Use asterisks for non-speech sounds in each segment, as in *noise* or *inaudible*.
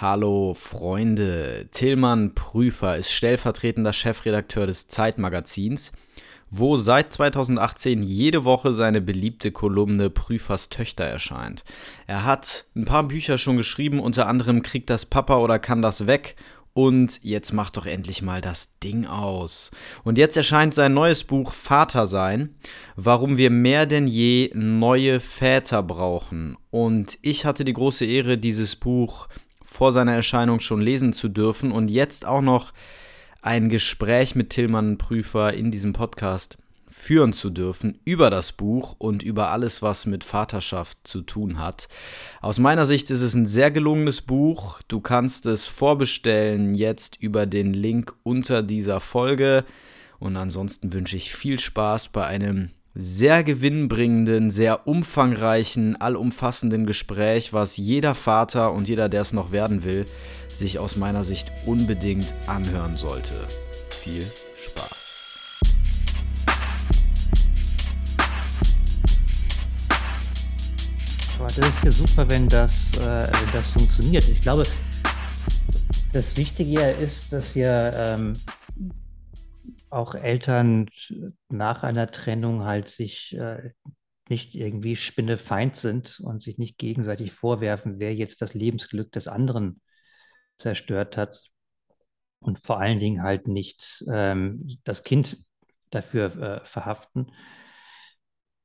Hallo Freunde, Tillmann Prüfer ist stellvertretender Chefredakteur des Zeitmagazins, wo seit 2018 jede Woche seine beliebte Kolumne Prüfers Töchter erscheint. Er hat ein paar Bücher schon geschrieben, unter anderem Kriegt das Papa oder kann das weg und jetzt macht doch endlich mal das Ding aus. Und jetzt erscheint sein neues Buch Vater sein, warum wir mehr denn je neue Väter brauchen. Und ich hatte die große Ehre, dieses Buch vor seiner Erscheinung schon lesen zu dürfen und jetzt auch noch ein Gespräch mit Tillmann Prüfer in diesem Podcast führen zu dürfen über das Buch und über alles, was mit Vaterschaft zu tun hat. Aus meiner Sicht ist es ein sehr gelungenes Buch. Du kannst es vorbestellen jetzt über den Link unter dieser Folge. Und ansonsten wünsche ich viel Spaß bei einem sehr gewinnbringenden, sehr umfangreichen, allumfassenden Gespräch, was jeder Vater und jeder, der es noch werden will, sich aus meiner Sicht unbedingt anhören sollte. Viel Spaß. Aber das ist ja super, wenn das, äh, wenn das funktioniert. Ich glaube, das Wichtige ist, dass ihr ähm, auch Eltern nach einer Trennung halt sich äh, nicht irgendwie spinnefeind sind und sich nicht gegenseitig vorwerfen, wer jetzt das Lebensglück des anderen zerstört hat und vor allen Dingen halt nicht ähm, das Kind dafür äh, verhaften.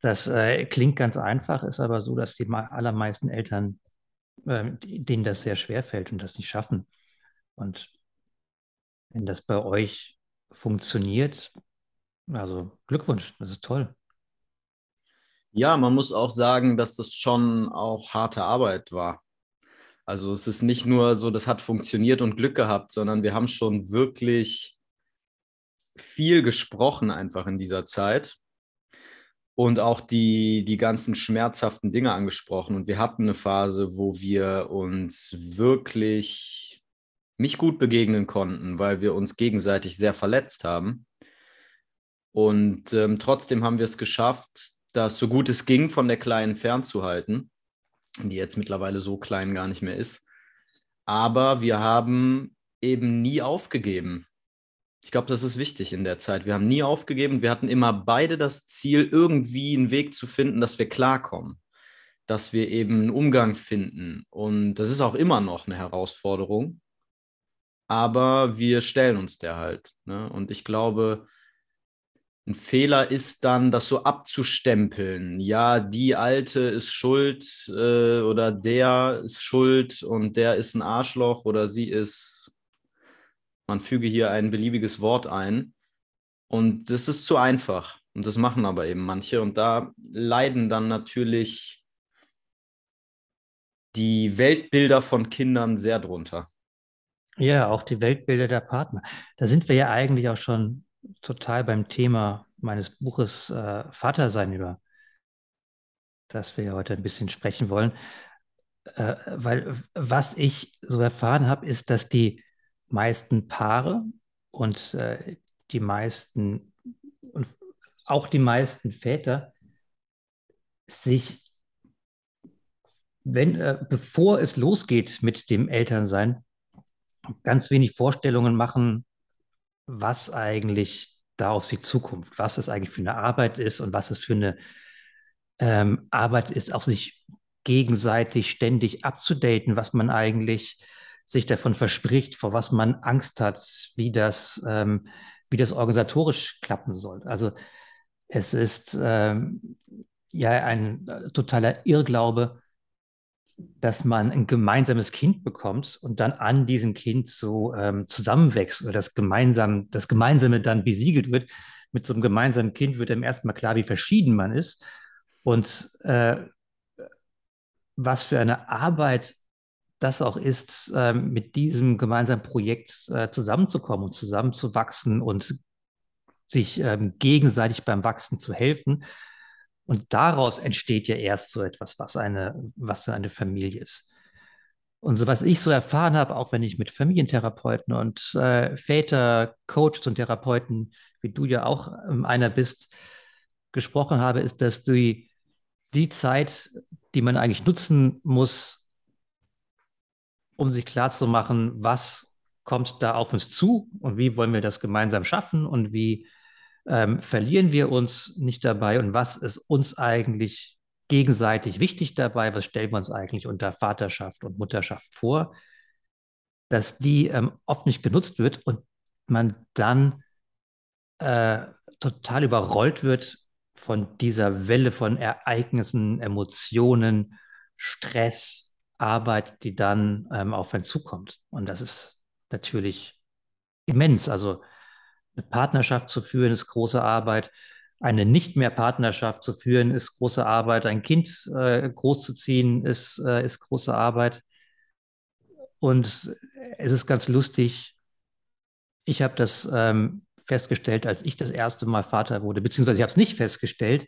Das äh, klingt ganz einfach, ist aber so, dass die allermeisten Eltern, äh, denen das sehr schwer fällt und das nicht schaffen. Und wenn das bei euch funktioniert. Also Glückwunsch, das ist toll. Ja, man muss auch sagen, dass das schon auch harte Arbeit war. Also es ist nicht nur so, das hat funktioniert und Glück gehabt, sondern wir haben schon wirklich viel gesprochen einfach in dieser Zeit und auch die, die ganzen schmerzhaften Dinge angesprochen. Und wir hatten eine Phase, wo wir uns wirklich nicht gut begegnen konnten, weil wir uns gegenseitig sehr verletzt haben. Und ähm, trotzdem haben wir es geschafft, das so gut es ging von der Kleinen fernzuhalten, die jetzt mittlerweile so klein gar nicht mehr ist. Aber wir haben eben nie aufgegeben. Ich glaube, das ist wichtig in der Zeit. Wir haben nie aufgegeben. Wir hatten immer beide das Ziel, irgendwie einen Weg zu finden, dass wir klarkommen, dass wir eben einen Umgang finden. Und das ist auch immer noch eine Herausforderung aber wir stellen uns der halt. Ne? Und ich glaube, ein Fehler ist dann, das so abzustempeln. Ja, die Alte ist schuld äh, oder der ist schuld und der ist ein Arschloch oder sie ist, man füge hier ein beliebiges Wort ein. Und das ist zu einfach. Und das machen aber eben manche. Und da leiden dann natürlich die Weltbilder von Kindern sehr drunter. Ja, auch die Weltbilder der Partner. Da sind wir ja eigentlich auch schon total beim Thema meines Buches äh, Vatersein, über das wir ja heute ein bisschen sprechen wollen. Äh, weil was ich so erfahren habe, ist, dass die meisten Paare und äh, die meisten und auch die meisten Väter sich, wenn, äh, bevor es losgeht mit dem Elternsein, ganz wenig Vorstellungen machen, was eigentlich da auf sie zukommt, was es eigentlich für eine Arbeit ist und was es für eine ähm, Arbeit ist, auch sich gegenseitig ständig abzudaten, was man eigentlich sich davon verspricht, vor was man Angst hat, wie das, ähm, wie das organisatorisch klappen soll. Also es ist ähm, ja ein äh, totaler Irrglaube, dass man ein gemeinsames Kind bekommt und dann an diesem Kind so ähm, zusammenwächst oder das, gemeinsam, das Gemeinsame dann besiegelt wird. Mit so einem gemeinsamen Kind wird einem erstmal klar, wie verschieden man ist und äh, was für eine Arbeit das auch ist, äh, mit diesem gemeinsamen Projekt äh, zusammenzukommen und zusammenzuwachsen und sich ähm, gegenseitig beim Wachsen zu helfen und daraus entsteht ja erst so etwas, was eine, was eine Familie ist. Und so was ich so erfahren habe, auch wenn ich mit Familientherapeuten und äh, Väter, Coaches und Therapeuten, wie du ja auch ähm, einer bist, gesprochen habe, ist, dass die, die Zeit, die man eigentlich nutzen muss, um sich klarzumachen, was kommt da auf uns zu und wie wollen wir das gemeinsam schaffen und wie ähm, verlieren wir uns nicht dabei und was ist uns eigentlich gegenseitig wichtig dabei, was stellen wir uns eigentlich unter Vaterschaft und Mutterschaft vor, dass die ähm, oft nicht genutzt wird und man dann äh, total überrollt wird von dieser Welle von Ereignissen, Emotionen, Stress, Arbeit, die dann ähm, auf einen zukommt. Und das ist natürlich immens. Also eine Partnerschaft zu führen ist große Arbeit. Eine nicht mehr Partnerschaft zu führen ist große Arbeit. Ein Kind äh, großzuziehen ist, äh, ist große Arbeit. Und es ist ganz lustig. Ich habe das ähm, festgestellt, als ich das erste Mal Vater wurde, beziehungsweise ich habe es nicht festgestellt,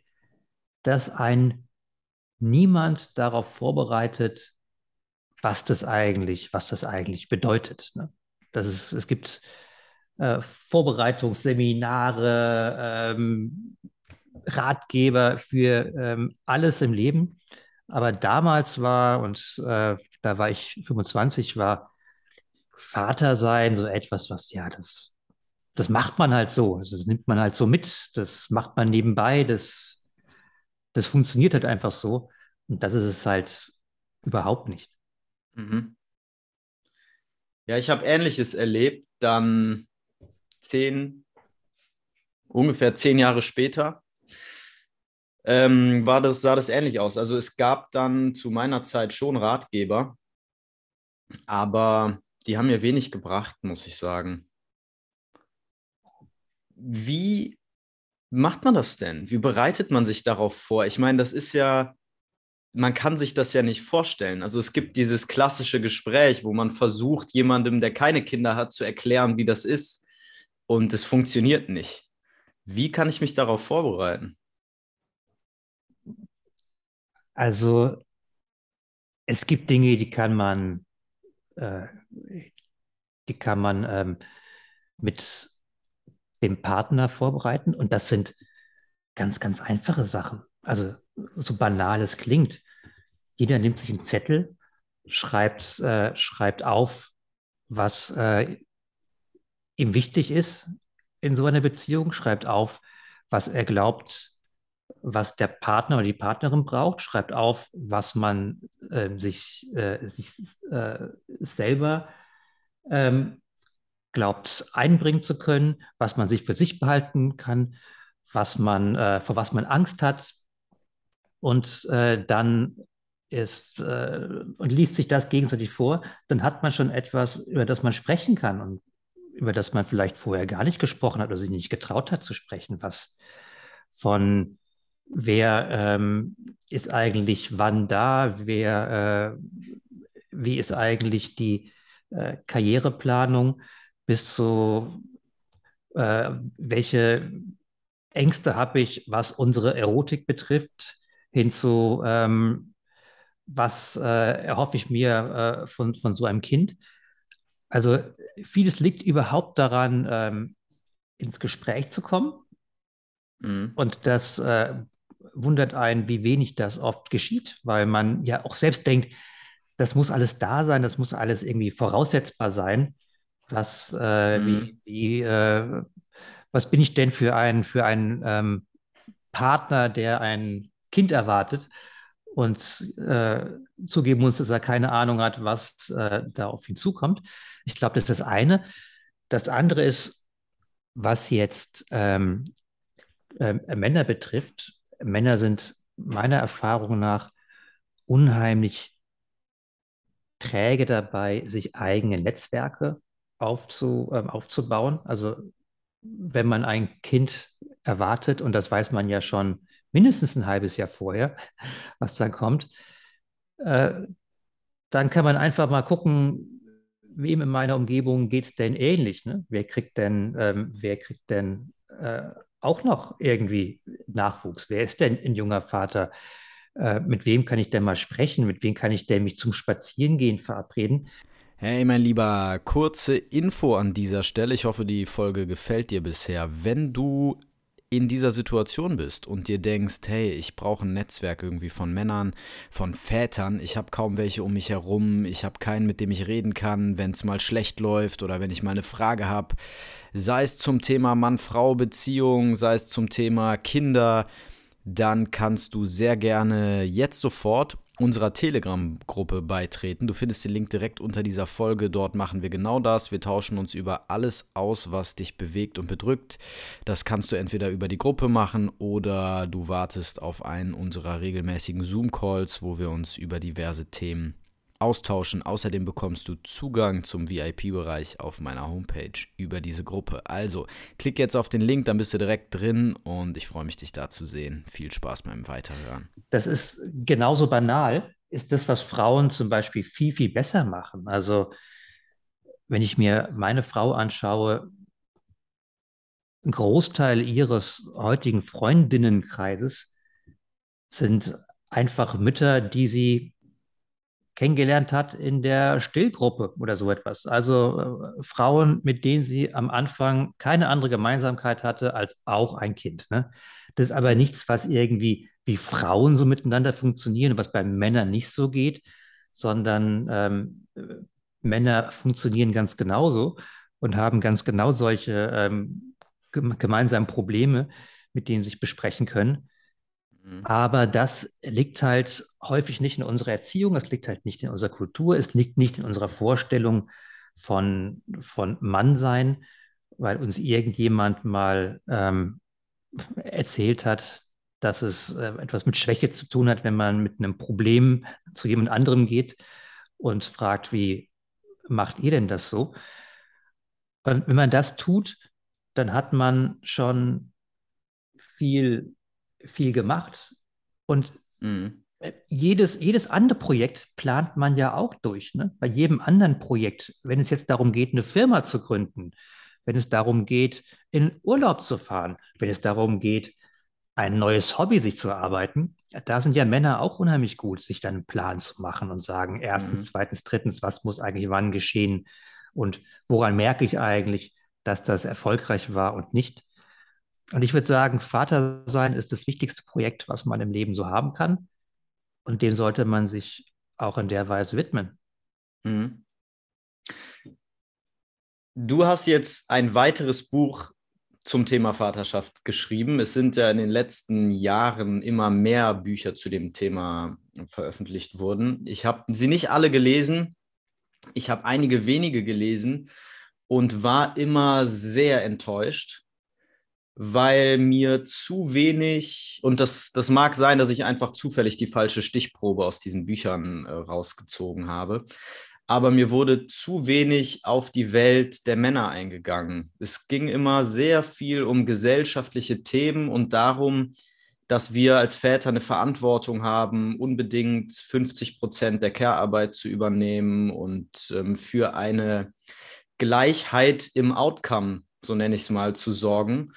dass ein niemand darauf vorbereitet, was das eigentlich, was das eigentlich bedeutet. Ne? Das ist, es gibt äh, Vorbereitungsseminare, ähm, Ratgeber für ähm, alles im Leben. Aber damals war, und äh, da war ich 25, war Vater sein so etwas, was ja, das, das macht man halt so. Das nimmt man halt so mit. Das macht man nebenbei. Das, das funktioniert halt einfach so. Und das ist es halt überhaupt nicht. Mhm. Ja, ich habe Ähnliches erlebt. Dann zehn, ungefähr zehn Jahre später, ähm, war das, sah das ähnlich aus. Also es gab dann zu meiner Zeit schon Ratgeber, aber die haben mir wenig gebracht, muss ich sagen. Wie macht man das denn? Wie bereitet man sich darauf vor? Ich meine, das ist ja, man kann sich das ja nicht vorstellen. Also es gibt dieses klassische Gespräch, wo man versucht, jemandem, der keine Kinder hat, zu erklären, wie das ist und es funktioniert nicht. Wie kann ich mich darauf vorbereiten? Also es gibt Dinge, die kann man, äh, die kann man ähm, mit dem Partner vorbereiten und das sind ganz, ganz einfache Sachen. Also so banal es klingt. Jeder nimmt sich einen Zettel, schreibt, äh, schreibt auf, was äh, ihm wichtig ist in so einer Beziehung, schreibt auf, was er glaubt, was der Partner oder die Partnerin braucht, schreibt auf, was man äh, sich, äh, sich äh, selber ähm, glaubt einbringen zu können, was man sich für sich behalten kann, was man, äh, vor was man Angst hat. Und äh, dann ist äh, und liest sich das gegenseitig vor, dann hat man schon etwas, über das man sprechen kann und über das man vielleicht vorher gar nicht gesprochen hat oder sich nicht getraut hat zu sprechen, was von wer ähm, ist eigentlich wann da, wer, äh, wie ist eigentlich die äh, Karriereplanung bis zu äh, welche Ängste habe ich, was unsere Erotik betrifft, hin zu ähm, was äh, erhoffe ich mir äh, von, von so einem Kind. Also vieles liegt überhaupt daran, ähm, ins Gespräch zu kommen. Mhm. Und das äh, wundert einen, wie wenig das oft geschieht, weil man ja auch selbst denkt, das muss alles da sein, das muss alles irgendwie voraussetzbar sein. Was, äh, mhm. wie, wie, äh, was bin ich denn für ein, für einen ähm, Partner, der ein Kind erwartet? Und äh, zugeben muss, dass er keine Ahnung hat, was äh, da auf ihn zukommt. Ich glaube, das ist das eine. Das andere ist, was jetzt ähm, äh, Männer betrifft. Männer sind meiner Erfahrung nach unheimlich träge dabei, sich eigene Netzwerke aufzu, äh, aufzubauen. Also wenn man ein Kind erwartet, und das weiß man ja schon mindestens ein halbes Jahr vorher, was dann kommt, äh, dann kann man einfach mal gucken, wem in meiner Umgebung geht es denn ähnlich? Ne? Wer kriegt denn, ähm, wer kriegt denn äh, auch noch irgendwie Nachwuchs? Wer ist denn ein junger Vater? Äh, mit wem kann ich denn mal sprechen? Mit wem kann ich denn mich zum Spazierengehen verabreden? Hey, mein Lieber, kurze Info an dieser Stelle. Ich hoffe, die Folge gefällt dir bisher. Wenn du in dieser Situation bist und dir denkst, hey, ich brauche ein Netzwerk irgendwie von Männern, von Vätern, ich habe kaum welche um mich herum, ich habe keinen, mit dem ich reden kann, wenn es mal schlecht läuft oder wenn ich mal eine Frage habe, sei es zum Thema Mann-Frau-Beziehung, sei es zum Thema Kinder, dann kannst du sehr gerne jetzt sofort unserer Telegram-Gruppe beitreten. Du findest den Link direkt unter dieser Folge. Dort machen wir genau das. Wir tauschen uns über alles aus, was dich bewegt und bedrückt. Das kannst du entweder über die Gruppe machen oder du wartest auf einen unserer regelmäßigen Zoom-Calls, wo wir uns über diverse Themen austauschen. Außerdem bekommst du Zugang zum VIP-Bereich auf meiner Homepage über diese Gruppe. Also klick jetzt auf den Link, dann bist du direkt drin und ich freue mich, dich da zu sehen. Viel Spaß beim Weiterhören. Das ist genauso banal, ist das, was Frauen zum Beispiel viel, viel besser machen. Also wenn ich mir meine Frau anschaue, ein Großteil ihres heutigen Freundinnenkreises sind einfach Mütter, die sie kennengelernt hat in der Stillgruppe oder so etwas. Also äh, Frauen, mit denen sie am Anfang keine andere Gemeinsamkeit hatte als auch ein Kind. Ne? Das ist aber nichts, was irgendwie wie Frauen so miteinander funktionieren, was bei Männern nicht so geht, sondern ähm, Männer funktionieren ganz genauso und haben ganz genau solche ähm, gemeinsamen Probleme, mit denen sie sich besprechen können. Mhm. Aber das liegt halt häufig nicht in unserer Erziehung, es liegt halt nicht in unserer Kultur, es liegt nicht in unserer Vorstellung von, von Mannsein, weil uns irgendjemand mal ähm, erzählt hat, dass es äh, etwas mit Schwäche zu tun hat, wenn man mit einem Problem zu jemand anderem geht und fragt, wie macht ihr denn das so? Und wenn man das tut, dann hat man schon viel viel gemacht. Und mhm. jedes, jedes andere Projekt plant man ja auch durch. Ne? Bei jedem anderen Projekt, wenn es jetzt darum geht, eine Firma zu gründen, wenn es darum geht, in Urlaub zu fahren, wenn es darum geht, ein neues Hobby sich zu erarbeiten, da sind ja Männer auch unheimlich gut, sich dann einen Plan zu machen und sagen, erstens, mhm. zweitens, drittens, was muss eigentlich wann geschehen und woran merke ich eigentlich, dass das erfolgreich war und nicht. Und ich würde sagen, Vater sein ist das wichtigste Projekt, was man im Leben so haben kann. Und dem sollte man sich auch in der Weise widmen. Mhm. Du hast jetzt ein weiteres Buch zum Thema Vaterschaft geschrieben. Es sind ja in den letzten Jahren immer mehr Bücher zu dem Thema veröffentlicht worden. Ich habe sie nicht alle gelesen. Ich habe einige wenige gelesen und war immer sehr enttäuscht, weil mir zu wenig, und das, das mag sein, dass ich einfach zufällig die falsche Stichprobe aus diesen Büchern äh, rausgezogen habe, aber mir wurde zu wenig auf die Welt der Männer eingegangen. Es ging immer sehr viel um gesellschaftliche Themen und darum, dass wir als Väter eine Verantwortung haben, unbedingt 50 Prozent der Care-Arbeit zu übernehmen und ähm, für eine Gleichheit im Outcome, so nenne ich es mal, zu sorgen.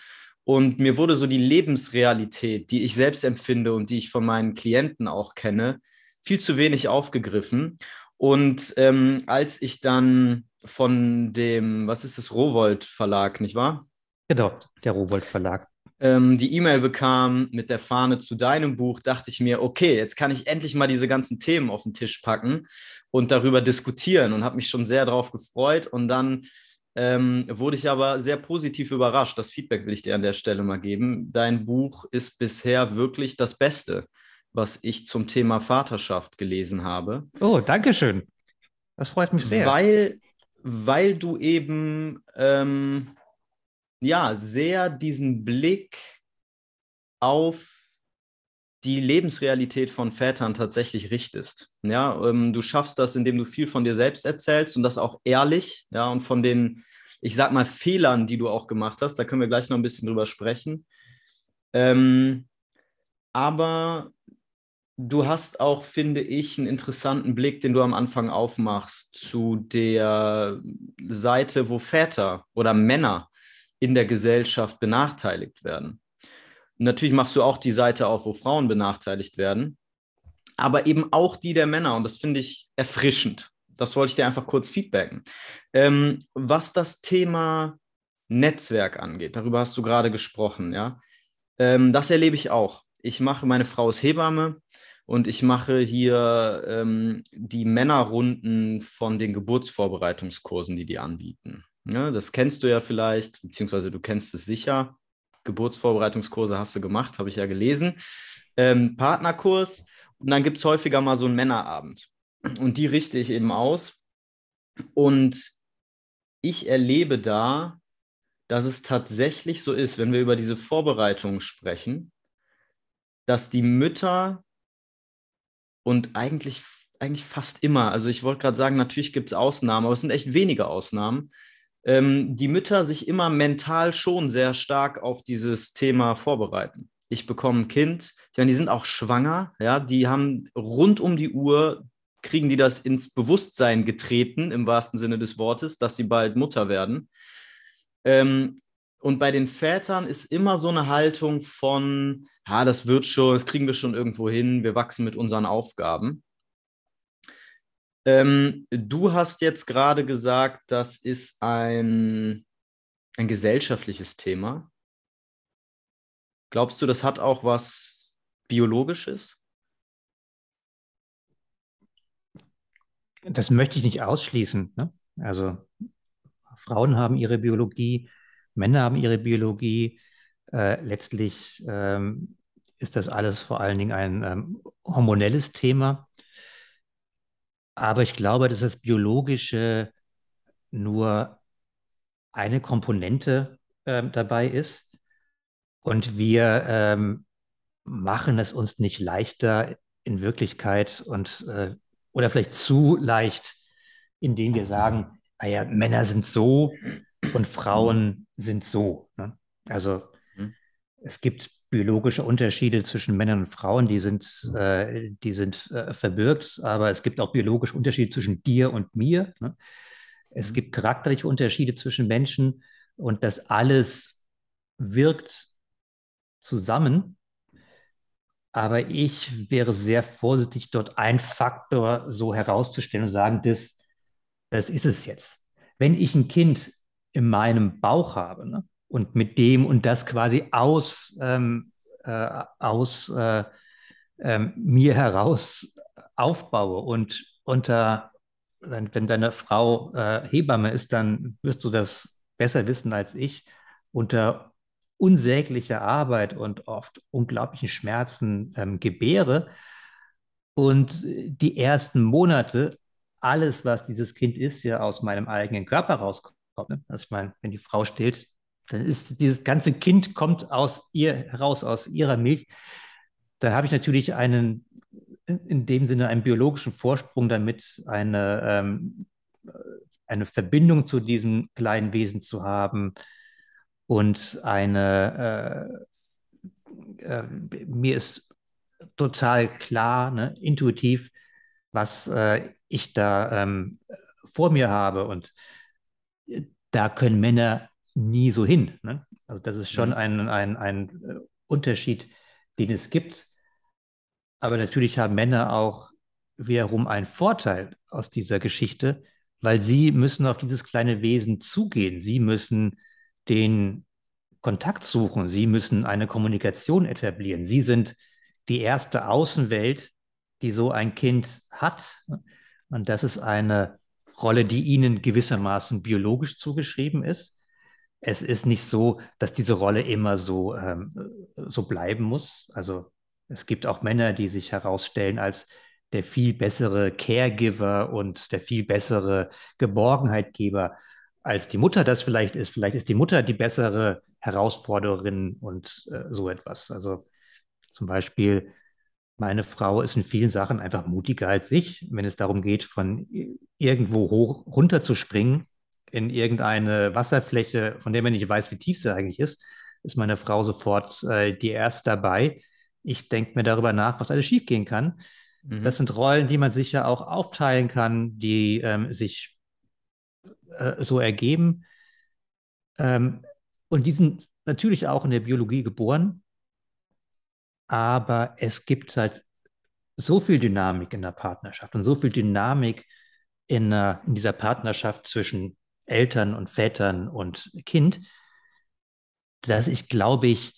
Und mir wurde so die Lebensrealität, die ich selbst empfinde und die ich von meinen Klienten auch kenne, viel zu wenig aufgegriffen. Und ähm, als ich dann von dem, was ist das, Rowold Verlag, nicht wahr? Genau, der Rowold Verlag. Ähm, die E-Mail bekam mit der Fahne zu deinem Buch, dachte ich mir, okay, jetzt kann ich endlich mal diese ganzen Themen auf den Tisch packen und darüber diskutieren und habe mich schon sehr darauf gefreut. Und dann ähm, wurde ich aber sehr positiv überrascht. Das Feedback will ich dir an der Stelle mal geben. Dein Buch ist bisher wirklich das Beste, was ich zum Thema Vaterschaft gelesen habe. Oh, danke schön. Das freut mich sehr. Weil, weil du eben ähm, ja sehr diesen Blick auf die Lebensrealität von Vätern tatsächlich richtest. Ja, ähm, du schaffst das, indem du viel von dir selbst erzählst und das auch ehrlich, ja, und von den, ich sag mal, Fehlern, die du auch gemacht hast. Da können wir gleich noch ein bisschen drüber sprechen. Ähm, aber du hast auch, finde ich, einen interessanten Blick, den du am Anfang aufmachst zu der Seite, wo Väter oder Männer in der Gesellschaft benachteiligt werden. Natürlich machst du auch die Seite auf, wo Frauen benachteiligt werden, aber eben auch die der Männer. Und das finde ich erfrischend. Das wollte ich dir einfach kurz feedbacken. Ähm, was das Thema Netzwerk angeht, darüber hast du gerade gesprochen, ja. Ähm, das erlebe ich auch. Ich mache, meine Frau ist Hebamme und ich mache hier ähm, die Männerrunden von den Geburtsvorbereitungskursen, die die anbieten. Ja, das kennst du ja vielleicht, beziehungsweise du kennst es sicher. Geburtsvorbereitungskurse hast du gemacht, habe ich ja gelesen. Ähm, Partnerkurs und dann gibt es häufiger mal so einen Männerabend. Und die richte ich eben aus. Und ich erlebe da, dass es tatsächlich so ist, wenn wir über diese Vorbereitung sprechen, dass die Mütter und eigentlich, eigentlich fast immer, also ich wollte gerade sagen, natürlich gibt es Ausnahmen, aber es sind echt wenige Ausnahmen, ähm, die Mütter sich immer mental schon sehr stark auf dieses Thema vorbereiten. Ich bekomme ein Kind, meine, die sind auch schwanger, ja, die haben rund um die Uhr, kriegen die das ins Bewusstsein getreten, im wahrsten Sinne des Wortes, dass sie bald Mutter werden. Ähm, und bei den Vätern ist immer so eine Haltung von, ja, das wird schon, das kriegen wir schon irgendwo hin, wir wachsen mit unseren Aufgaben. Ähm, du hast jetzt gerade gesagt, das ist ein, ein gesellschaftliches Thema. Glaubst du, das hat auch was Biologisches? Das möchte ich nicht ausschließen. Ne? Also Frauen haben ihre Biologie, Männer haben ihre Biologie. Äh, letztlich ähm, ist das alles vor allen Dingen ein ähm, hormonelles Thema. Aber ich glaube, dass das Biologische nur eine Komponente äh, dabei ist. Und wir ähm, machen es uns nicht leichter in Wirklichkeit und äh, oder vielleicht zu leicht, indem wir sagen, naja, Männer sind so und Frauen sind so. Ne? Also mhm. es gibt biologische Unterschiede zwischen Männern und Frauen, die sind, äh, die sind äh, verbirgt, aber es gibt auch biologische Unterschiede zwischen dir und mir. Ne? Es mhm. gibt charakterliche Unterschiede zwischen Menschen und das alles wirkt zusammen. Aber ich wäre sehr vorsichtig, dort einen Faktor so herauszustellen und sagen, das, das ist es jetzt. Wenn ich ein Kind in meinem Bauch habe ne, und mit dem und das quasi aus, ähm, äh, aus äh, äh, mir heraus aufbaue und unter, wenn, deine Frau äh, Hebamme ist, dann wirst du das besser wissen als ich, unter unsäglicher Arbeit und oft unglaublichen Schmerzen ähm, gebäre und die ersten Monate alles, was dieses Kind ist, ja aus meinem eigenen Körper rauskommt. Ne? Also ich meine, wenn die Frau stillt, dann ist dieses ganze Kind kommt aus ihr heraus, aus ihrer Milch. Dann habe ich natürlich einen, in dem Sinne einen biologischen Vorsprung damit, eine, ähm, eine Verbindung zu diesem kleinen Wesen zu haben und eine, äh, äh, mir ist total klar, ne, intuitiv, was äh, ich da ähm, vor mir habe. Und da können Männer nie so hin. Ne? Also das ist schon mhm. ein, ein, ein äh, Unterschied, den es gibt. Aber natürlich haben Männer auch wiederum einen Vorteil aus dieser Geschichte, weil sie müssen auf dieses kleine Wesen zugehen. Sie müssen den Kontakt suchen. Sie müssen eine Kommunikation etablieren. Sie sind die erste Außenwelt, die so ein Kind hat. Und das ist eine Rolle, die ihnen gewissermaßen biologisch zugeschrieben ist. Es ist nicht so, dass diese Rolle immer so, ähm, so bleiben muss. Also es gibt auch Männer, die sich herausstellen als der viel bessere Caregiver und der viel bessere Geborgenheitgeber, als die Mutter das vielleicht ist. Vielleicht ist die Mutter die bessere Herausforderin und äh, so etwas. Also zum Beispiel meine Frau ist in vielen Sachen einfach mutiger als ich, wenn es darum geht, von irgendwo hoch runter zu springen in irgendeine Wasserfläche, von der man nicht weiß, wie tief sie eigentlich ist, ist meine Frau sofort äh, die erste dabei. Ich denke mir darüber nach, was alles schiefgehen kann. Mhm. Das sind Rollen, die man sicher auch aufteilen kann, die ähm, sich äh, so ergeben. Ähm, und die sind natürlich auch in der Biologie geboren aber es gibt halt so viel Dynamik in der Partnerschaft und so viel Dynamik in, uh, in dieser Partnerschaft zwischen Eltern und Vätern und Kind, dass ich glaube ich,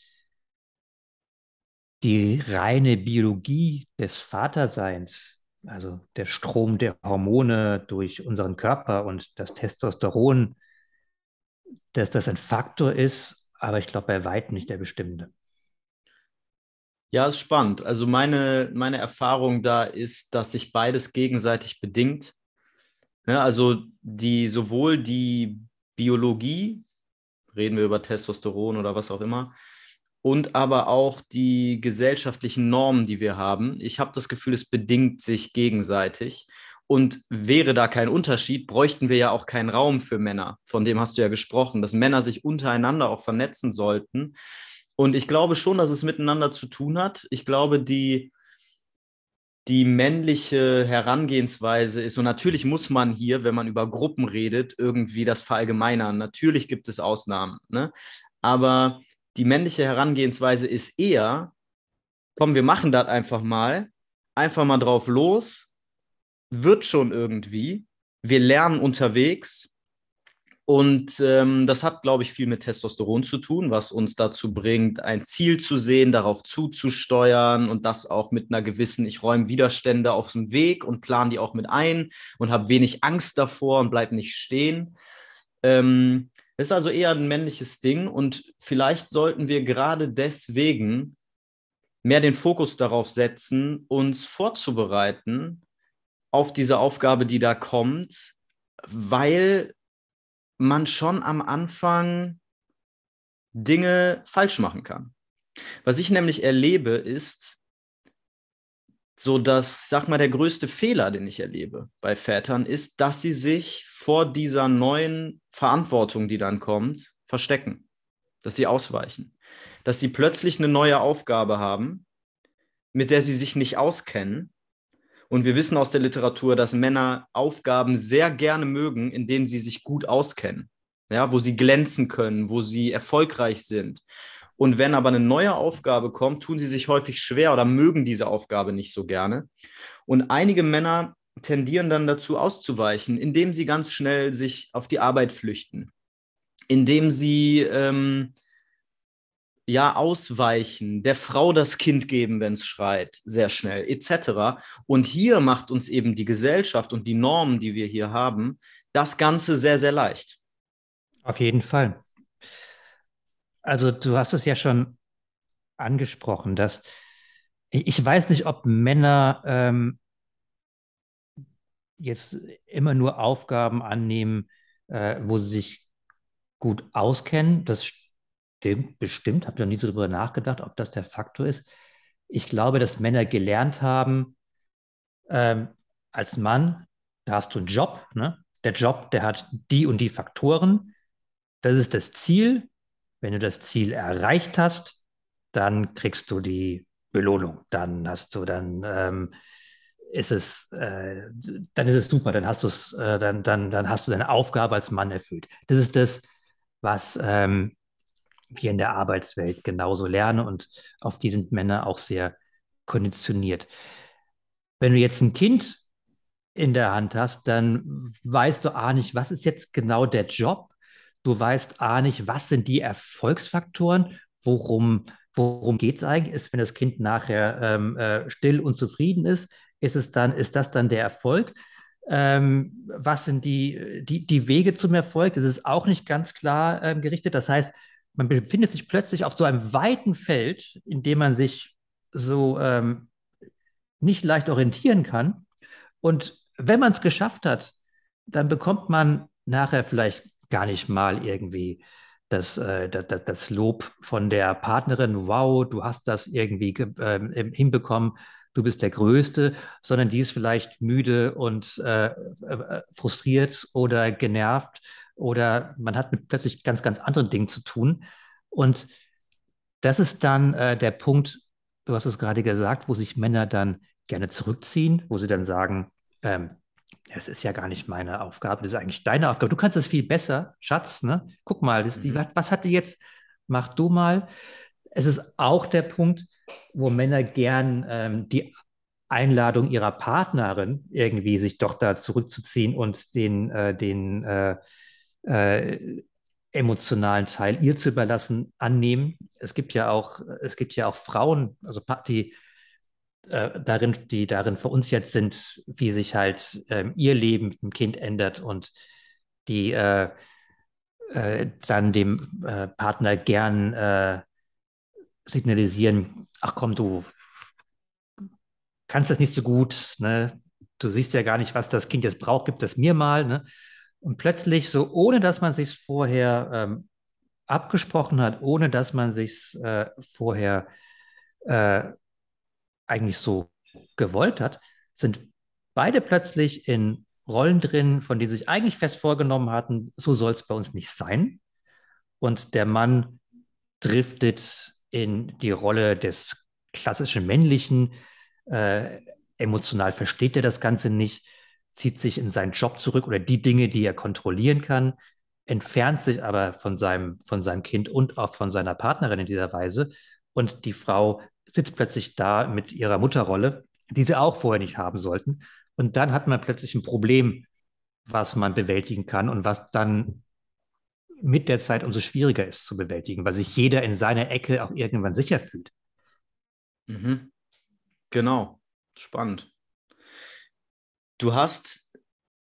die reine Biologie des Vaterseins, also der Strom der Hormone durch unseren Körper und das Testosteron, dass das ein Faktor ist, aber ich glaube bei weitem nicht der bestimmende. Ja, ist spannend. Also meine, meine Erfahrung da ist, dass sich beides gegenseitig bedingt. Ja, also die sowohl die Biologie, reden wir über Testosteron oder was auch immer, und aber auch die gesellschaftlichen Normen, die wir haben. Ich habe das Gefühl, es bedingt sich gegenseitig. Und wäre da kein Unterschied, bräuchten wir ja auch keinen Raum für Männer. Von dem hast du ja gesprochen, dass Männer sich untereinander auch vernetzen sollten. Und ich glaube schon, dass es miteinander zu tun hat. Ich glaube, die, die männliche Herangehensweise ist, und natürlich muss man hier, wenn man über Gruppen redet, irgendwie das verallgemeinern. Natürlich gibt es Ausnahmen. Ne? Aber die männliche Herangehensweise ist eher, komm, wir machen das einfach mal, einfach mal drauf los, wird schon irgendwie, wir lernen unterwegs. Und ähm, das hat, glaube ich, viel mit Testosteron zu tun, was uns dazu bringt, ein Ziel zu sehen, darauf zuzusteuern und das auch mit einer gewissen, ich räume Widerstände auf den Weg und plane die auch mit ein und habe wenig Angst davor und bleib nicht stehen. Ähm, ist also eher ein männliches Ding und vielleicht sollten wir gerade deswegen mehr den Fokus darauf setzen, uns vorzubereiten auf diese Aufgabe, die da kommt, weil man schon am Anfang Dinge falsch machen kann. Was ich nämlich erlebe, ist so, dass, sag mal, der größte Fehler, den ich erlebe bei Vätern, ist, dass sie sich vor dieser neuen Verantwortung, die dann kommt, verstecken, dass sie ausweichen, dass sie plötzlich eine neue Aufgabe haben, mit der sie sich nicht auskennen. Und wir wissen aus der Literatur, dass Männer Aufgaben sehr gerne mögen, in denen sie sich gut auskennen, ja, wo sie glänzen können, wo sie erfolgreich sind. Und wenn aber eine neue Aufgabe kommt, tun sie sich häufig schwer oder mögen diese Aufgabe nicht so gerne. Und einige Männer tendieren dann dazu auszuweichen, indem sie ganz schnell sich auf die Arbeit flüchten, indem sie ähm, ja ausweichen, der Frau das Kind geben, wenn es schreit, sehr schnell, etc. Und hier macht uns eben die Gesellschaft und die Normen, die wir hier haben, das Ganze sehr, sehr leicht. Auf jeden Fall. Also du hast es ja schon angesprochen, dass ich weiß nicht, ob Männer ähm, jetzt immer nur Aufgaben annehmen, äh, wo sie sich gut auskennen. Das stimmt bestimmt. Habe ich noch nie so darüber nachgedacht, ob das der Faktor ist. Ich glaube, dass Männer gelernt haben, ähm, als Mann, da hast du einen Job. Ne? Der Job, der hat die und die Faktoren. Das ist das Ziel. Wenn du das Ziel erreicht hast, dann kriegst du die Belohnung. Dann hast du dann ähm, ist es, äh, dann ist es super, dann hast du es, äh, dann, dann, dann hast du deine Aufgabe als Mann erfüllt. Das ist das, was ähm, wir in der Arbeitswelt genauso lernen und auf die sind Männer auch sehr konditioniert. Wenn du jetzt ein Kind in der Hand hast, dann weißt du A nicht, was ist jetzt genau der Job. Du weißt A nicht, was sind die Erfolgsfaktoren, worum, worum geht es eigentlich, ist, wenn das Kind nachher ähm, äh, still und zufrieden ist, ist es dann, ist das dann der Erfolg? Ähm, was sind die, die, die Wege zum Erfolg? Das ist auch nicht ganz klar ähm, gerichtet. Das heißt, man befindet sich plötzlich auf so einem weiten Feld, in dem man sich so ähm, nicht leicht orientieren kann. Und wenn man es geschafft hat, dann bekommt man nachher vielleicht gar nicht mal irgendwie das, äh, das, das Lob von der Partnerin, wow, du hast das irgendwie äh, hinbekommen, du bist der Größte, sondern die ist vielleicht müde und äh, äh, frustriert oder genervt oder man hat mit plötzlich ganz, ganz anderen Dingen zu tun. Und das ist dann äh, der Punkt, du hast es gerade gesagt, wo sich Männer dann gerne zurückziehen, wo sie dann sagen, ähm, das ist ja gar nicht meine Aufgabe, das ist eigentlich deine Aufgabe. Du kannst es viel besser, Schatz, ne? Guck mal, das, die, mhm. was hat die jetzt? Mach du mal. Es ist auch der Punkt, wo Männer gern ähm, die Einladung ihrer Partnerin irgendwie sich doch da zurückzuziehen und den, äh, den äh, äh, emotionalen Teil ihr zu überlassen, annehmen. Es gibt ja auch, es gibt ja auch Frauen, also die äh, darin, die darin verunsichert sind, wie sich halt ähm, ihr Leben mit dem Kind ändert und die äh, äh, dann dem äh, Partner gern äh, signalisieren, ach komm, du kannst das nicht so gut, ne? du siehst ja gar nicht, was das Kind jetzt braucht, gib das mir mal. Ne? Und plötzlich, so ohne dass man sich vorher ähm, abgesprochen hat, ohne dass man sich äh, vorher äh, eigentlich so gewollt hat, sind beide plötzlich in Rollen drin, von denen sie sich eigentlich fest vorgenommen hatten, so soll es bei uns nicht sein. Und der Mann driftet in die Rolle des klassischen männlichen, äh, emotional versteht er das Ganze nicht, zieht sich in seinen Job zurück oder die Dinge, die er kontrollieren kann, entfernt sich aber von seinem, von seinem Kind und auch von seiner Partnerin in dieser Weise. Und die Frau sitzt plötzlich da mit ihrer Mutterrolle, die sie auch vorher nicht haben sollten. Und dann hat man plötzlich ein Problem, was man bewältigen kann und was dann mit der Zeit umso schwieriger ist zu bewältigen, weil sich jeder in seiner Ecke auch irgendwann sicher fühlt. Mhm. Genau, spannend. Du hast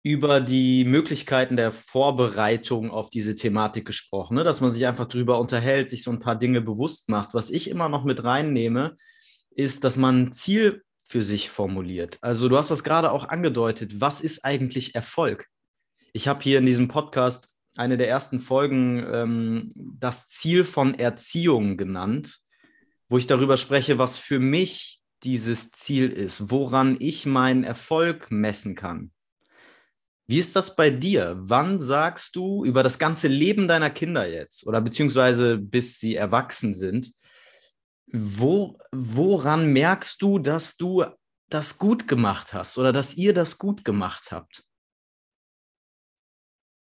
über die Möglichkeiten der Vorbereitung auf diese Thematik gesprochen, ne? dass man sich einfach darüber unterhält, sich so ein paar Dinge bewusst macht. Was ich immer noch mit reinnehme, ist, dass man ein Ziel für sich formuliert. Also du hast das gerade auch angedeutet. Was ist eigentlich Erfolg? Ich habe hier in diesem Podcast eine der ersten Folgen ähm, das Ziel von Erziehung genannt, wo ich darüber spreche, was für mich dieses Ziel ist, woran ich meinen Erfolg messen kann. Wie ist das bei dir? Wann sagst du über das ganze Leben deiner Kinder jetzt oder beziehungsweise bis sie erwachsen sind, wo, woran merkst du, dass du das gut gemacht hast oder dass ihr das gut gemacht habt?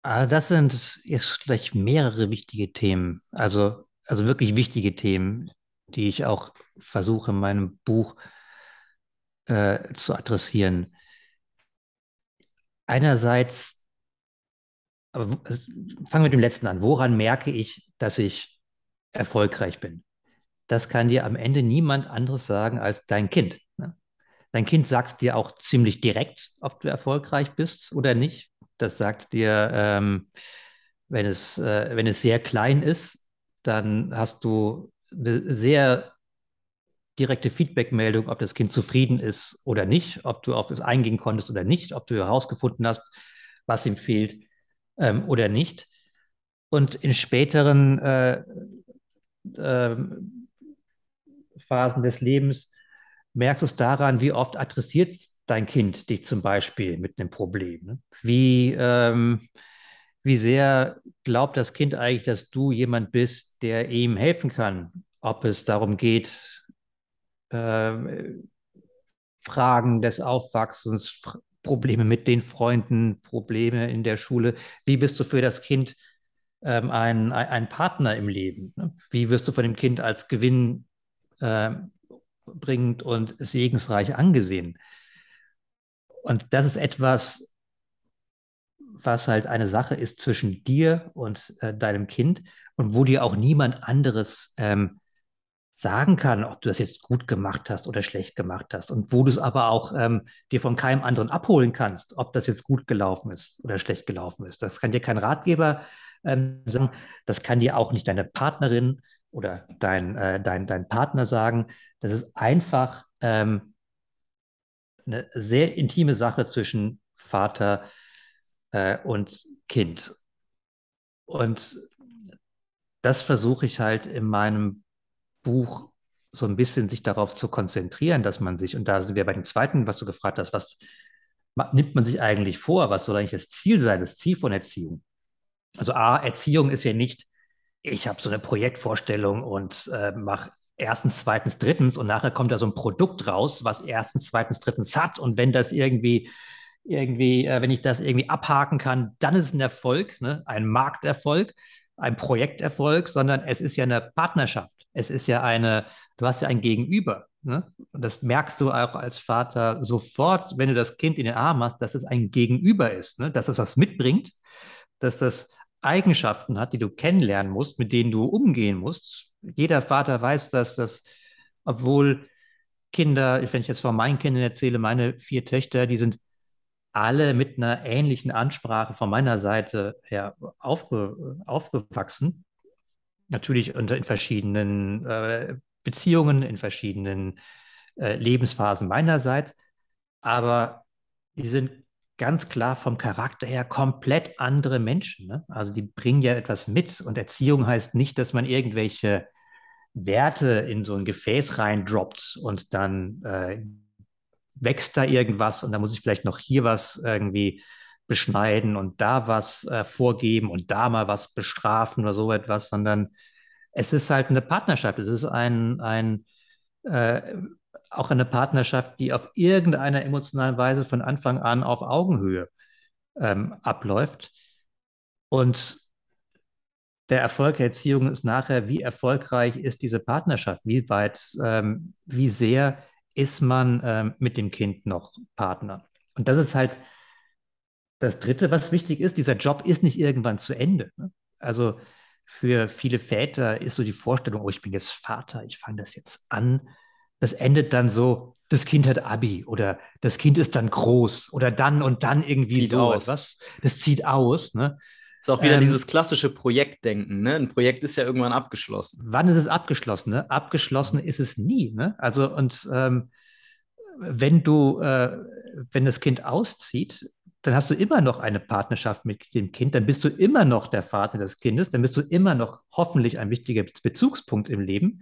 Ah, das sind jetzt vielleicht mehrere wichtige Themen, also, also wirklich wichtige Themen, die ich auch versuche in meinem Buch äh, zu adressieren. Einerseits, aber fangen wir mit dem letzten an. Woran merke ich, dass ich erfolgreich bin? das kann dir am Ende niemand anderes sagen als dein Kind. Ne? Dein Kind sagt dir auch ziemlich direkt, ob du erfolgreich bist oder nicht. Das sagt dir, ähm, wenn, es, äh, wenn es sehr klein ist, dann hast du eine sehr direkte Feedback-Meldung, ob das Kind zufrieden ist oder nicht, ob du auf es eingehen konntest oder nicht, ob du herausgefunden hast, was ihm fehlt ähm, oder nicht. Und in späteren äh, äh, Phasen des Lebens merkst du es daran, wie oft adressiert dein Kind dich zum Beispiel mit einem Problem. Ne? Wie, ähm, wie sehr glaubt das Kind eigentlich, dass du jemand bist, der ihm helfen kann, ob es darum geht, äh, Fragen des Aufwachsens, Probleme mit den Freunden, Probleme in der Schule. Wie bist du für das Kind ähm, ein, ein Partner im Leben? Ne? Wie wirst du von dem Kind als Gewinn äh, bringend und segensreich angesehen. Und das ist etwas, was halt eine Sache ist zwischen dir und äh, deinem Kind und wo dir auch niemand anderes ähm, sagen kann, ob du das jetzt gut gemacht hast oder schlecht gemacht hast und wo du es aber auch ähm, dir von keinem anderen abholen kannst, ob das jetzt gut gelaufen ist oder schlecht gelaufen ist. Das kann dir kein Ratgeber ähm, sagen, das kann dir auch nicht deine Partnerin oder dein, äh, dein, dein Partner sagen. Das ist einfach ähm, eine sehr intime Sache zwischen Vater äh, und Kind. Und das versuche ich halt in meinem Buch so ein bisschen sich darauf zu konzentrieren, dass man sich, und da sind wir bei dem zweiten, was du gefragt hast, was nimmt man sich eigentlich vor? Was soll eigentlich das Ziel sein, das Ziel von Erziehung? Also A, Erziehung ist ja nicht, ich habe so eine Projektvorstellung und äh, mache erstens, zweitens, drittens und nachher kommt da so ein Produkt raus, was erstens, zweitens, drittens hat und wenn das irgendwie irgendwie, äh, wenn ich das irgendwie abhaken kann, dann ist es ein Erfolg, ne? ein Markterfolg, ein Projekterfolg, sondern es ist ja eine Partnerschaft. Es ist ja eine, du hast ja ein Gegenüber. Ne? Und das merkst du auch als Vater sofort, wenn du das Kind in den Arm hast, dass es ein Gegenüber ist, ne? dass es was mitbringt, dass das Eigenschaften hat, die du kennenlernen musst, mit denen du umgehen musst. Jeder Vater weiß das, dass obwohl Kinder, wenn ich jetzt von meinen Kindern erzähle, meine vier Töchter, die sind alle mit einer ähnlichen Ansprache von meiner Seite her aufge, aufgewachsen. Natürlich unter, in verschiedenen äh, Beziehungen, in verschiedenen äh, Lebensphasen meinerseits. Aber die sind ganz klar vom Charakter her komplett andere Menschen. Ne? Also die bringen ja etwas mit. Und Erziehung heißt nicht, dass man irgendwelche Werte in so ein Gefäß reindroppt und dann äh, wächst da irgendwas und da muss ich vielleicht noch hier was irgendwie beschneiden und da was äh, vorgeben und da mal was bestrafen oder so etwas, sondern es ist halt eine Partnerschaft. Es ist ein, ein äh, auch eine Partnerschaft, die auf irgendeiner emotionalen Weise von Anfang an auf Augenhöhe ähm, abläuft. Und der Erfolg der Erziehung ist nachher, wie erfolgreich ist diese Partnerschaft, wie weit, ähm, wie sehr ist man ähm, mit dem Kind noch Partner. Und das ist halt das Dritte, was wichtig ist. Dieser Job ist nicht irgendwann zu Ende. Ne? Also für viele Väter ist so die Vorstellung, oh, ich bin jetzt Vater, ich fange das jetzt an. Das endet dann so, das Kind hat Abi oder das Kind ist dann groß oder dann und dann irgendwie zieht so aus. etwas. Das zieht aus. Ne? Ist auch wieder ähm, dieses klassische Projektdenken. Ne? Ein Projekt ist ja irgendwann abgeschlossen. Wann ist es abgeschlossen? Ne? Abgeschlossen ist es nie. Ne? Also und ähm, wenn du, äh, wenn das Kind auszieht, dann hast du immer noch eine Partnerschaft mit dem Kind, dann bist du immer noch der Vater des Kindes, dann bist du immer noch hoffentlich ein wichtiger Bezugspunkt im Leben.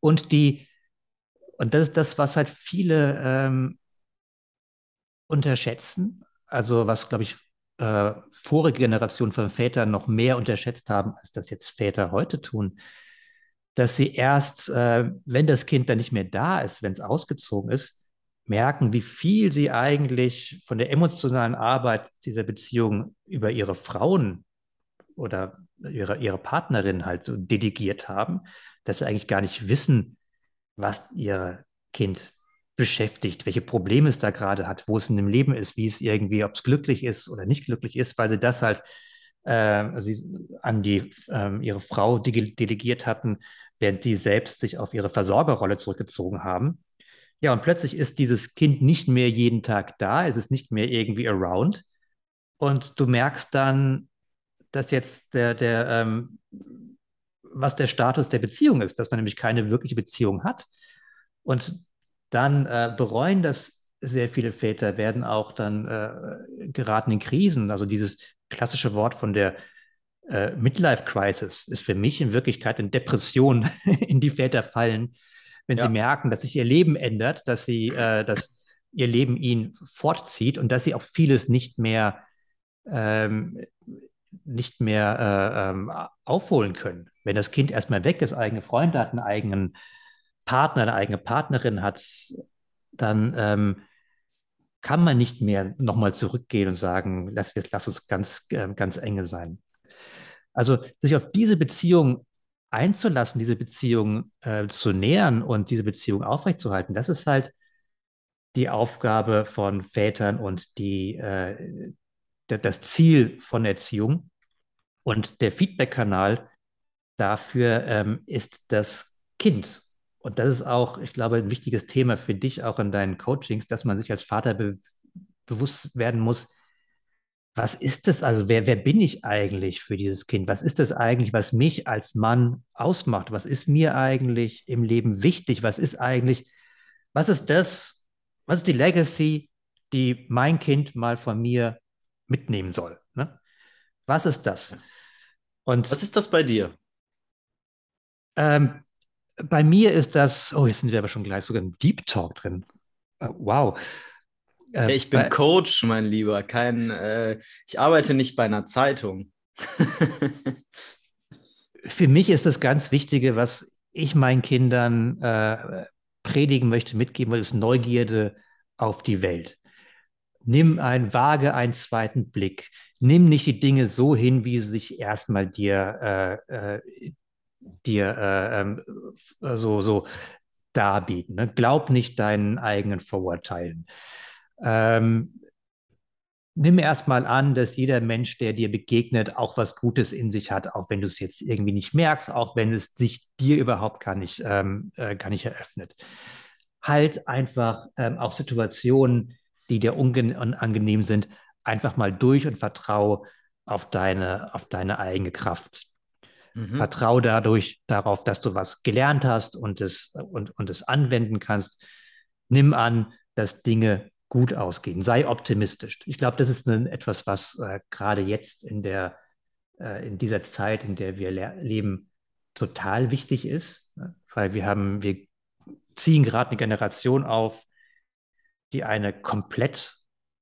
Und die, und das ist das, was halt viele ähm, unterschätzen, also was, glaube ich, äh, vorige Generationen von Vätern noch mehr unterschätzt haben, als das jetzt Väter heute tun, dass sie erst, äh, wenn das Kind dann nicht mehr da ist, wenn es ausgezogen ist, merken, wie viel sie eigentlich von der emotionalen Arbeit dieser Beziehung über ihre Frauen oder ihre, ihre Partnerin halt so delegiert haben, dass sie eigentlich gar nicht wissen, was ihr Kind beschäftigt, welche Probleme es da gerade hat, wo es in dem Leben ist, wie es irgendwie, ob es glücklich ist oder nicht glücklich ist, weil sie das halt äh, sie an die äh, ihre Frau delegiert hatten, während sie selbst sich auf ihre Versorgerrolle zurückgezogen haben. Ja, und plötzlich ist dieses Kind nicht mehr jeden Tag da, es ist nicht mehr irgendwie around. Und du merkst dann, dass jetzt der, der, ähm, was der Status der Beziehung ist, dass man nämlich keine wirkliche Beziehung hat. Und dann äh, bereuen das sehr viele Väter, werden auch dann äh, geraten in Krisen. Also dieses klassische Wort von der äh, Midlife Crisis ist für mich in Wirklichkeit eine Depression, *laughs* in die Väter fallen, wenn ja. sie merken, dass sich ihr Leben ändert, dass sie, äh, dass ihr Leben ihn fortzieht und dass sie auch vieles nicht mehr, ähm, nicht mehr äh, ähm, aufholen können. Wenn das Kind erstmal weg ist, eigene Freunde hat, einen eigenen Partner, eine eigene Partnerin hat, dann ähm, kann man nicht mehr nochmal zurückgehen und sagen, lass, jetzt lass uns ganz, äh, ganz enge sein. Also sich auf diese Beziehung einzulassen, diese Beziehung äh, zu nähern und diese Beziehung aufrechtzuerhalten, das ist halt die Aufgabe von Vätern und die, äh, das Ziel von Erziehung. Und der Feedback-Kanal dafür ähm, ist das Kind. Und das ist auch, ich glaube, ein wichtiges Thema für dich auch in deinen Coachings, dass man sich als Vater be bewusst werden muss, was ist das also? Wer, wer bin ich eigentlich für dieses Kind? Was ist das eigentlich, was mich als Mann ausmacht? Was ist mir eigentlich im Leben wichtig? Was ist eigentlich, was ist das? Was ist die Legacy, die mein Kind mal von mir mitnehmen soll? Ne? Was ist das? Und was ist das bei dir? Ähm, bei mir ist das, oh, jetzt sind wir aber schon gleich sogar im Deep Talk drin. Uh, wow. Äh, ich bin Coach, mein Lieber. Kein, äh, ich arbeite nicht bei einer Zeitung. *laughs* Für mich ist das ganz Wichtige, was ich meinen Kindern äh, predigen möchte, mitgeben, ist Neugierde auf die Welt. Nimm ein, vage einen zweiten Blick. Nimm nicht die Dinge so hin, wie sie sich erstmal dir, äh, äh, dir äh, ähm, so, so darbieten. Ne? Glaub nicht deinen eigenen Vorurteilen. Ähm, nimm erstmal an, dass jeder Mensch, der dir begegnet, auch was Gutes in sich hat, auch wenn du es jetzt irgendwie nicht merkst, auch wenn es sich dir überhaupt gar nicht, ähm, äh, gar nicht eröffnet. Halt einfach ähm, auch Situationen, die dir unangenehm sind, einfach mal durch und vertraue auf deine, auf deine eigene Kraft. Mhm. Vertrau dadurch darauf, dass du was gelernt hast und es, und, und es anwenden kannst. Nimm an, dass Dinge gut ausgehen. Sei optimistisch. Ich glaube, das ist ein, etwas, was äh, gerade jetzt in der äh, in dieser Zeit, in der wir leben, total wichtig ist, ne? weil wir haben, wir ziehen gerade eine Generation auf, die eine komplett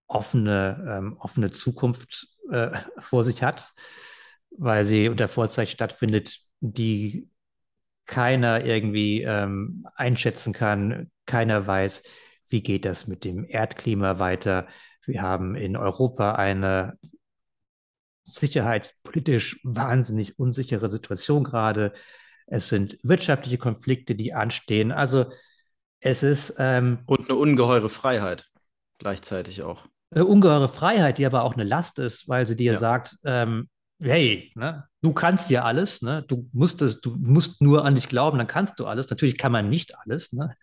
offene, ähm, offene Zukunft äh, *laughs* vor sich hat, weil sie unter Vorzeichen stattfindet, die keiner irgendwie ähm, einschätzen kann, keiner weiß, wie geht das mit dem Erdklima weiter. Wir haben in Europa eine sicherheitspolitisch wahnsinnig unsichere Situation gerade. Es sind wirtschaftliche Konflikte, die anstehen. Also es ist. Ähm, Und eine ungeheure Freiheit gleichzeitig auch. Eine ungeheure Freiheit, die aber auch eine Last ist, weil sie dir ja. sagt, ähm, hey, ne, du kannst ja alles, ne? Du musst es, du musst nur an dich glauben, dann kannst du alles. Natürlich kann man nicht alles, ne?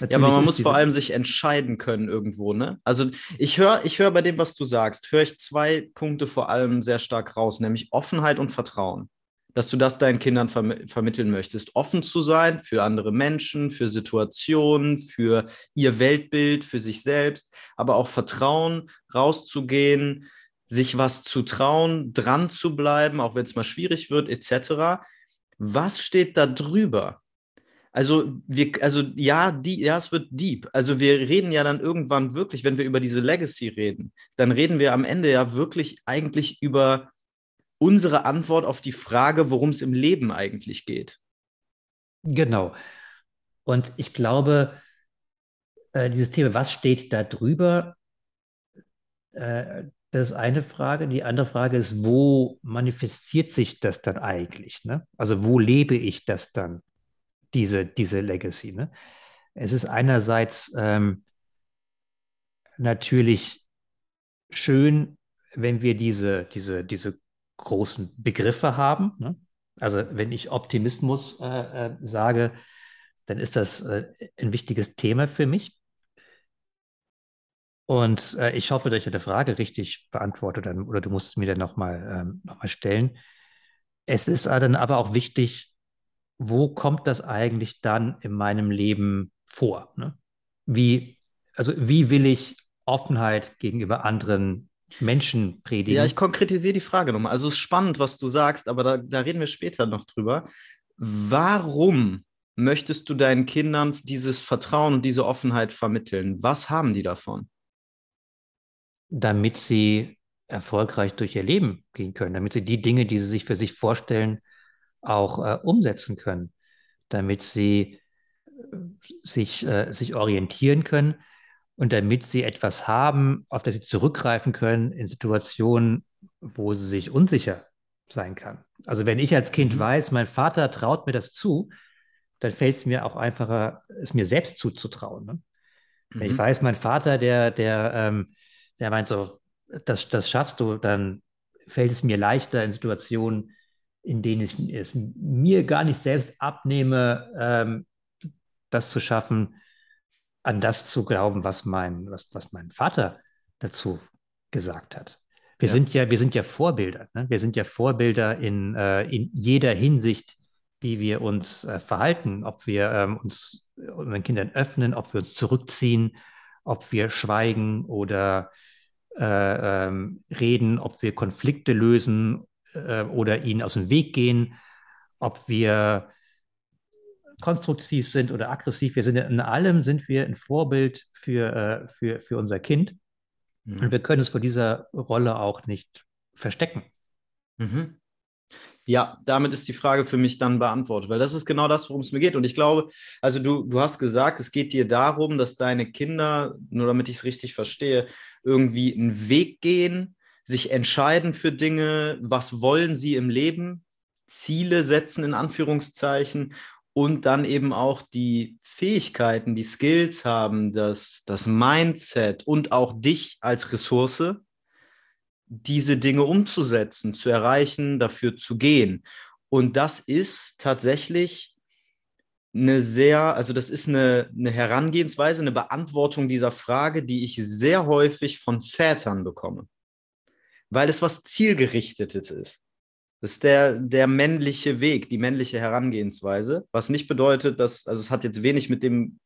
ja, aber man muss vor allem sich entscheiden können irgendwo, ne? Also ich höre, ich höre bei dem, was du sagst, höre ich zwei Punkte vor allem sehr stark raus, nämlich Offenheit und Vertrauen. Dass du das deinen Kindern verm vermitteln möchtest, offen zu sein für andere Menschen, für Situationen, für ihr Weltbild, für sich selbst, aber auch Vertrauen, rauszugehen, sich was zu trauen, dran zu bleiben, auch wenn es mal schwierig wird, etc. Was steht da drüber? Also, wir, also ja, die, ja, es wird deep. Also wir reden ja dann irgendwann wirklich, wenn wir über diese Legacy reden, dann reden wir am Ende ja wirklich eigentlich über unsere Antwort auf die Frage, worum es im Leben eigentlich geht. Genau. Und ich glaube, äh, dieses Thema, was steht da drüber, äh, das ist eine Frage. Die andere Frage ist, wo manifestiert sich das dann eigentlich? Ne? Also wo lebe ich das dann, diese, diese Legacy? Ne? Es ist einerseits ähm, natürlich schön, wenn wir diese, diese, diese großen Begriffe haben. Ne? Also wenn ich Optimismus äh, äh, sage, dann ist das äh, ein wichtiges Thema für mich. Und äh, ich hoffe, dass ich deine Frage richtig beantworte dann, oder du musst mir dann nochmal ähm, noch stellen. Es ist dann aber auch wichtig, wo kommt das eigentlich dann in meinem Leben vor? Ne? Wie, also wie will ich Offenheit gegenüber anderen Menschen predigen? Ja, ich konkretisiere die Frage nochmal. Also es ist spannend, was du sagst, aber da, da reden wir später noch drüber. Warum möchtest du deinen Kindern dieses Vertrauen und diese Offenheit vermitteln? Was haben die davon? Damit sie erfolgreich durch ihr Leben gehen können, damit sie die Dinge, die sie sich für sich vorstellen, auch äh, umsetzen können, damit sie äh, sich, äh, sich orientieren können und damit sie etwas haben, auf das sie zurückgreifen können in Situationen, wo sie sich unsicher sein kann. Also wenn ich als Kind mhm. weiß, mein Vater traut mir das zu, dann fällt es mir auch einfacher, es mir selbst zuzutrauen. Ne? Mhm. Wenn ich mhm. weiß, mein Vater, der, der ähm, der meint so, das, das schaffst du, dann fällt es mir leichter in Situationen, in denen ich es mir gar nicht selbst abnehme, ähm, das zu schaffen, an das zu glauben, was mein, was, was mein Vater dazu gesagt hat. Wir ja. sind ja, wir sind ja Vorbilder. Ne? Wir sind ja Vorbilder in, äh, in jeder Hinsicht, wie wir uns äh, verhalten, ob wir ähm, uns unseren Kindern öffnen, ob wir uns zurückziehen, ob wir schweigen oder äh, ähm, reden, ob wir Konflikte lösen äh, oder ihnen aus dem Weg gehen, ob wir konstruktiv sind oder aggressiv. Wir sind in allem sind wir ein Vorbild für, äh, für, für unser Kind. Mhm. Und wir können es vor dieser Rolle auch nicht verstecken. Mhm. Ja, damit ist die Frage für mich dann beantwortet, weil das ist genau das, worum es mir geht. Und ich glaube, also du, du hast gesagt, es geht dir darum, dass deine Kinder, nur damit ich es richtig verstehe, irgendwie einen Weg gehen, sich entscheiden für Dinge, was wollen sie im Leben, Ziele setzen in Anführungszeichen und dann eben auch die Fähigkeiten, die Skills haben, das, das Mindset und auch dich als Ressource, diese Dinge umzusetzen, zu erreichen, dafür zu gehen. Und das ist tatsächlich eine sehr, also das ist eine, eine Herangehensweise, eine Beantwortung dieser Frage, die ich sehr häufig von Vätern bekomme, weil es was zielgerichtetes ist. Das ist der, der männliche Weg, die männliche Herangehensweise, was nicht bedeutet, dass, also es hat jetzt wenig mit dem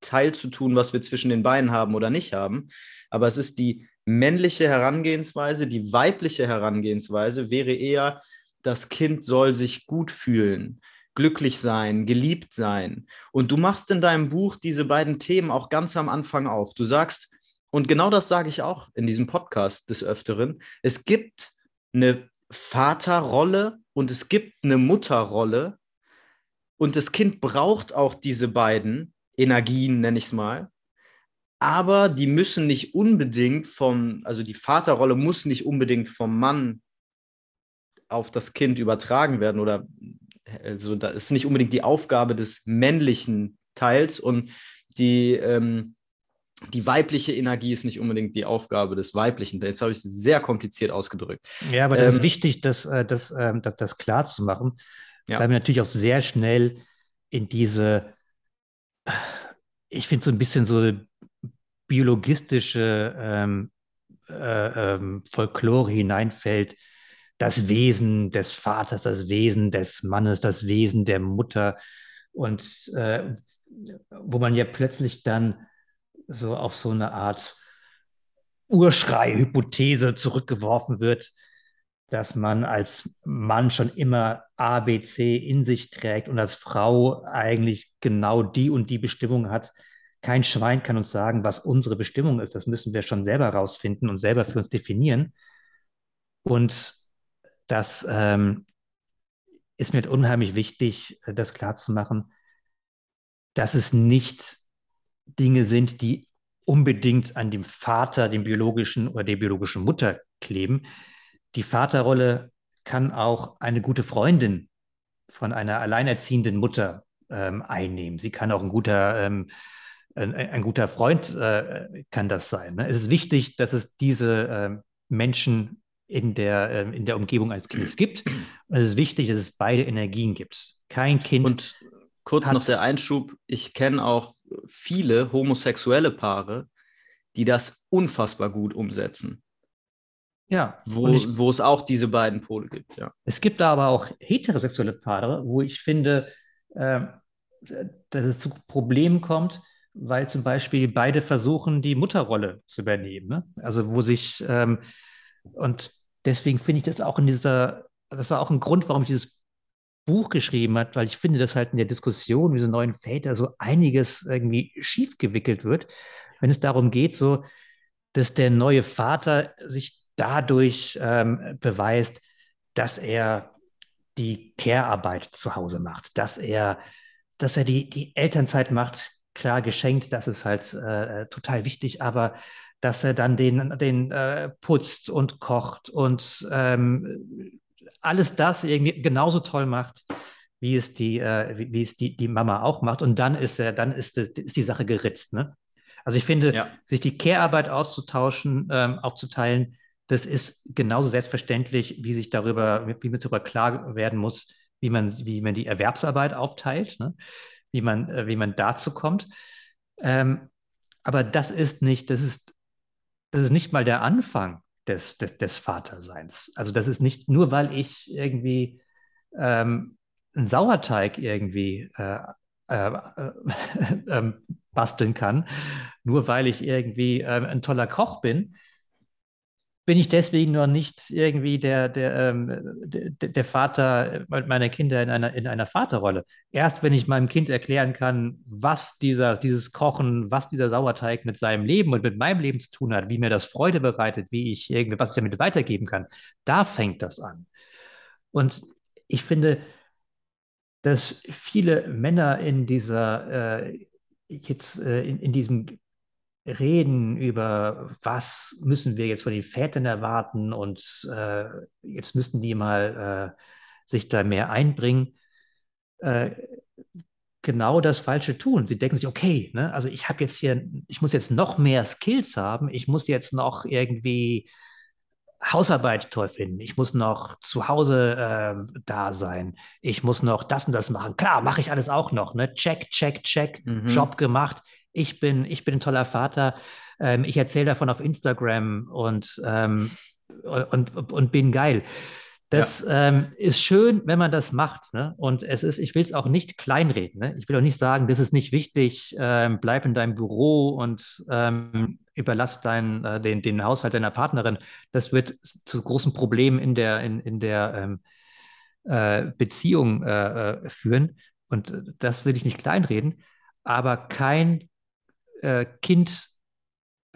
Teil zu tun, was wir zwischen den Beinen haben oder nicht haben, aber es ist die männliche Herangehensweise, die weibliche Herangehensweise wäre eher, das Kind soll sich gut fühlen, glücklich sein, geliebt sein. Und du machst in deinem Buch diese beiden Themen auch ganz am Anfang auf. Du sagst, und genau das sage ich auch in diesem Podcast des Öfteren, es gibt eine Vaterrolle und es gibt eine Mutterrolle. Und das Kind braucht auch diese beiden Energien, nenne ich es mal. Aber die müssen nicht unbedingt vom, also die Vaterrolle muss nicht unbedingt vom Mann auf das Kind übertragen werden oder also das ist nicht unbedingt die Aufgabe des männlichen Teils und die, ähm, die weibliche Energie ist nicht unbedingt die Aufgabe des weiblichen. Jetzt habe ich es sehr kompliziert ausgedrückt. Ja, aber das ähm, ist wichtig, das, äh, das, ähm, das, das klar zu machen, ja. weil wir natürlich auch sehr schnell in diese, ich finde so ein bisschen so biologistische ähm, äh, ähm, Folklore hineinfällt, das Wesen des Vaters, das Wesen des Mannes, das Wesen der Mutter und äh, wo man ja plötzlich dann so auf so eine Art Urschrei-Hypothese zurückgeworfen wird, dass man als Mann schon immer A, B, C in sich trägt und als Frau eigentlich genau die und die Bestimmung hat. Kein Schwein kann uns sagen, was unsere Bestimmung ist. Das müssen wir schon selber rausfinden und selber für uns definieren. Und das ähm, ist mir unheimlich wichtig, das klarzumachen, dass es nicht Dinge sind, die unbedingt an dem Vater, dem biologischen oder der biologischen Mutter kleben. Die Vaterrolle kann auch eine gute Freundin von einer alleinerziehenden Mutter ähm, einnehmen. Sie kann auch ein guter, ähm, ein, ein, guter Freund äh, kann das sein. Ne? Es ist wichtig, dass es diese äh, Menschen in der, äh, in der Umgebung eines Kindes *clears throat* gibt. Und es ist wichtig, dass es beide Energien gibt. Kein Kind. Und kurz noch der Einschub: Ich kenne auch viele homosexuelle Paare, die das unfassbar gut umsetzen. Ja. Wo, ich, wo es auch diese beiden Pole gibt, ja. Es gibt da aber auch heterosexuelle Paare, wo ich finde, äh, dass es zu Problemen kommt, weil zum Beispiel beide versuchen, die Mutterrolle zu übernehmen. Ne? Also wo sich ähm, und deswegen finde ich das auch in dieser, das war auch ein Grund, warum ich dieses Buch geschrieben habe, weil ich finde, dass halt in der Diskussion diese neuen Väter so einiges irgendwie schief gewickelt wird, wenn es darum geht, so, dass der neue Vater sich dadurch ähm, beweist, dass er die Care-Arbeit zu Hause macht, dass er, dass er die, die Elternzeit macht, klar geschenkt, das ist halt äh, total wichtig, aber dass er dann den, den äh, putzt und kocht und ähm, alles das irgendwie genauso toll macht, wie es die, äh, wie, wie, es die, die Mama auch macht. Und dann ist er, dann ist, das, ist die Sache geritzt. Ne? Also ich finde, ja. sich die Care-Arbeit auszutauschen, ähm, aufzuteilen, das ist genauso selbstverständlich, wie sich darüber, wie man darüber klar werden muss, wie man, wie man die Erwerbsarbeit aufteilt, ne? Wie man, äh, wie man dazu kommt. Ähm, aber das ist nicht, das ist das ist nicht mal der Anfang des, des, des Vaterseins. Also das ist nicht nur, weil ich irgendwie ähm, einen Sauerteig irgendwie äh, äh, *laughs* äh, basteln kann, nur weil ich irgendwie äh, ein toller Koch bin, bin ich deswegen noch nicht irgendwie der, der, ähm, der, der, Vater meiner Kinder in einer, in einer Vaterrolle. Erst wenn ich meinem Kind erklären kann, was dieser, dieses Kochen, was dieser Sauerteig mit seinem Leben und mit meinem Leben zu tun hat, wie mir das Freude bereitet, wie ich irgendwie, was ich damit weitergeben kann, da fängt das an. Und ich finde, dass viele Männer in dieser, äh, jetzt äh, in, in diesem reden über, was müssen wir jetzt von den Vätern erwarten und äh, jetzt müssten die mal äh, sich da mehr einbringen, äh, genau das Falsche tun. Sie denken sich, okay, ne, also ich habe jetzt hier, ich muss jetzt noch mehr Skills haben, ich muss jetzt noch irgendwie Hausarbeit toll finden. Ich muss noch zu Hause äh, da sein. Ich muss noch das und das machen. Klar, mache ich alles auch noch. Ne? Check, check, check. Mhm. Job gemacht. Ich bin, ich bin ein toller Vater. Ähm, ich erzähle davon auf Instagram und, ähm, und, und bin geil. Das ja. ähm, ist schön, wenn man das macht. Ne? Und es ist, ich will es auch nicht kleinreden. Ne? Ich will auch nicht sagen, das ist nicht wichtig, ähm, bleib in deinem Büro und ähm, überlass dein, äh, den, den Haushalt deiner Partnerin. Das wird zu großen Problemen in der, in, in der ähm, äh, Beziehung äh, äh führen. Und das will ich nicht kleinreden. Aber kein äh, Kind,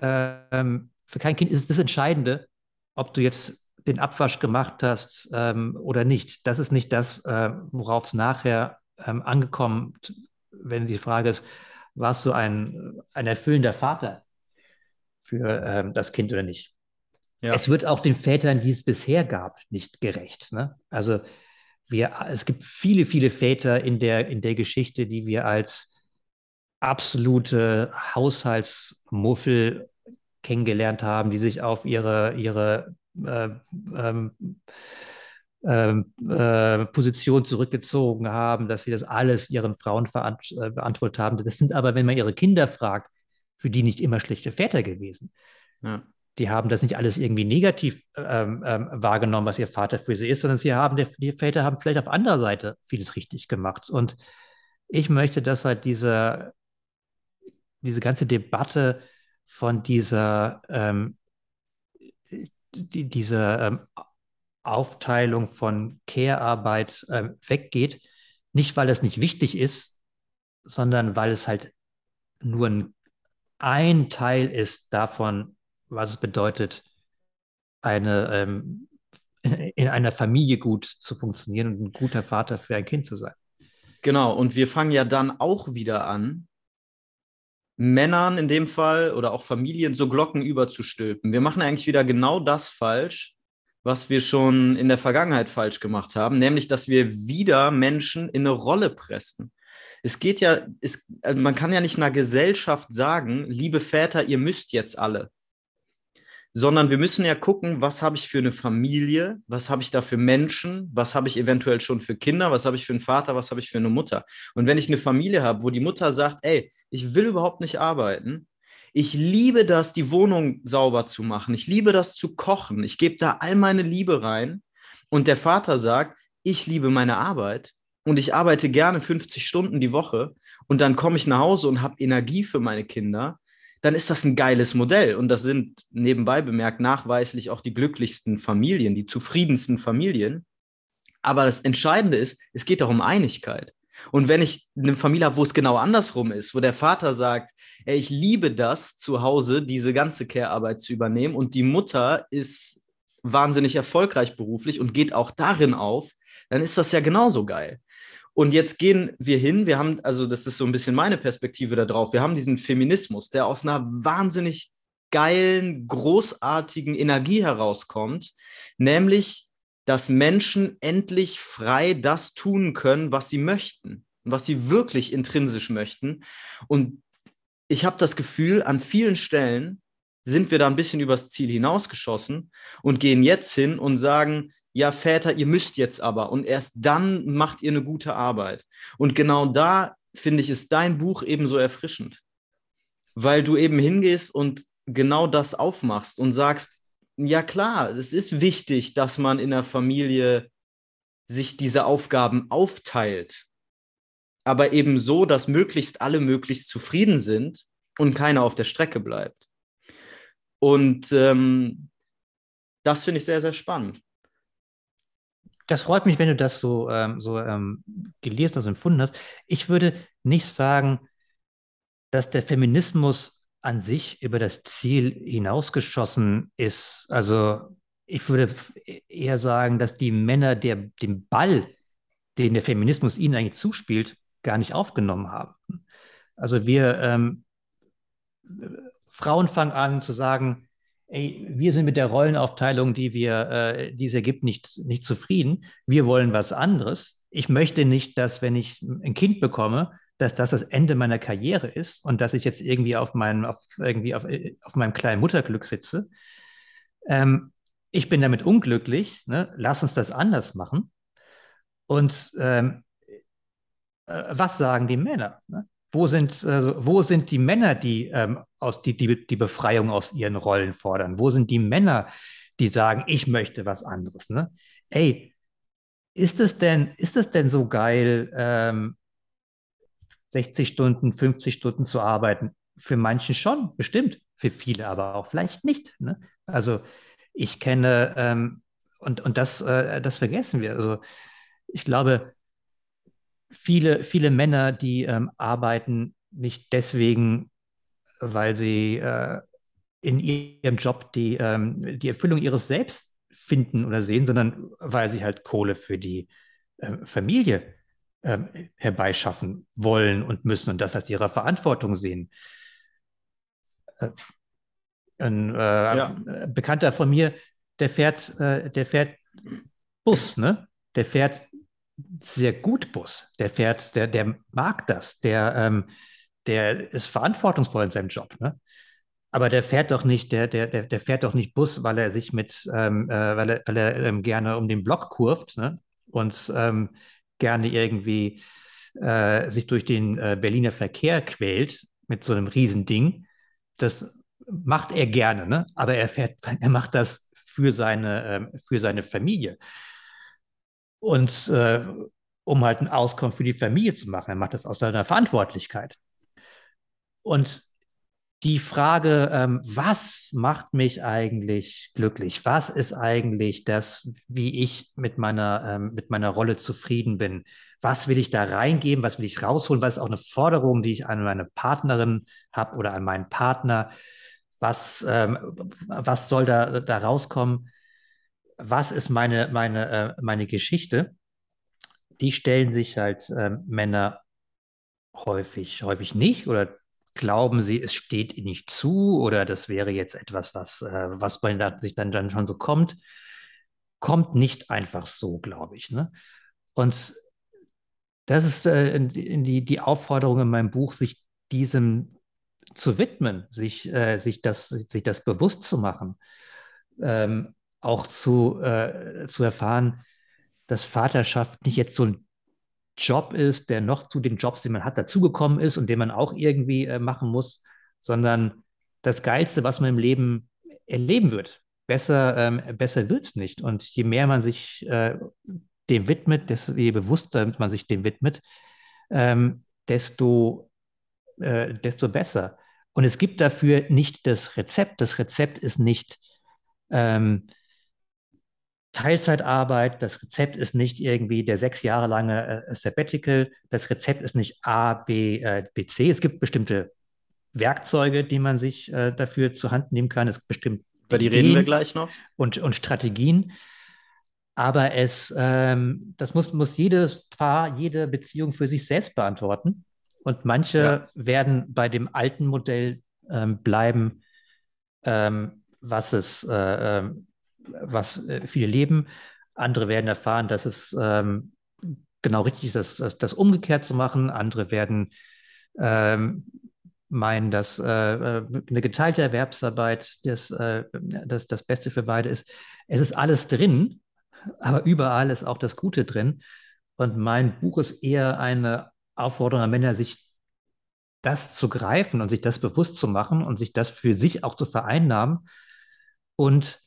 ähm, für kein Kind ist es das Entscheidende, ob du jetzt den Abwasch gemacht hast ähm, oder nicht. Das ist nicht das, äh, worauf es nachher ähm, angekommen, wenn die Frage ist, warst du ein, ein erfüllender Vater für ähm, das Kind oder nicht? Ja. Es wird auch den Vätern, die es bisher gab, nicht gerecht. Ne? Also wir, es gibt viele, viele Väter in der, in der Geschichte, die wir als absolute Haushaltsmuffel kennengelernt haben, die sich auf ihre, ihre äh, ähm, ähm, äh, Position zurückgezogen haben, dass sie das alles ihren Frauen äh, beantwortet haben. Das sind aber, wenn man ihre Kinder fragt, für die nicht immer schlechte Väter gewesen. Ja. Die haben das nicht alles irgendwie negativ ähm, ähm, wahrgenommen, was ihr Vater für sie ist, sondern sie haben, der, die Väter haben vielleicht auf anderer Seite vieles richtig gemacht. Und ich möchte, dass halt diese, diese ganze Debatte von dieser ähm, die, diese ähm, Aufteilung von Care-Arbeit äh, weggeht. Nicht, weil es nicht wichtig ist, sondern weil es halt nur ein, ein Teil ist davon, was es bedeutet, eine, ähm, in einer Familie gut zu funktionieren und ein guter Vater für ein Kind zu sein. Genau, und wir fangen ja dann auch wieder an, Männern in dem Fall oder auch Familien so Glocken überzustülpen. Wir machen eigentlich wieder genau das falsch, was wir schon in der Vergangenheit falsch gemacht haben, nämlich dass wir wieder Menschen in eine Rolle pressen. Es geht ja, es, also man kann ja nicht einer Gesellschaft sagen, liebe Väter, ihr müsst jetzt alle sondern wir müssen ja gucken, was habe ich für eine Familie, was habe ich da für Menschen, was habe ich eventuell schon für Kinder, was habe ich für einen Vater, was habe ich für eine Mutter. Und wenn ich eine Familie habe, wo die Mutter sagt, ey, ich will überhaupt nicht arbeiten, ich liebe das, die Wohnung sauber zu machen, ich liebe das zu kochen, ich gebe da all meine Liebe rein und der Vater sagt, ich liebe meine Arbeit und ich arbeite gerne 50 Stunden die Woche und dann komme ich nach Hause und habe Energie für meine Kinder, dann ist das ein geiles Modell. Und das sind nebenbei bemerkt nachweislich auch die glücklichsten Familien, die zufriedensten Familien. Aber das Entscheidende ist, es geht auch um Einigkeit. Und wenn ich eine Familie habe, wo es genau andersrum ist, wo der Vater sagt, ey, ich liebe das zu Hause, diese ganze Care-Arbeit zu übernehmen und die Mutter ist wahnsinnig erfolgreich beruflich und geht auch darin auf, dann ist das ja genauso geil. Und jetzt gehen wir hin, wir haben, also das ist so ein bisschen meine Perspektive da drauf, wir haben diesen Feminismus, der aus einer wahnsinnig geilen, großartigen Energie herauskommt, nämlich, dass Menschen endlich frei das tun können, was sie möchten, was sie wirklich intrinsisch möchten. Und ich habe das Gefühl, an vielen Stellen sind wir da ein bisschen übers Ziel hinausgeschossen und gehen jetzt hin und sagen, ja, Väter, ihr müsst jetzt aber und erst dann macht ihr eine gute Arbeit. Und genau da, finde ich, ist dein Buch eben so erfrischend, weil du eben hingehst und genau das aufmachst und sagst, ja klar, es ist wichtig, dass man in der Familie sich diese Aufgaben aufteilt, aber eben so, dass möglichst alle möglichst zufrieden sind und keiner auf der Strecke bleibt. Und ähm, das finde ich sehr, sehr spannend. Das freut mich, wenn du das so, ähm, so ähm, gelesen hast, empfunden hast. Ich würde nicht sagen, dass der Feminismus an sich über das Ziel hinausgeschossen ist. Also ich würde eher sagen, dass die Männer der, den Ball, den der Feminismus ihnen eigentlich zuspielt, gar nicht aufgenommen haben. Also wir ähm, Frauen fangen an zu sagen, ey, wir sind mit der Rollenaufteilung, die wir, äh, die es ergibt, nicht, nicht zufrieden. Wir wollen was anderes. Ich möchte nicht, dass, wenn ich ein Kind bekomme, dass das das Ende meiner Karriere ist und dass ich jetzt irgendwie auf meinem, auf, irgendwie auf, auf meinem kleinen Mutterglück sitze. Ähm, ich bin damit unglücklich, ne? lass uns das anders machen. Und ähm, äh, was sagen die Männer? Ne? Wo sind, also, wo sind die Männer, die, ähm, aus, die, die die Befreiung aus ihren Rollen fordern? Wo sind die Männer, die sagen, ich möchte was anderes? Ne? Ey, ist es denn, denn so geil, ähm, 60 Stunden, 50 Stunden zu arbeiten? Für manche schon, bestimmt. Für viele aber auch vielleicht nicht. Ne? Also ich kenne, ähm, und, und das, äh, das vergessen wir. Also ich glaube, viele, viele Männer, die ähm, arbeiten nicht deswegen, weil sie äh, in ihrem Job die, ähm, die Erfüllung ihres Selbst finden oder sehen, sondern weil sie halt Kohle für die äh, Familie äh, herbeischaffen wollen und müssen und das als ihre Verantwortung sehen. Äh, ein äh, ja. Bekannter von mir, der fährt, äh, der fährt Bus, ne? Der fährt sehr gut Bus. Der fährt, der, der mag das. Der, ähm, der ist verantwortungsvoll in seinem Job. Ne? Aber der fährt doch nicht, der, der, der, der fährt doch nicht Bus, weil er sich mit, ähm, äh, weil er, weil er ähm, gerne um den Block kurft ne? und ähm, gerne irgendwie äh, sich durch den äh, Berliner Verkehr quält mit so einem Riesending. Das macht er gerne, ne? aber er, fährt, *laughs* er macht das für seine, ähm, für seine Familie. Und äh, um halt ein Auskommen für die Familie zu machen. Er macht das aus seiner Verantwortlichkeit. Und die Frage, ähm, was macht mich eigentlich glücklich? Was ist eigentlich das, wie ich mit meiner, ähm, mit meiner Rolle zufrieden bin? Was will ich da reingeben? Was will ich rausholen? Was ist auch eine Forderung, die ich an meine Partnerin habe oder an meinen Partner? Was, ähm, was soll da, da rauskommen? Was ist meine, meine, äh, meine Geschichte, die stellen sich halt äh, Männer häufig, häufig nicht oder glauben sie, es steht ihnen nicht zu oder das wäre jetzt etwas, was, äh, was bei sich dann, dann schon so kommt. Kommt nicht einfach so, glaube ich. Ne? Und das ist äh, die, die Aufforderung in meinem Buch, sich diesem zu widmen, sich, äh, sich, das, sich das bewusst zu machen. Ähm, auch zu, äh, zu erfahren, dass Vaterschaft nicht jetzt so ein Job ist, der noch zu den Jobs, die man hat, dazugekommen ist und den man auch irgendwie äh, machen muss, sondern das Geilste, was man im Leben erleben wird. Besser, ähm, besser wird es nicht. Und je mehr man sich äh, dem widmet, desto je bewusster man sich dem widmet, ähm, desto, äh, desto besser. Und es gibt dafür nicht das Rezept. Das Rezept ist nicht, ähm, Teilzeitarbeit, das Rezept ist nicht irgendwie der sechs Jahre lange äh, Sabbatical, das Rezept ist nicht A, B, äh, B, C. Es gibt bestimmte Werkzeuge, die man sich äh, dafür zur Hand nehmen kann. Es gibt bestimmt Über die Ideen reden wir gleich noch. Und, und Strategien. Aber es, ähm, das muss, muss jedes Paar, jede Beziehung für sich selbst beantworten. Und manche ja. werden bei dem alten Modell ähm, bleiben, ähm, was es, äh, ähm, was äh, viele leben. Andere werden erfahren, dass es ähm, genau richtig ist, das, das, das, umgekehrt zu machen. Andere werden ähm, meinen, dass äh, äh, eine geteilte Erwerbsarbeit das, äh, das, das Beste für beide ist. Es ist alles drin, aber überall ist auch das Gute drin. Und mein Buch ist eher eine Aufforderung an Männer, sich das zu greifen und sich das bewusst zu machen und sich das für sich auch zu vereinnahmen und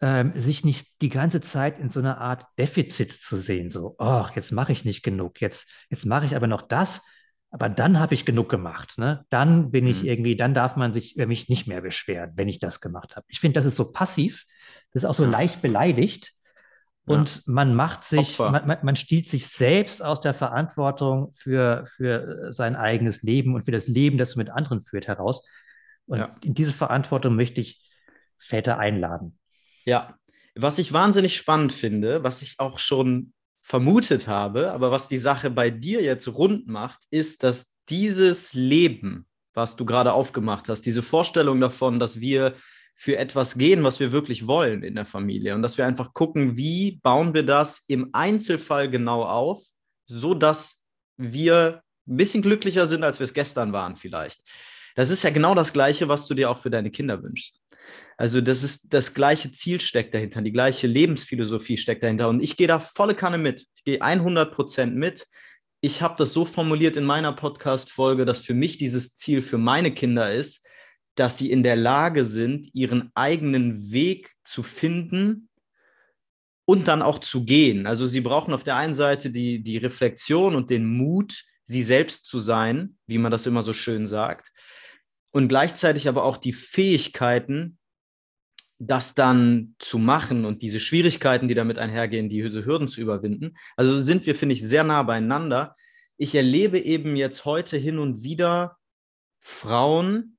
ähm, sich nicht die ganze Zeit in so einer Art Defizit zu sehen, so, ach, jetzt mache ich nicht genug, jetzt, jetzt mache ich aber noch das, aber dann habe ich genug gemacht. Ne? Dann bin ich mhm. irgendwie, dann darf man sich über mich nicht mehr beschweren, wenn ich das gemacht habe. Ich finde, das ist so passiv, das ist auch so leicht beleidigt. Und ja. man macht sich, man, man, man, stiehlt sich selbst aus der Verantwortung für, für sein eigenes Leben und für das Leben, das man mit anderen führt, heraus. Und ja. in diese Verantwortung möchte ich Väter einladen. Ja, was ich wahnsinnig spannend finde, was ich auch schon vermutet habe, aber was die Sache bei dir jetzt rund macht, ist, dass dieses Leben, was du gerade aufgemacht hast, diese Vorstellung davon, dass wir für etwas gehen, was wir wirklich wollen in der Familie und dass wir einfach gucken, wie bauen wir das im Einzelfall genau auf, so dass wir ein bisschen glücklicher sind, als wir es gestern waren vielleicht. Das ist ja genau das Gleiche, was du dir auch für deine Kinder wünschst. Also das ist das gleiche Ziel steckt dahinter, die gleiche Lebensphilosophie steckt dahinter. Und ich gehe da volle Kanne mit. Ich gehe 100 Prozent mit. Ich habe das so formuliert in meiner Podcast-Folge, dass für mich dieses Ziel für meine Kinder ist, dass sie in der Lage sind, ihren eigenen Weg zu finden und dann auch zu gehen. Also sie brauchen auf der einen Seite die, die Reflexion und den Mut, sie selbst zu sein, wie man das immer so schön sagt, und gleichzeitig aber auch die Fähigkeiten, das dann zu machen und diese Schwierigkeiten, die damit einhergehen, diese Hürden zu überwinden. Also sind wir, finde ich, sehr nah beieinander. Ich erlebe eben jetzt heute hin und wieder Frauen,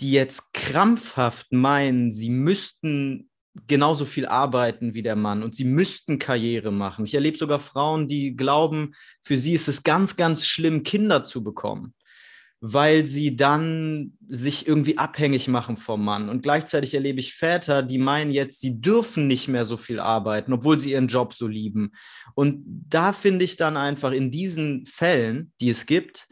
die jetzt krampfhaft meinen, sie müssten genauso viel arbeiten wie der Mann und sie müssten Karriere machen. Ich erlebe sogar Frauen, die glauben, für sie ist es ganz, ganz schlimm, Kinder zu bekommen weil sie dann sich irgendwie abhängig machen vom Mann. Und gleichzeitig erlebe ich Väter, die meinen jetzt, sie dürfen nicht mehr so viel arbeiten, obwohl sie ihren Job so lieben. Und da finde ich dann einfach in diesen Fällen, die es gibt,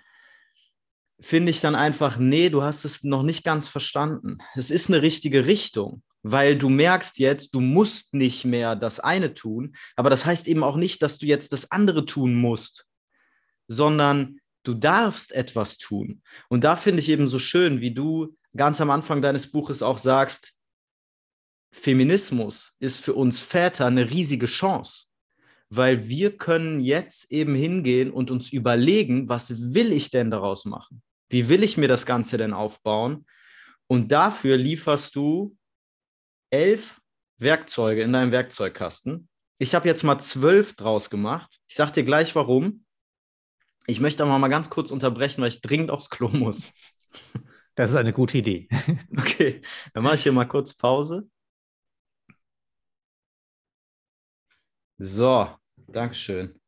finde ich dann einfach, nee, du hast es noch nicht ganz verstanden. Es ist eine richtige Richtung, weil du merkst jetzt, du musst nicht mehr das eine tun, aber das heißt eben auch nicht, dass du jetzt das andere tun musst, sondern du darfst etwas tun. Und da finde ich eben so schön, wie du ganz am Anfang deines Buches auch sagst, Feminismus ist für uns Väter eine riesige Chance, weil wir können jetzt eben hingehen und uns überlegen, was will ich denn daraus machen? Wie will ich mir das Ganze denn aufbauen? Und dafür lieferst du elf Werkzeuge in deinem Werkzeugkasten. Ich habe jetzt mal zwölf draus gemacht. Ich sage dir gleich warum. Ich möchte aber mal ganz kurz unterbrechen, weil ich dringend aufs Klo muss. *laughs* Das ist eine gute Idee. *laughs* Okay, dann mache ich hier mal kurz Pause. So, Dankeschön.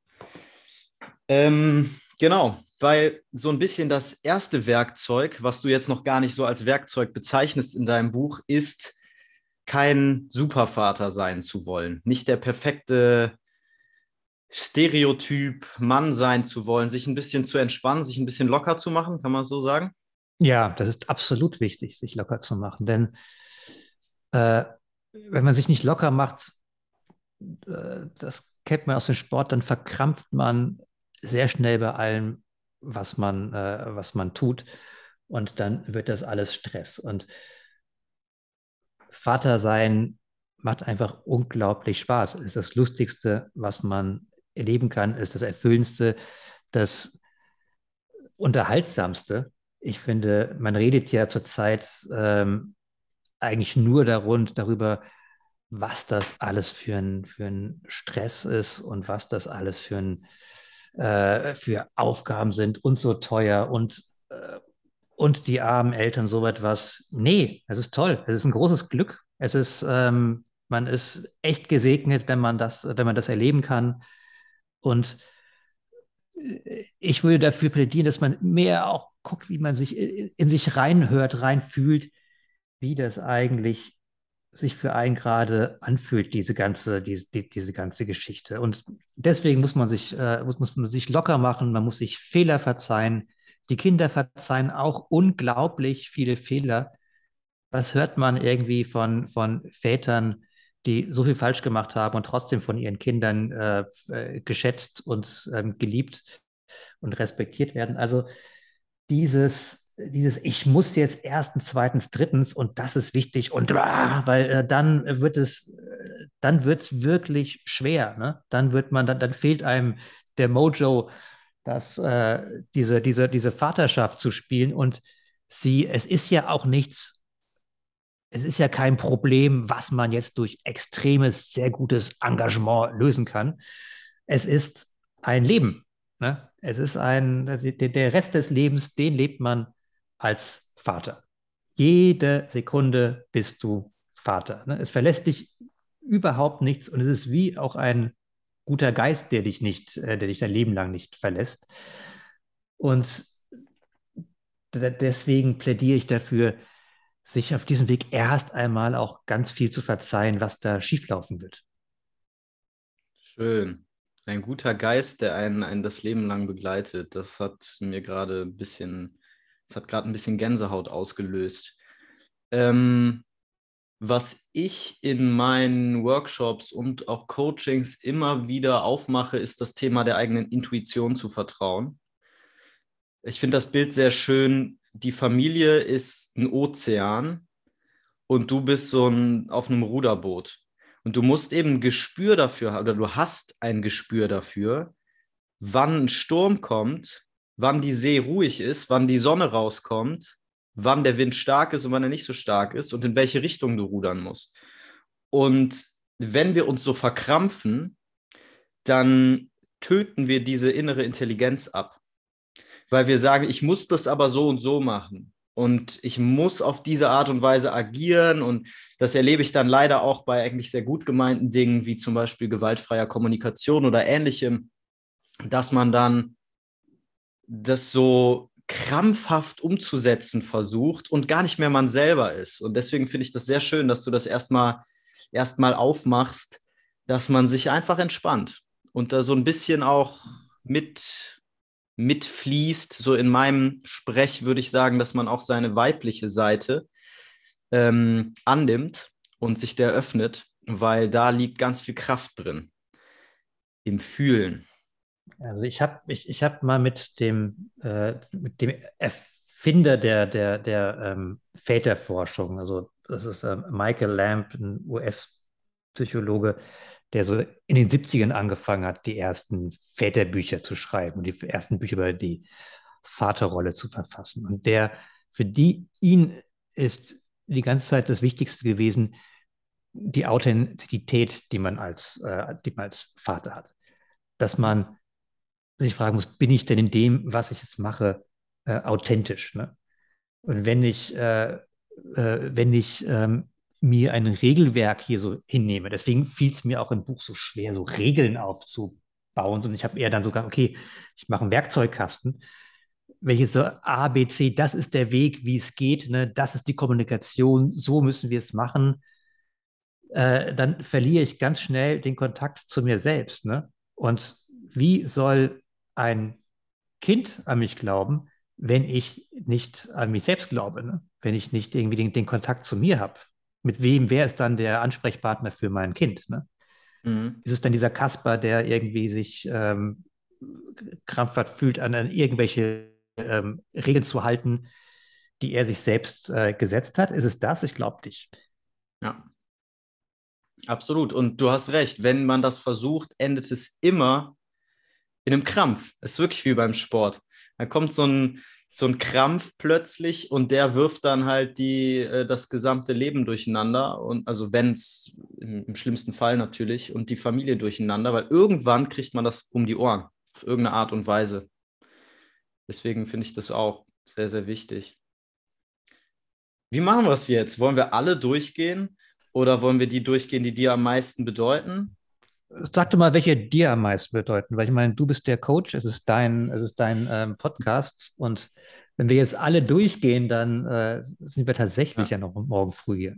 Ähm, genau, weil so ein bisschen das erste Werkzeug, was du jetzt noch gar nicht so als Werkzeug bezeichnest in deinem Buch, ist, kein Supervater sein zu wollen. Nicht der perfekte Stereotyp Mann sein zu wollen, sich ein bisschen zu entspannen, sich ein bisschen locker zu machen, kann man so sagen? Ja, das ist absolut wichtig, sich locker zu machen. Denn äh, wenn man sich nicht locker macht, äh, das kennt man aus dem Sport, dann verkrampft man sehr schnell bei allem, was man, äh, was man tut. Und dann wird das alles Stress. Und Vater sein macht einfach unglaublich Spaß. Es ist das Lustigste, was man erleben kann, ist das Erfüllendste, das Unterhaltsamste. Ich finde, man redet ja zurzeit ähm, eigentlich nur darund, darüber, was das alles für ein, für ein Stress ist und was das alles für, ein, äh, für Aufgaben sind und so teuer und, äh, und die armen Eltern so etwas. Nee, es ist toll. Es ist ein großes Glück. Es ist, ähm, man ist echt gesegnet, wenn man das, wenn man das erleben kann. Und äh, ich würde dafür plädieren, dass man mehr auch guckt, wie man sich in sich reinhört, reinfühlt, wie das eigentlich sich für einen gerade anfühlt, diese ganze, diese, diese ganze Geschichte. Und deswegen muss man sich, äh, muss, muss man sich locker machen, man muss sich Fehler verzeihen. Die Kinder verzeihen auch unglaublich viele Fehler. Was hört man irgendwie von, von Vätern, die so viel falsch gemacht haben und trotzdem von ihren Kindern äh, äh, geschätzt und ähm, geliebt und respektiert werden. Also dieses, dieses, ich muss jetzt erstens, zweitens, drittens und das ist wichtig und ah, weil äh, dann wird es, äh, dann wird es wirklich schwer. Ne? Dann wird man, dann, dann fehlt einem der Mojo, das, äh, diese, diese, diese Vaterschaft zu spielen und sie, es ist ja auch nichts es ist ja kein Problem, was man jetzt durch extremes, sehr gutes Engagement lösen kann. Es ist ein Leben. Ne? Es ist ein, der Rest des Lebens, den lebt man als Vater. Jede Sekunde bist du Vater. Ne? Es verlässt dich überhaupt nichts und es ist wie auch ein guter Geist, der dich nicht, äh, der dich dein Leben lang nicht verlässt. Und deswegen plädiere ich dafür, sich auf diesem Weg erst einmal auch ganz viel zu verzeihen, was da schieflaufen wird. Schön. Ein guter Geist, der einen, einen das Leben lang begleitet. Das hat mir gerade ein bisschen, das hat gerade ein bisschen Gänsehaut ausgelöst. Ähm, was ich in meinen Workshops und auch Coachings immer wieder aufmache, ist das Thema der eigenen Intuition zu vertrauen. Ich finde das Bild sehr schön. Die Familie ist ein Ozean und du bist so ein, auf einem Ruderboot. Und du musst eben ein Gespür dafür haben, oder du hast ein Gespür dafür, wann ein Sturm kommt, wann die See ruhig ist, wann die Sonne rauskommt, wann der Wind stark ist und wann er nicht so stark ist und in welche Richtung du rudern musst. Und wenn wir uns so verkrampfen, dann töten wir diese innere Intelligenz ab, weil wir sagen, ich muss das aber so und so machen und ich muss auf diese Art und Weise agieren und das erlebe ich dann leider auch bei eigentlich sehr gut gemeinten Dingen wie zum Beispiel gewaltfreier Kommunikation oder ähnlichem, dass man dann das so krampfhaft umzusetzen versucht und gar nicht mehr man selber ist. Und deswegen finde ich das sehr schön, dass du das erstmal erstmal aufmachst, dass man sich einfach entspannt und da so ein bisschen auch mit mitfließt. So in meinem Sprech würde ich sagen, dass man auch seine weibliche Seite ähm, annimmt und sich der öffnet, weil da liegt ganz viel Kraft drin im Fühlen. Also ich habe ich, ich hab mal mit dem, äh, mit dem Erfinder der, der, der ähm, Väterforschung, also das ist äh, Michael Lamb, ein US-Psychologe, der so in den 70ern angefangen hat, die ersten Väterbücher zu schreiben und die ersten Bücher über die Vaterrolle zu verfassen. Und der, für die, ihn ist die ganze Zeit das Wichtigste gewesen, die Authentizität, die man als, äh, die man als Vater hat. Dass man sich fragen muss, bin ich denn in dem, was ich jetzt mache, äh, authentisch? Ne? Und wenn ich, äh, äh, wenn ich ähm, mir ein Regelwerk hier so hinnehme, deswegen fiel es mir auch im Buch so schwer, so Regeln aufzubauen. Und ich habe eher dann sogar, okay, ich mache einen Werkzeugkasten. Jetzt so A, B, C, das ist der Weg, wie es geht, ne? das ist die Kommunikation, so müssen wir es machen, äh, dann verliere ich ganz schnell den Kontakt zu mir selbst. Ne? Und wie soll ein Kind an mich glauben, wenn ich nicht an mich selbst glaube, ne? wenn ich nicht irgendwie den, den Kontakt zu mir habe? Mit wem, wer ist dann der Ansprechpartner für mein Kind? Ne? Mhm. Ist es dann dieser Kasper, der irgendwie sich ähm, krampfhaft fühlt, an, an irgendwelche ähm, Regeln zu halten, die er sich selbst äh, gesetzt hat? Ist es das? Ich glaube dich. Ja. Absolut. Und du hast recht, wenn man das versucht, endet es immer in einem Krampf. Es ist wirklich wie beim Sport. Da kommt so ein, so ein Krampf plötzlich und der wirft dann halt die, äh, das gesamte Leben durcheinander. Und also wenn es im, im, schlimmsten Fall natürlich und die Familie durcheinander, weil irgendwann kriegt man das um die Ohren, auf irgendeine Art und Weise. Deswegen finde ich das auch sehr, sehr wichtig. Wie machen wir es jetzt? Wollen wir alle durchgehen oder wollen wir die durchgehen, die dir am meisten bedeuten? Sag doch mal, welche dir am meisten bedeuten, weil ich meine, du bist der Coach, es ist dein, es ist dein ähm, Podcast und wenn wir jetzt alle durchgehen, dann äh, sind wir tatsächlich ja. ja noch morgen früh hier.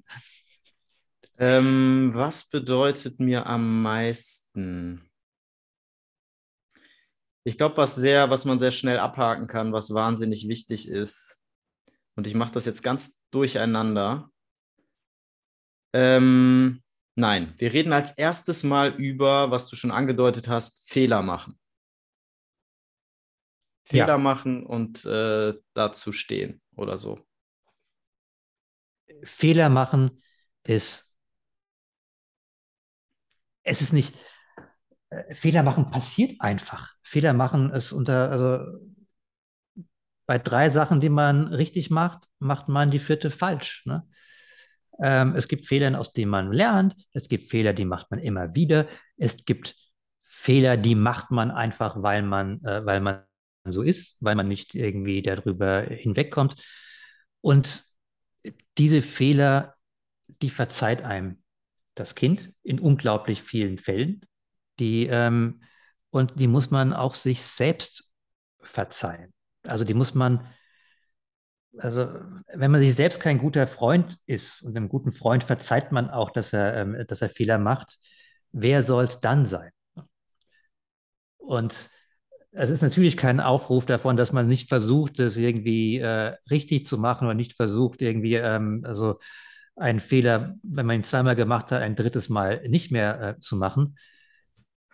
Ähm, was bedeutet mir am meisten? Ich glaube, was sehr, was man sehr schnell abhaken kann, was wahnsinnig wichtig ist. Und ich mache das jetzt ganz durcheinander. Ähm, Nein, wir reden als erstes mal über, was du schon angedeutet hast, Fehler machen. Fehler ja. machen und äh, dazu stehen oder so. Fehler machen ist, es ist nicht, äh, Fehler machen passiert einfach. Fehler machen ist unter, also bei drei Sachen, die man richtig macht, macht man die vierte falsch. Ne? Ähm, es gibt Fehler, aus denen man lernt. Es gibt Fehler, die macht man immer wieder. Es gibt Fehler, die macht man einfach, weil man, äh, weil man so ist, weil man nicht irgendwie darüber hinwegkommt. Und diese Fehler, die verzeiht einem das Kind in unglaublich vielen Fällen. Die, ähm, und die muss man auch sich selbst verzeihen. Also die muss man also wenn man sich selbst kein guter Freund ist und einem guten Freund verzeiht man auch, dass er, ähm, dass er Fehler macht, wer soll es dann sein? Und es ist natürlich kein Aufruf davon, dass man nicht versucht, das irgendwie äh, richtig zu machen oder nicht versucht, irgendwie ähm, also einen Fehler, wenn man ihn zweimal gemacht hat, ein drittes Mal nicht mehr äh, zu machen.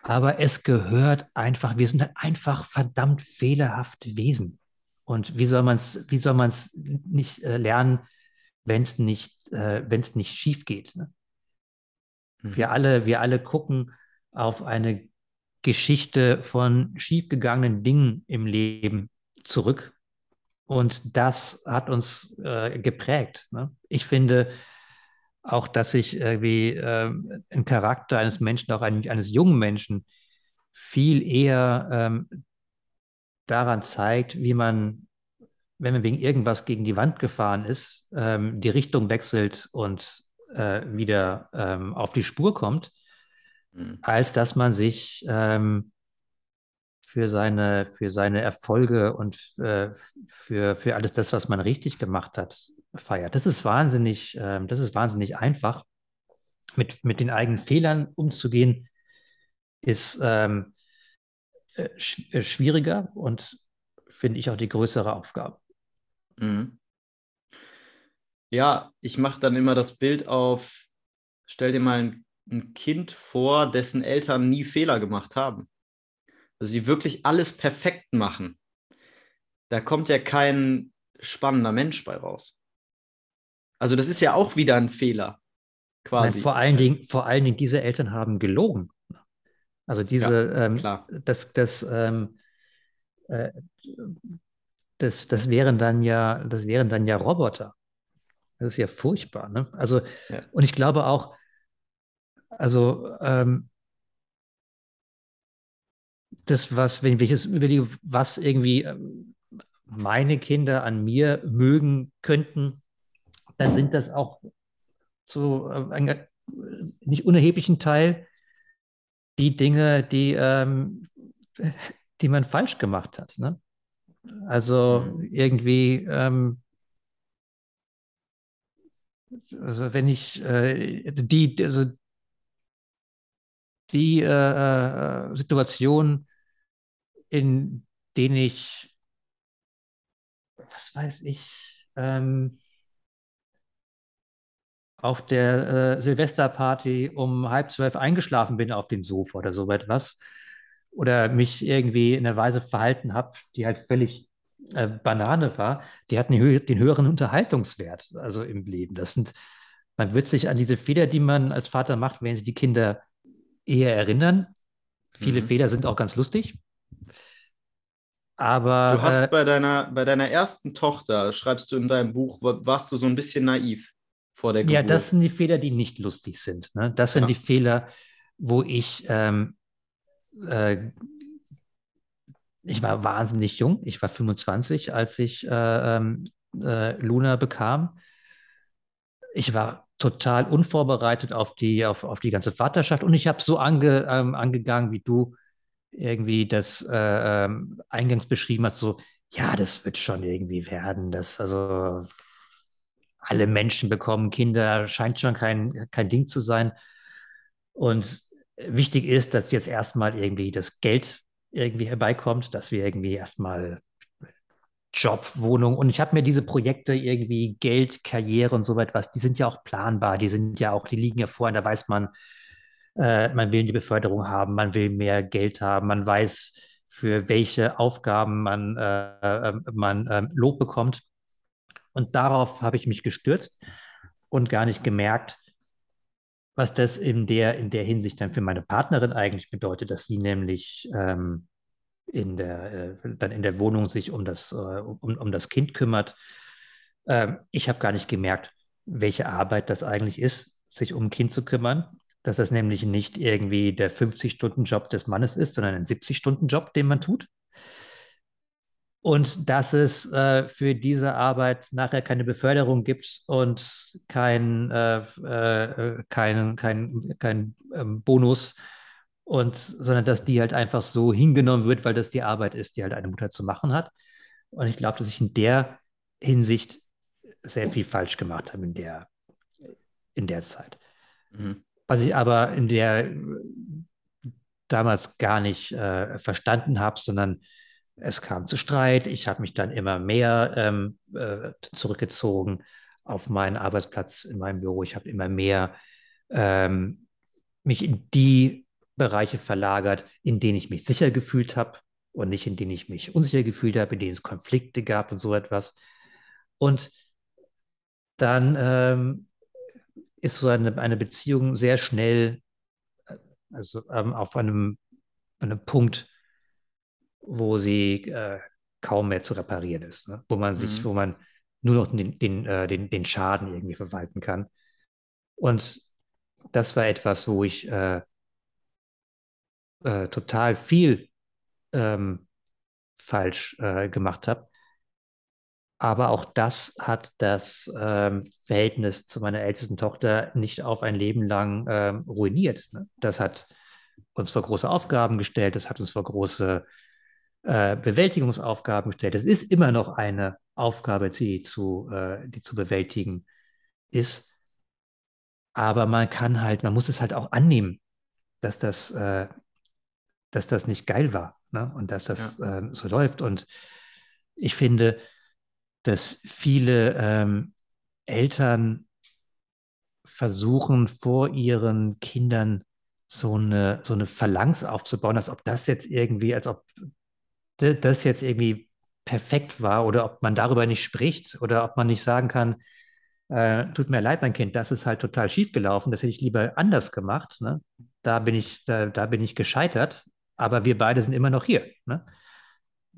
Aber es gehört einfach, wir sind einfach verdammt fehlerhafte Wesen. Und wie soll man es, wie soll man es nicht äh, lernen, wenn es nicht, äh, wenn es nicht schief geht? Ne? Mhm. Wir alle, wir alle gucken auf eine Geschichte von schiefgegangenen Dingen im Leben zurück. Und das hat uns äh, geprägt. Ne? Ich finde auch, dass sich irgendwie äh, ein Charakter eines Menschen, auch ein, eines jungen Menschen, viel eher ähm, daran zeigt, wie man, wenn man wegen irgendwas gegen die Wand gefahren ist, ähm, die Richtung wechselt und äh, wieder ähm, auf die Spur kommt, mhm. als dass man sich ähm, für seine, für seine Erfolge und äh, für, für alles das, was man richtig gemacht hat, feiert. Das ist wahnsinnig, äh, das ist wahnsinnig einfach. Mit, mit den eigenen Fehlern umzugehen, ist ähm, äh, sch äh, schwieriger und finde ich auch die größere Aufgabe. Mhm. Ja, ich mache dann immer das Bild auf, stell dir mal ein, ein Kind vor, dessen Eltern nie Fehler gemacht haben. Also die wirklich alles perfekt machen. Da kommt ja kein spannender Mensch bei raus. Also das ist ja auch wieder ein Fehler, quasi. Nein, vor allen Dingen, vor allen Dingen, diese Eltern haben gelogen. Also diese, ja, ähm, das, das, ähm, äh, das, das wären dann ja, das wären dann ja Roboter. Das ist ja furchtbar. Ne? Also, ja. und ich glaube auch, also ähm, das, was, wenn ich jetzt überlege, was irgendwie ähm, meine Kinder an mir mögen könnten, dann sind das auch zu äh, einem nicht unerheblichen Teil die Dinge, die, ähm, die man falsch gemacht hat. Ne? Also mhm. irgendwie, ähm, also wenn ich äh, die, also die äh, äh, Situation, in denen ich, was weiß ich, ähm, auf der äh, Silvesterparty um halb zwölf eingeschlafen bin auf dem Sofa oder so etwas. Oder mich irgendwie in einer Weise verhalten habe, die halt völlig äh, Banane war, die hatten den, den höheren Unterhaltungswert, also im Leben. Das sind, man wird sich an diese Fehler, die man als Vater macht, wenn sie die Kinder eher erinnern. Viele mhm. Fehler sind auch ganz lustig. Aber. Du hast äh, bei, deiner, bei deiner ersten Tochter, schreibst du in deinem Buch, warst du so ein bisschen naiv vor der Geburt. Ja, das sind die Fehler, die nicht lustig sind. Ne? Das sind ja. die Fehler, wo ich. Ähm, äh, ich war wahnsinnig jung. Ich war 25, als ich äh, ähm, äh, Luna bekam. Ich war total unvorbereitet auf die, auf, auf die ganze Vaterschaft. Und ich habe so ange, ähm, angegangen, wie du irgendwie das äh, ähm, eingangs beschrieben hast, so, ja, das wird schon irgendwie werden. Das, also alle Menschen bekommen Kinder, scheint schon kein, kein Ding zu sein. Und wichtig ist, dass jetzt erstmal irgendwie das Geld irgendwie herbeikommt, dass wir irgendwie erstmal Job, Wohnung. Und ich habe mir diese Projekte irgendwie Geld, Karriere und so etwas, die sind ja auch planbar, die sind ja auch, die liegen ja vor und da weiß man, äh, man will die Beförderung haben, man will mehr Geld haben, man weiß, für welche Aufgaben man, äh, äh man äh, Lob bekommt. Und darauf habe ich mich gestürzt und gar nicht gemerkt, was das in der, in der Hinsicht dann für meine Partnerin eigentlich bedeutet, dass sie nämlich ähm, in der, äh, dann in der Wohnung sich um das, äh, um, um das Kind kümmert. Ähm, ich habe gar nicht gemerkt, welche Arbeit das eigentlich ist, sich um ein Kind zu kümmern. Dass das nämlich nicht irgendwie der 50-Stunden-Job des Mannes ist, sondern ein 70-Stunden-Job, den man tut. Und dass es äh, für diese Arbeit nachher keine Beförderung gibt und kein, äh, äh, kein, kein, kein ähm, Bonus, und sondern dass die halt einfach so hingenommen wird, weil das die Arbeit ist, die halt eine Mutter zu machen hat. Und ich glaube, dass ich in der Hinsicht sehr viel falsch gemacht habe in der, in der Zeit. Mhm. Was ich aber in der damals gar nicht äh, verstanden habe, sondern es kam zu Streit. Ich habe mich dann immer mehr ähm, äh, zurückgezogen. auf meinen Arbeitsplatz in meinem Büro. Ich habe immer mehr ähm, mich in die Bereiche verlagert, in denen ich mich sicher gefühlt habe und nicht in denen ich mich unsicher gefühlt habe, in denen es Konflikte gab und so etwas. Und dann ähm, ist so eine, eine Beziehung sehr schnell, äh, also ähm, auf einem, einem Punkt, wo sie äh, kaum mehr zu reparieren ist, ne? wo man sich, mhm. wo man nur noch den, den, äh, den, den Schaden irgendwie verwalten kann. Und das war etwas, wo ich äh, äh, total viel ähm, falsch äh, gemacht habe. Aber auch das hat das ähm, Verhältnis zu meiner ältesten Tochter nicht auf ein Leben lang ähm, ruiniert. Ne? Das hat uns vor große Aufgaben gestellt, das hat uns vor große äh, Bewältigungsaufgaben gestellt. Es ist immer noch eine Aufgabe, die zu, äh, die zu bewältigen ist. Aber man kann halt, man muss es halt auch annehmen, dass das, äh, dass das nicht geil war ne? und dass das ja. äh, so läuft. Und ich finde, dass viele ähm, Eltern versuchen, vor ihren Kindern so eine, so eine Phalanx aufzubauen, als ob das jetzt irgendwie, als ob das jetzt irgendwie perfekt war oder ob man darüber nicht spricht oder ob man nicht sagen kann, äh, tut mir leid, mein Kind, das ist halt total schief gelaufen, das hätte ich lieber anders gemacht. Ne? Da bin ich, da, da bin ich gescheitert, aber wir beide sind immer noch hier. Ne?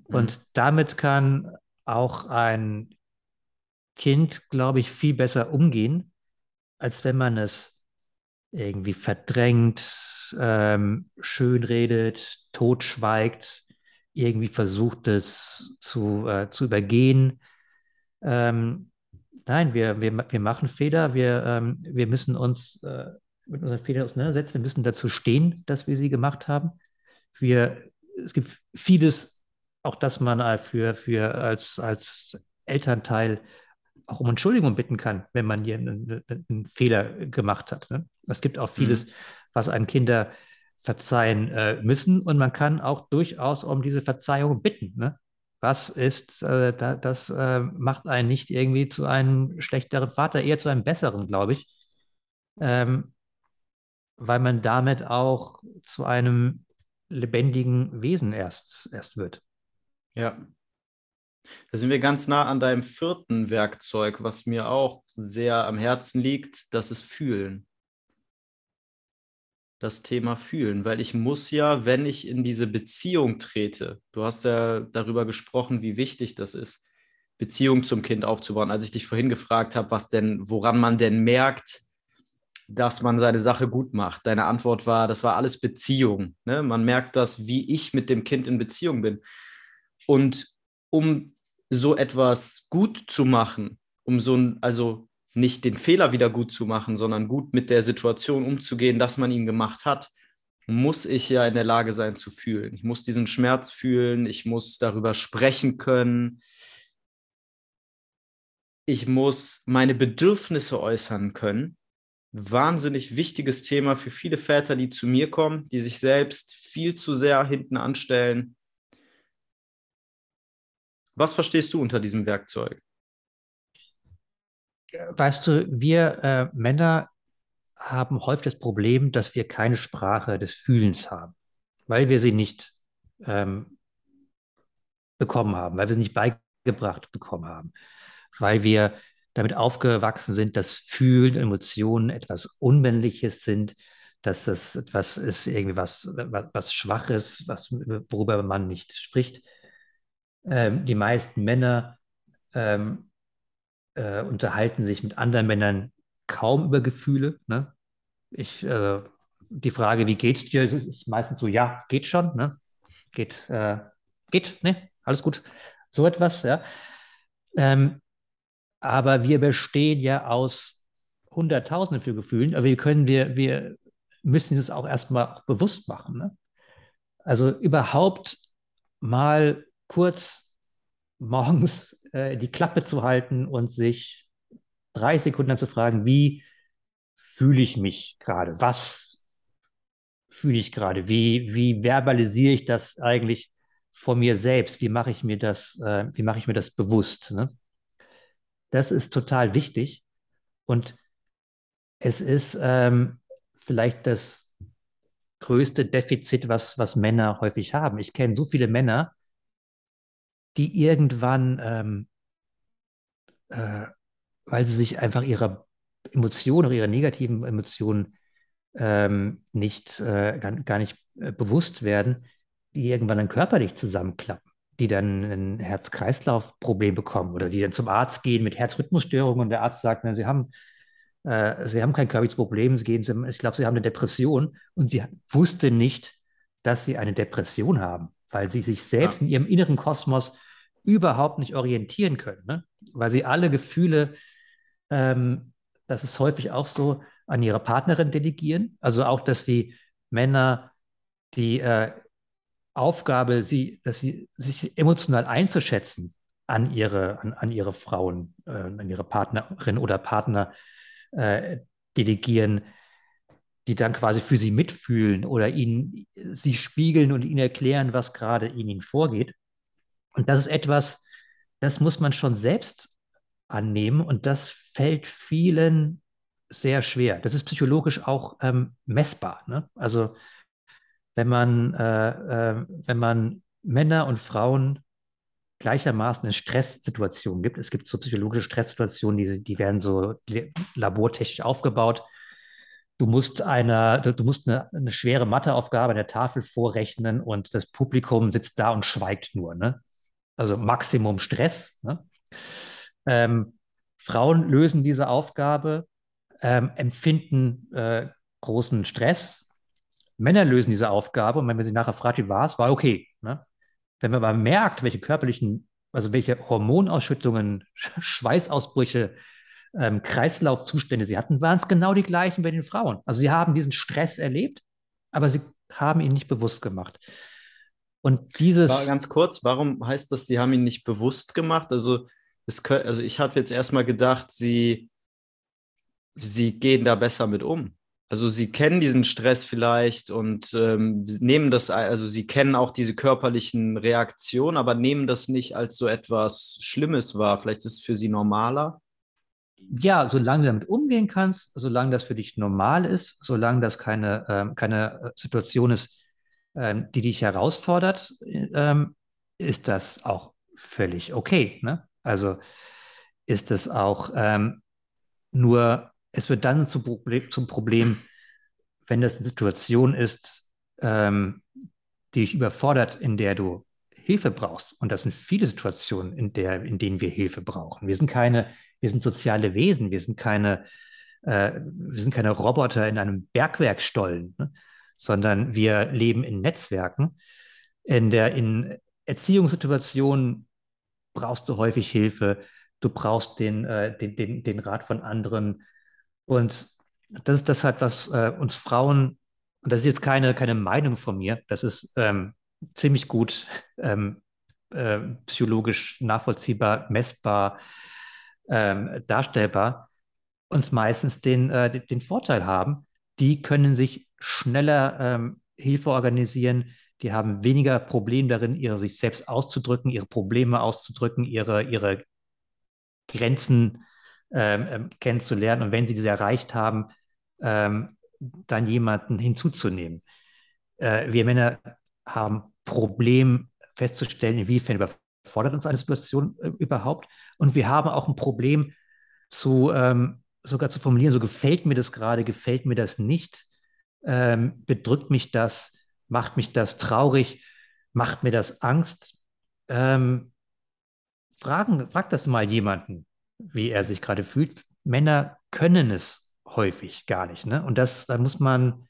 Und mhm. damit kann auch ein Kind, glaube ich, viel besser umgehen, als wenn man es irgendwie verdrängt, ähm, schönredet, totschweigt, irgendwie versucht, es zu, äh, zu übergehen. Ähm, nein, wir, wir, wir machen Fehler, wir, ähm, wir müssen uns äh, mit unseren Fehlern auseinandersetzen, wir müssen dazu stehen, dass wir sie gemacht haben. Wir, es gibt vieles, auch das man für, für als, als Elternteil auch um Entschuldigung bitten kann, wenn man hier einen, einen Fehler gemacht hat. Ne? Es gibt auch vieles, mhm. was einem Kinder verzeihen äh, müssen und man kann auch durchaus um diese Verzeihung bitten. Ne? Was ist, äh, da, das äh, macht einen nicht irgendwie zu einem schlechteren Vater, eher zu einem besseren, glaube ich, ähm, weil man damit auch zu einem lebendigen Wesen erst, erst wird. Ja. Da sind wir ganz nah an deinem vierten Werkzeug, was mir auch sehr am Herzen liegt, das ist Fühlen das Thema fühlen, weil ich muss ja, wenn ich in diese Beziehung trete, du hast ja darüber gesprochen, wie wichtig das ist, Beziehung zum Kind aufzubauen. Als ich dich vorhin gefragt habe, was denn, woran man denn merkt, dass man seine Sache gut macht. Deine Antwort war, das war alles Beziehung. Ne? Man merkt das, wie ich mit dem Kind in Beziehung bin. Und um so etwas gut zu machen, um so ein, also nicht den Fehler wieder gut zu machen, sondern gut mit der Situation umzugehen, dass man ihn gemacht hat, muss ich ja in der Lage sein zu fühlen. Ich muss diesen Schmerz fühlen, ich muss darüber sprechen können, ich muss meine Bedürfnisse äußern können. Wahnsinnig wichtiges Thema für viele Väter, die zu mir kommen, die sich selbst viel zu sehr hinten anstellen. Was verstehst du unter diesem Werkzeug? Weißt du, wir äh, Männer haben häufig das Problem, dass wir keine Sprache des Fühlens haben, weil wir sie nicht ähm, bekommen haben, weil wir sie nicht beigebracht bekommen haben, weil wir damit aufgewachsen sind, dass Fühlen, Emotionen etwas Unmännliches sind, dass das etwas ist, irgendwie was, was, was Schwaches, was, worüber man nicht spricht. Ähm, die meisten Männer ähm, äh, unterhalten sich mit anderen Männern kaum über Gefühle. Ne? Ich, äh, die Frage, wie geht's dir, ist meistens so, ja, geht schon, ne? Geht, äh, geht, ne? Alles gut. So etwas, ja. Ähm, aber wir bestehen ja aus Hunderttausenden für Gefühlen, aber wir können, wir, wir müssen es auch erstmal bewusst machen. Ne? Also überhaupt mal kurz morgens äh, die Klappe zu halten und sich drei Sekunden zu fragen, wie fühle ich mich gerade? Was fühle ich gerade? Wie, wie verbalisiere ich das eigentlich vor mir selbst? Wie mache ich mir das, äh, wie mache ich mir das bewusst? Ne? Das ist total wichtig. Und es ist ähm, vielleicht das größte Defizit, was, was Männer häufig haben. Ich kenne so viele Männer, die irgendwann, ähm, äh, weil sie sich einfach ihrer Emotionen oder ihrer negativen Emotionen ähm, nicht, äh, gar, gar, nicht äh, bewusst werden, die irgendwann dann körperlich zusammenklappen, die dann ein Herz-Kreislauf-Problem bekommen oder die dann zum Arzt gehen mit Herzrhythmusstörungen und der Arzt sagt, na, sie haben äh, sie haben kein körperliches Problem, sie gehen, ich glaube, sie haben eine Depression und sie wusste nicht, dass sie eine Depression haben, weil sie sich selbst ja. in ihrem inneren Kosmos überhaupt nicht orientieren können, ne? weil sie alle Gefühle, ähm, das ist häufig auch so, an ihre Partnerin delegieren. Also auch, dass die Männer die äh, Aufgabe, sie, dass sie sich emotional einzuschätzen an ihre, an, an ihre Frauen, äh, an ihre Partnerin oder Partner äh, delegieren, die dann quasi für sie mitfühlen oder ihnen sie spiegeln und ihnen erklären, was gerade in ihnen vorgeht. Und das ist etwas, das muss man schon selbst annehmen und das fällt vielen sehr schwer. Das ist psychologisch auch ähm, messbar. Ne? Also wenn man, äh, äh, wenn man Männer und Frauen gleichermaßen in Stresssituationen gibt. Es gibt so psychologische Stresssituationen, die, die werden so labortechnisch aufgebaut. Du musst, eine, du musst eine, eine schwere Matheaufgabe an der Tafel vorrechnen und das Publikum sitzt da und schweigt nur. Ne? Also Maximum Stress. Ne? Ähm, Frauen lösen diese Aufgabe, ähm, empfinden äh, großen Stress. Männer lösen diese Aufgabe und wenn man sie nachher fragt, wie war es, war okay. Ne? Wenn man aber merkt, welche körperlichen, also welche Hormonausschüttungen, Schweißausbrüche, ähm, Kreislaufzustände sie hatten, waren es genau die gleichen bei den Frauen. Also sie haben diesen Stress erlebt, aber sie haben ihn nicht bewusst gemacht. Und dieses. War ganz kurz, warum heißt das, sie haben ihn nicht bewusst gemacht? Also, es, also ich habe jetzt erstmal gedacht, sie, sie gehen da besser mit um. Also sie kennen diesen Stress vielleicht und ähm, nehmen das, also sie kennen auch diese körperlichen Reaktionen, aber nehmen das nicht als so etwas Schlimmes wahr. Vielleicht ist es für sie normaler. Ja, solange du damit umgehen kannst, solange das für dich normal ist, solange das keine, ähm, keine äh, Situation ist, ähm, die dich herausfordert, ähm, ist das auch völlig okay. Ne? Also ist es auch ähm, nur es wird dann zum Problem, zum Problem wenn das eine Situation ist, ähm, die dich überfordert, in der du Hilfe brauchst. Und das sind viele Situationen, in, der, in denen wir Hilfe brauchen. Wir sind keine, wir sind soziale Wesen, wir sind keine, äh, wir sind keine Roboter in einem Bergwerkstollen, ne? Sondern wir leben in Netzwerken. In der in Erziehungssituationen brauchst du häufig Hilfe, du brauchst den, äh, den, den, den Rat von anderen. Und das ist das halt, was äh, uns Frauen, und das ist jetzt keine, keine Meinung von mir, das ist ähm, ziemlich gut ähm, äh, psychologisch nachvollziehbar, messbar, ähm, darstellbar, uns meistens den, äh, den Vorteil haben, die können sich schneller ähm, Hilfe organisieren, die haben weniger Probleme darin, ihre sich selbst auszudrücken, ihre Probleme auszudrücken, ihre, ihre Grenzen ähm, ähm, kennenzulernen und wenn sie diese erreicht haben, ähm, dann jemanden hinzuzunehmen. Äh, wir Männer haben Problem festzustellen, inwiefern überfordert uns eine Situation äh, überhaupt. Und wir haben auch ein Problem zu, ähm, sogar zu formulieren, so gefällt mir das gerade, gefällt mir das nicht, ähm, bedrückt mich das, macht mich das traurig, macht mir das Angst. Ähm, fragen, frag das mal jemanden wie er sich gerade fühlt. Männer können es häufig gar nicht. Ne? Und das, da muss man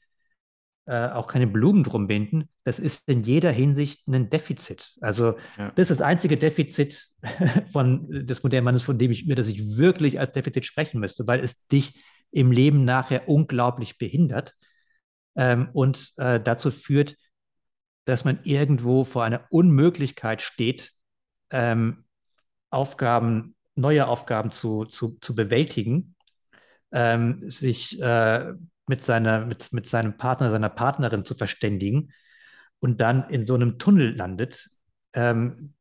äh, auch keine Blumen drum binden. Das ist in jeder Hinsicht ein Defizit. Also ja. das ist das einzige Defizit *laughs* von des modernen Mannes, von dem ich mir, dass ich wirklich als Defizit sprechen müsste, weil es dich im Leben nachher unglaublich behindert ähm, und äh, dazu führt, dass man irgendwo vor einer Unmöglichkeit steht, ähm, Aufgaben neue Aufgaben zu, zu, zu bewältigen, ähm, sich äh, mit, seiner, mit, mit seinem Partner, seiner Partnerin zu verständigen und dann in so einem Tunnel landet, ähm,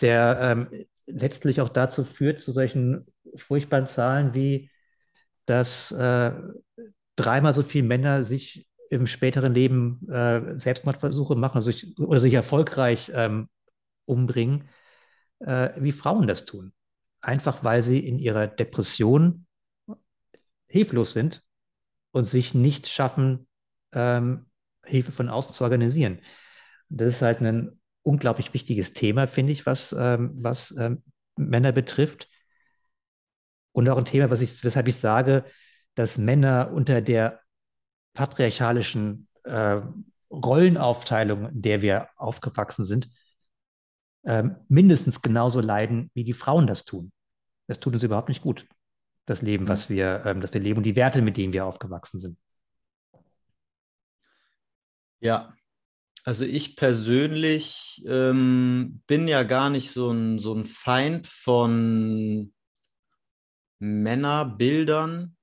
der ähm, letztlich auch dazu führt, zu solchen furchtbaren Zahlen wie, dass äh, dreimal so viele Männer sich im späteren Leben äh, Selbstmordversuche machen sich, oder sich erfolgreich ähm, umbringen, äh, wie Frauen das tun. Einfach weil sie in ihrer Depression hilflos sind und sich nicht schaffen, ähm, Hilfe von außen zu organisieren. Das ist halt ein unglaublich wichtiges Thema, finde ich, was, ähm, was ähm, Männer betrifft. Und auch ein Thema, was ich, weshalb ich sage, dass Männer unter der patriarchalischen äh, Rollenaufteilung, in der wir aufgewachsen sind, äh, mindestens genauso leiden, wie die Frauen das tun. Das tut uns überhaupt nicht gut, das Leben, mhm. was wir, ähm, das wir leben und die Werte, mit denen wir aufgewachsen sind. Ja, also ich persönlich ähm, bin ja gar nicht so ein, so ein Feind von Männerbildern.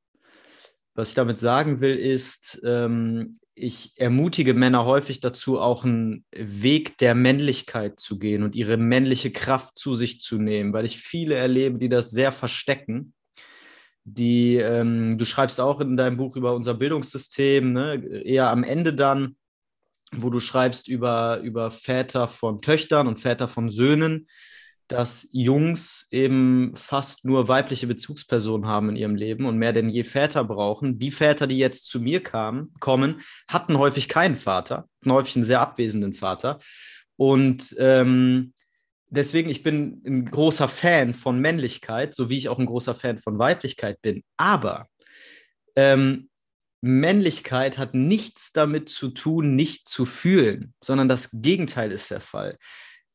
Was ich damit sagen will, ist, ähm, ich ermutige Männer häufig dazu, auch einen Weg der Männlichkeit zu gehen und ihre männliche Kraft zu sich zu nehmen, weil ich viele erlebe, die das sehr verstecken. Die, ähm, du schreibst auch in deinem Buch über unser Bildungssystem, ne, eher am Ende dann, wo du schreibst über, über Väter von Töchtern und Väter von Söhnen, dass Jungs eben fast nur weibliche Bezugspersonen haben in ihrem Leben und mehr denn je Väter brauchen. Die Väter, die jetzt zu mir kamen, kommen, hatten häufig keinen Vater, hatten häufig einen sehr abwesenden Vater. Und ähm, deswegen, ich bin ein großer Fan von Männlichkeit, so wie ich auch ein großer Fan von Weiblichkeit bin. Aber ähm, Männlichkeit hat nichts damit zu tun, nicht zu fühlen, sondern das Gegenteil ist der Fall.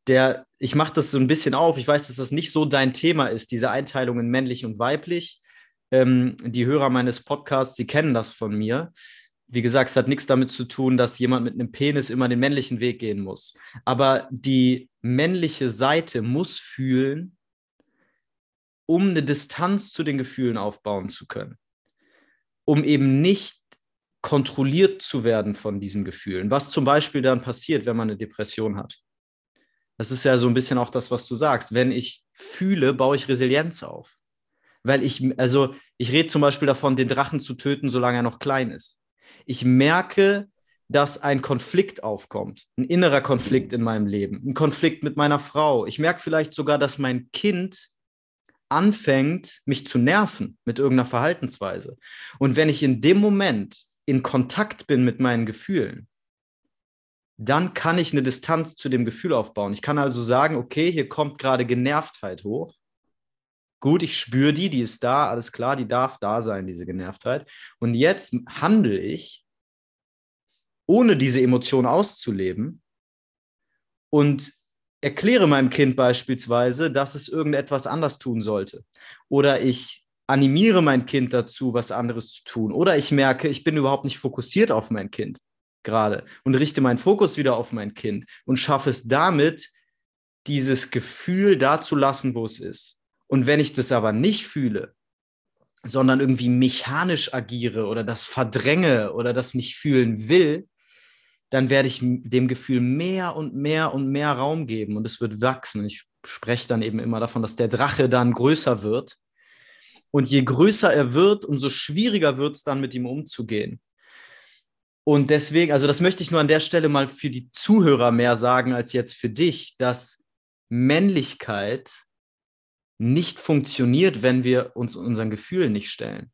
Der, ich mache das so ein bisschen auf, ich weiß, dass das nicht so dein Thema ist, diese Einteilung in männlich und weiblich. Ähm, die Hörer meines Podcasts, sie kennen das von mir. Wie gesagt, es hat nichts damit zu tun, dass jemand mit einem Penis immer den männlichen Weg gehen muss. Aber die männliche Seite muss fühlen, um eine Distanz zu den Gefühlen aufbauen zu können um eben nicht kontrolliert zu werden von diesen Gefühlen. Was zum Beispiel dann passiert, wenn man eine Depression hat. Das ist ja so ein bisschen auch das, was du sagst. Wenn ich fühle, baue ich Resilienz auf. Weil ich, also ich rede zum Beispiel davon, den Drachen zu töten, solange er noch klein ist. Ich merke, dass ein Konflikt aufkommt, ein innerer Konflikt in meinem Leben, ein Konflikt mit meiner Frau. Ich merke vielleicht sogar, dass mein Kind anfängt, mich zu nerven mit irgendeiner Verhaltensweise. Und wenn ich in dem Moment in Kontakt bin mit meinen Gefühlen, dann kann ich eine Distanz zu dem Gefühl aufbauen. Ich kann also sagen, okay, hier kommt gerade Genervtheit hoch. Gut, ich spüre die, die ist da, alles klar, die darf da sein, diese Genervtheit. Und jetzt handle ich, ohne diese Emotion auszuleben und erkläre meinem Kind beispielsweise, dass es irgendetwas anders tun sollte. Oder ich animiere mein Kind dazu, was anderes zu tun. Oder ich merke, ich bin überhaupt nicht fokussiert auf mein Kind gerade und richte meinen Fokus wieder auf mein Kind und schaffe es damit, dieses Gefühl da zu lassen, wo es ist. Und wenn ich das aber nicht fühle, sondern irgendwie mechanisch agiere oder das verdränge oder das nicht fühlen will, dann werde ich dem Gefühl mehr und mehr und mehr Raum geben und es wird wachsen. Ich spreche dann eben immer davon, dass der Drache dann größer wird. Und je größer er wird, umso schwieriger wird es dann mit ihm umzugehen. Und deswegen, also das möchte ich nur an der Stelle mal für die Zuhörer mehr sagen als jetzt für dich, dass Männlichkeit nicht funktioniert, wenn wir uns unseren Gefühlen nicht stellen.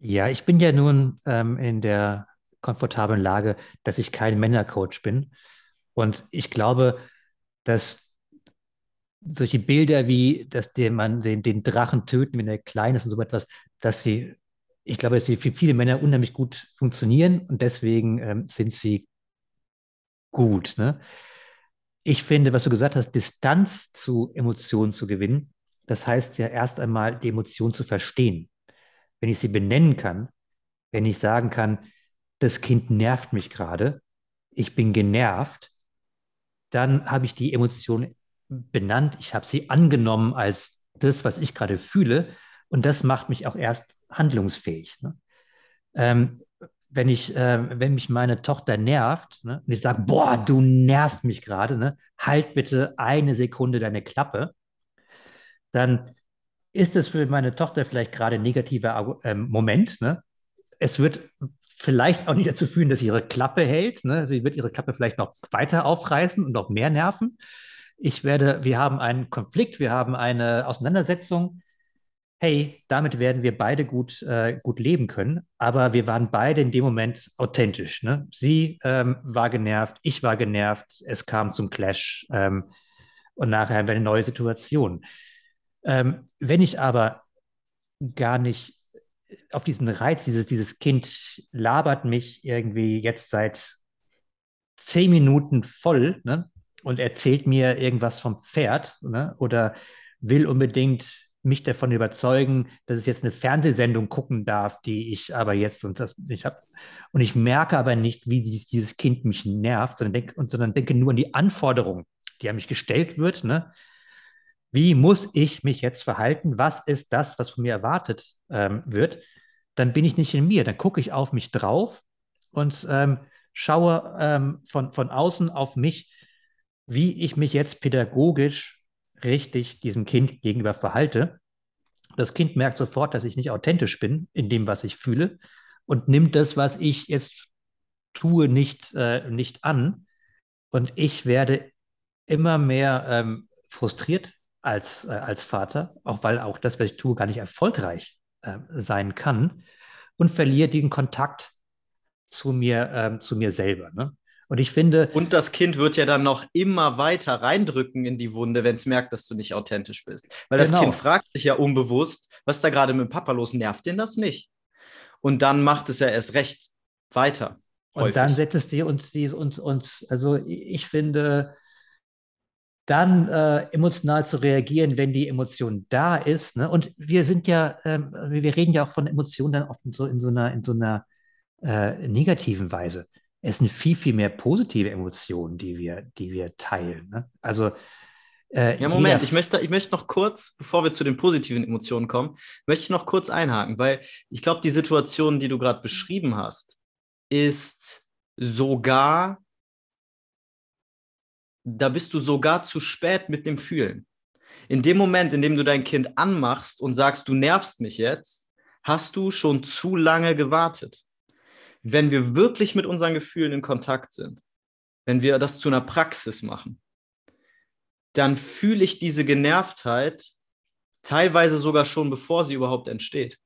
Ja, ich bin ja nun ähm, in der komfortablen Lage, dass ich kein Männercoach bin. Und ich glaube, dass solche Bilder wie, dass der man den, den Drachen töten, wenn er klein ist und so etwas, dass sie, ich glaube, dass sie für viele Männer unheimlich gut funktionieren und deswegen ähm, sind sie gut. Ne? Ich finde, was du gesagt hast, Distanz zu Emotionen zu gewinnen, das heißt ja erst einmal die Emotion zu verstehen. Wenn ich sie benennen kann, wenn ich sagen kann, das Kind nervt mich gerade, ich bin genervt, dann habe ich die Emotion benannt, ich habe sie angenommen als das, was ich gerade fühle und das macht mich auch erst handlungsfähig. Ne? Ähm, wenn ich, äh, wenn mich meine Tochter nervt ne, und ich sage, boah, du nervst mich gerade, ne, halt bitte eine Sekunde deine Klappe, dann ist es für meine Tochter vielleicht gerade ein negativer ähm, Moment. Ne? Es wird vielleicht auch nicht dazu führen, dass sie ihre Klappe hält. Ne? Sie wird ihre Klappe vielleicht noch weiter aufreißen und noch mehr nerven. Ich werde, wir haben einen Konflikt, wir haben eine Auseinandersetzung. Hey, damit werden wir beide gut, äh, gut leben können. Aber wir waren beide in dem Moment authentisch. Ne? Sie ähm, war genervt, ich war genervt, es kam zum Clash ähm, und nachher haben wir eine neue Situation. Ähm, wenn ich aber gar nicht auf diesen Reiz, dieses, dieses Kind labert mich irgendwie jetzt seit zehn Minuten voll ne, und erzählt mir irgendwas vom Pferd ne, oder will unbedingt mich davon überzeugen, dass es jetzt eine Fernsehsendung gucken darf, die ich aber jetzt und das ich habe und ich merke aber nicht, wie dieses Kind mich nervt, sondern denke, sondern denke nur an die Anforderungen, die an mich gestellt wird. Ne? wie muss ich mich jetzt verhalten? Was ist das, was von mir erwartet ähm, wird? Dann bin ich nicht in mir. Dann gucke ich auf mich drauf und ähm, schaue ähm, von, von außen auf mich, wie ich mich jetzt pädagogisch richtig diesem Kind gegenüber verhalte. Das Kind merkt sofort, dass ich nicht authentisch bin in dem, was ich fühle und nimmt das, was ich jetzt tue, nicht, äh, nicht an. Und ich werde immer mehr ähm, frustriert als, äh, als Vater, auch weil auch das, was ich tue, gar nicht erfolgreich äh, sein kann und verliere den Kontakt zu mir, äh, zu mir selber. Ne? Und ich finde. Und das Kind wird ja dann noch immer weiter reindrücken in die Wunde, wenn es merkt, dass du nicht authentisch bist. Weil das genau. Kind fragt sich ja unbewusst, was da gerade mit Papa los, nervt den das nicht? Und dann macht es ja erst recht weiter. Und häufig. dann setzt es dir uns, uns, uns, also ich finde, dann äh, emotional zu reagieren, wenn die Emotion da ist. Ne? Und wir sind ja, ähm, wir reden ja auch von Emotionen dann oft so in so einer, in so einer äh, negativen Weise. Es sind viel, viel mehr positive Emotionen, die wir, die wir teilen. Ne? Also äh, ja, Moment, ich möchte, ich möchte noch kurz, bevor wir zu den positiven Emotionen kommen, möchte ich noch kurz einhaken, weil ich glaube, die Situation, die du gerade beschrieben hast, ist sogar da bist du sogar zu spät mit dem Fühlen. In dem Moment, in dem du dein Kind anmachst und sagst, du nervst mich jetzt, hast du schon zu lange gewartet. Wenn wir wirklich mit unseren Gefühlen in Kontakt sind, wenn wir das zu einer Praxis machen, dann fühle ich diese Genervtheit teilweise sogar schon, bevor sie überhaupt entsteht.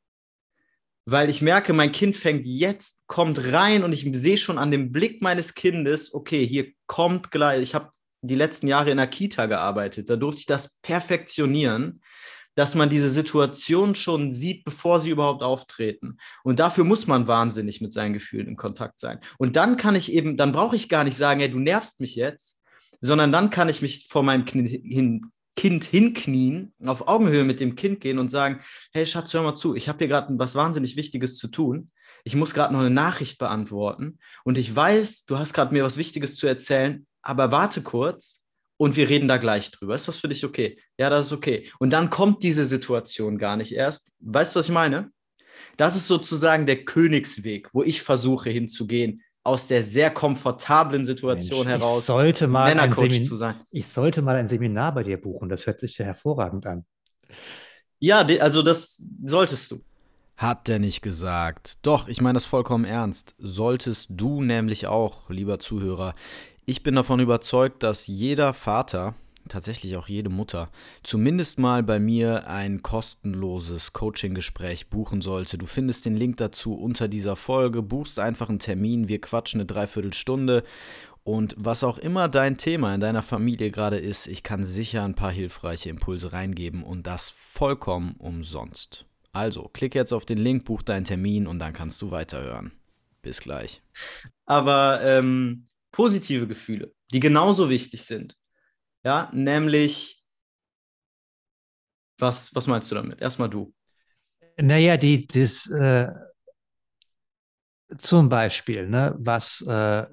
Weil ich merke, mein Kind fängt jetzt, kommt rein und ich sehe schon an dem Blick meines Kindes, okay, hier kommt gleich, ich habe die letzten Jahre in der Kita gearbeitet. Da durfte ich das perfektionieren, dass man diese Situation schon sieht, bevor sie überhaupt auftreten. Und dafür muss man wahnsinnig mit seinen Gefühlen in Kontakt sein. Und dann kann ich eben, dann brauche ich gar nicht sagen, hey, du nervst mich jetzt, sondern dann kann ich mich vor meinem Kind, hin, kind hinknien, auf Augenhöhe mit dem Kind gehen und sagen, hey Schatz, hör mal zu, ich habe hier gerade was wahnsinnig Wichtiges zu tun. Ich muss gerade noch eine Nachricht beantworten und ich weiß, du hast gerade mir was Wichtiges zu erzählen aber warte kurz und wir reden da gleich drüber. Ist das für dich okay? Ja, das ist okay. Und dann kommt diese Situation gar nicht erst. Weißt du, was ich meine? Das ist sozusagen der Königsweg, wo ich versuche hinzugehen, aus der sehr komfortablen Situation Mensch, heraus, ich sollte mal Männercoach zu sein. Ich sollte mal ein Seminar bei dir buchen. Das hört sich ja hervorragend an. Ja, also das solltest du. Hat der nicht gesagt. Doch, ich meine das vollkommen ernst. Solltest du nämlich auch, lieber Zuhörer, ich bin davon überzeugt, dass jeder Vater, tatsächlich auch jede Mutter, zumindest mal bei mir ein kostenloses Coaching-Gespräch buchen sollte. Du findest den Link dazu unter dieser Folge, buchst einfach einen Termin, wir quatschen eine Dreiviertelstunde und was auch immer dein Thema in deiner Familie gerade ist, ich kann sicher ein paar hilfreiche Impulse reingeben und das vollkommen umsonst. Also, klick jetzt auf den Link, buch deinen Termin und dann kannst du weiterhören. Bis gleich. Aber ähm, positive Gefühle, die genauso wichtig sind. Ja, nämlich, was, was meinst du damit? Erstmal du. Naja, die, das, äh, zum Beispiel, ne, was äh,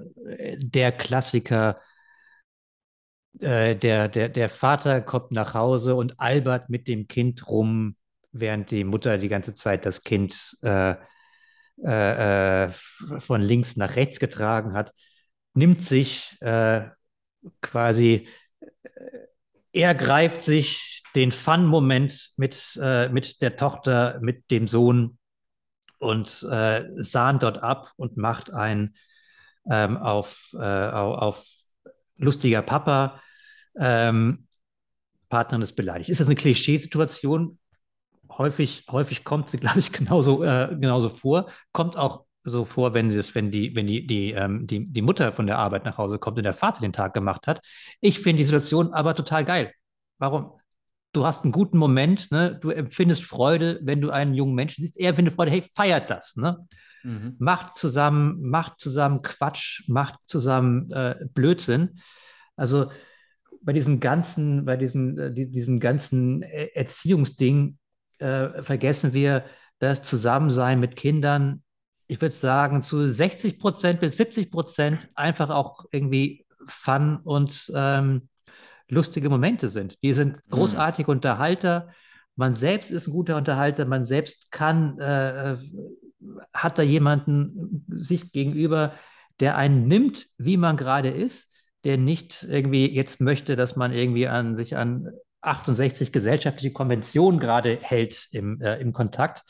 der Klassiker, äh, der, der, der Vater kommt nach Hause und albert mit dem Kind rum, während die Mutter die ganze Zeit das Kind äh, äh, äh von links nach rechts getragen hat nimmt sich äh, quasi, äh, er greift sich den Fun-Moment mit, äh, mit der Tochter, mit dem Sohn und äh, sahnt dort ab und macht ein ähm, auf, äh, auf lustiger Papa. Ähm, Partnerin ist beleidigt. Ist das eine Klischeesituation? Häufig, häufig kommt sie, *laughs* glaube ich, genauso, äh, genauso vor. Kommt auch so vor, wenn, das, wenn, die, wenn die, die, ähm, die, die Mutter von der Arbeit nach Hause kommt und der Vater den Tag gemacht hat. Ich finde die Situation aber total geil. Warum? Du hast einen guten Moment, ne? du empfindest Freude, wenn du einen jungen Menschen siehst. Er empfindet Freude, hey, feiert das. Ne? Mhm. Macht zusammen, macht zusammen Quatsch, macht zusammen äh, Blödsinn. Also bei diesem ganzen, bei diesem, äh, diesem ganzen Erziehungsding äh, vergessen wir, das Zusammensein mit Kindern ich würde sagen, zu 60 Prozent bis 70 Prozent einfach auch irgendwie Fun und ähm, lustige Momente sind. Die sind großartige mhm. Unterhalter. Man selbst ist ein guter Unterhalter. Man selbst kann, äh, hat da jemanden sich gegenüber, der einen nimmt, wie man gerade ist, der nicht irgendwie jetzt möchte, dass man irgendwie an sich an 68 gesellschaftliche Konventionen gerade hält im, äh, im Kontakt.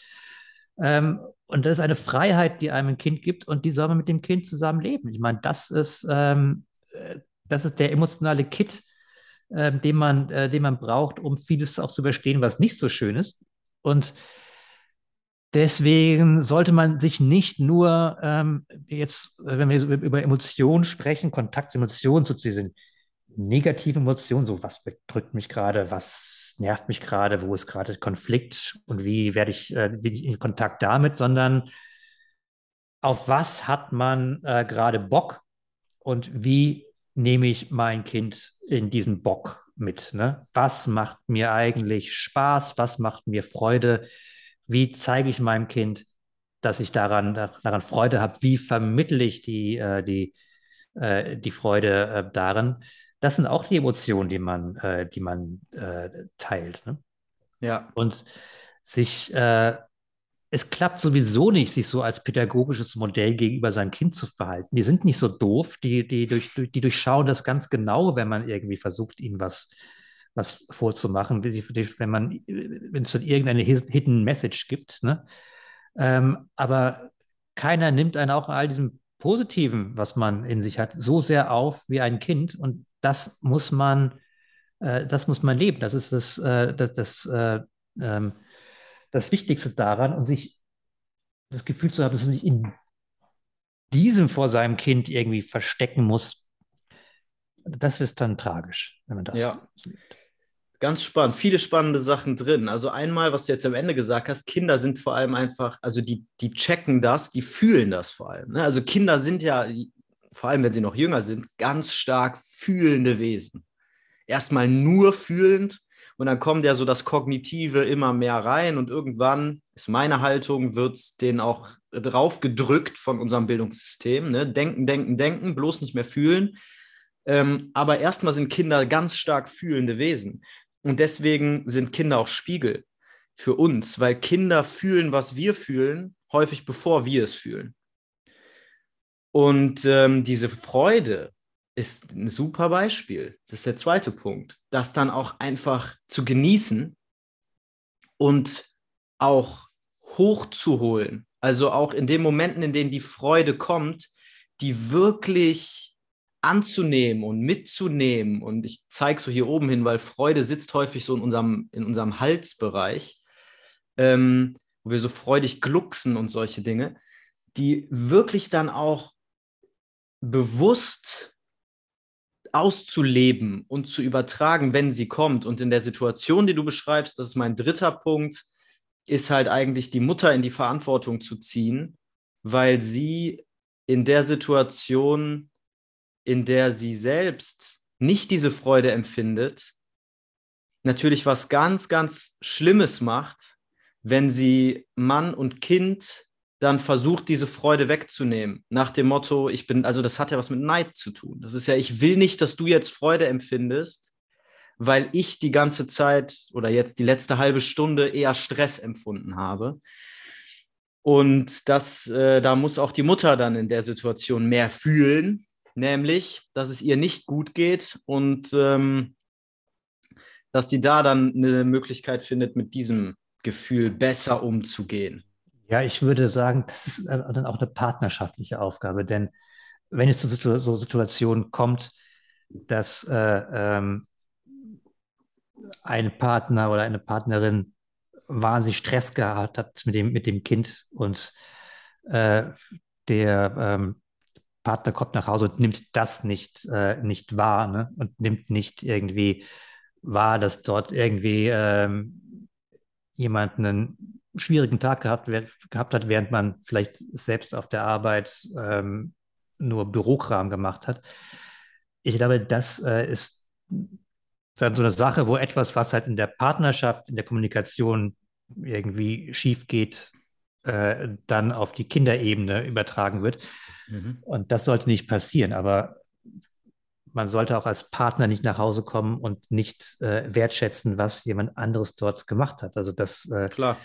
Ähm, und das ist eine Freiheit, die einem ein Kind gibt und die soll man mit dem Kind zusammen leben. Ich meine, das ist, ähm, äh, das ist der emotionale Kit, äh, den, man, äh, den man braucht, um vieles auch zu verstehen, was nicht so schön ist. Und deswegen sollte man sich nicht nur ähm, jetzt, wenn wir über Emotionen sprechen, Kontakt zu Emotionen sozusagen, negative Emotionen, so was bedrückt mich gerade, was nervt mich gerade, wo ist gerade Konflikt und wie werde ich, äh, bin ich in Kontakt damit, sondern auf was hat man äh, gerade Bock und wie nehme ich mein Kind in diesen Bock mit? Ne? Was macht mir eigentlich Spaß? Was macht mir Freude? Wie zeige ich meinem Kind, dass ich daran, daran Freude habe? Wie vermittle ich die, äh, die, äh, die Freude äh, darin? Das sind auch die Emotionen, die man, äh, die man äh, teilt. Ne? Ja. Und sich, äh, es klappt sowieso nicht, sich so als pädagogisches Modell gegenüber seinem Kind zu verhalten. Die sind nicht so doof, die, die, durch, die durchschauen das ganz genau, wenn man irgendwie versucht, ihnen was, was vorzumachen, wenn man, wenn es dann irgendeine Hidden Message gibt. Ne? Ähm, aber keiner nimmt einen auch in all diesem Positiven, was man in sich hat, so sehr auf wie ein Kind. Und das muss man, äh, das muss man leben. Das ist das, äh, das, das, äh, ähm, das Wichtigste daran und sich das Gefühl zu haben, dass man sich in diesem vor seinem Kind irgendwie verstecken muss. Das ist dann tragisch, wenn man das ja. Lebt. Ganz spannend, viele spannende Sachen drin. Also einmal, was du jetzt am Ende gesagt hast, Kinder sind vor allem einfach, also die, die checken das, die fühlen das vor allem. Ne? Also Kinder sind ja, vor allem wenn sie noch jünger sind, ganz stark fühlende Wesen. Erstmal nur fühlend und dann kommt ja so das Kognitive immer mehr rein und irgendwann ist meine Haltung, wird es denen auch drauf gedrückt von unserem Bildungssystem. Ne? Denken, denken, denken, bloß nicht mehr fühlen. Ähm, aber erstmal sind Kinder ganz stark fühlende Wesen. Und deswegen sind Kinder auch Spiegel für uns, weil Kinder fühlen, was wir fühlen, häufig bevor wir es fühlen. Und ähm, diese Freude ist ein super Beispiel. Das ist der zweite Punkt. Das dann auch einfach zu genießen und auch hochzuholen. Also auch in den Momenten, in denen die Freude kommt, die wirklich anzunehmen und mitzunehmen. Und ich zeige so hier oben hin, weil Freude sitzt häufig so in unserem, in unserem Halsbereich, ähm, wo wir so freudig glucksen und solche Dinge, die wirklich dann auch bewusst auszuleben und zu übertragen, wenn sie kommt. Und in der Situation, die du beschreibst, das ist mein dritter Punkt, ist halt eigentlich die Mutter in die Verantwortung zu ziehen, weil sie in der Situation in der sie selbst nicht diese Freude empfindet, natürlich was ganz, ganz Schlimmes macht, wenn sie Mann und Kind dann versucht, diese Freude wegzunehmen. Nach dem Motto, ich bin, also das hat ja was mit Neid zu tun. Das ist ja, ich will nicht, dass du jetzt Freude empfindest, weil ich die ganze Zeit oder jetzt die letzte halbe Stunde eher Stress empfunden habe. Und das, äh, da muss auch die Mutter dann in der Situation mehr fühlen, nämlich, dass es ihr nicht gut geht und ähm, dass sie da dann eine Möglichkeit findet, mit diesem Gefühl besser umzugehen. Ja, ich würde sagen, das ist dann auch eine partnerschaftliche Aufgabe, denn wenn es zu so Situationen kommt, dass äh, ähm, ein Partner oder eine Partnerin wahnsinnig Stress gehabt hat mit dem, mit dem Kind und äh, der ähm, Partner kommt nach Hause und nimmt das nicht, äh, nicht wahr ne? und nimmt nicht irgendwie wahr, dass dort irgendwie ähm, jemand einen schwierigen Tag gehabt, gehabt hat, während man vielleicht selbst auf der Arbeit ähm, nur Bürokram gemacht hat. Ich glaube, das äh, ist dann so eine Sache, wo etwas, was halt in der Partnerschaft, in der Kommunikation irgendwie schief geht, äh, dann auf die Kinderebene übertragen wird. Mhm. Und das sollte nicht passieren. Aber man sollte auch als Partner nicht nach Hause kommen und nicht äh, wertschätzen, was jemand anderes dort gemacht hat. Also das, äh, Klar.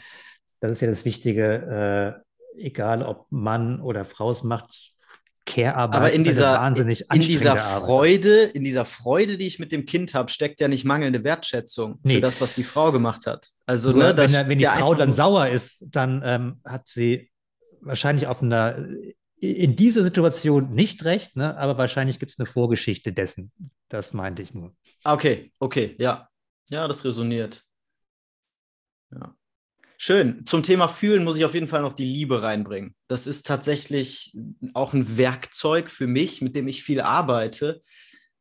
das ist ja das Wichtige, äh, egal ob Mann oder Frau es macht, Care-Arbeit Aber in dieser, wahnsinnig in dieser Freude, Arbeit. in dieser Freude, die ich mit dem Kind habe, steckt ja nicht mangelnde Wertschätzung nee. für das, was die Frau gemacht hat. Also, Nur, ne, wenn, wenn die Frau dann sauer ist, dann ähm, hat sie wahrscheinlich auf einer in dieser Situation nicht recht, ne? aber wahrscheinlich gibt es eine Vorgeschichte dessen. Das meinte ich nur. Okay, okay, ja. Ja, das resoniert. Ja. Schön. Zum Thema Fühlen muss ich auf jeden Fall noch die Liebe reinbringen. Das ist tatsächlich auch ein Werkzeug für mich, mit dem ich viel arbeite,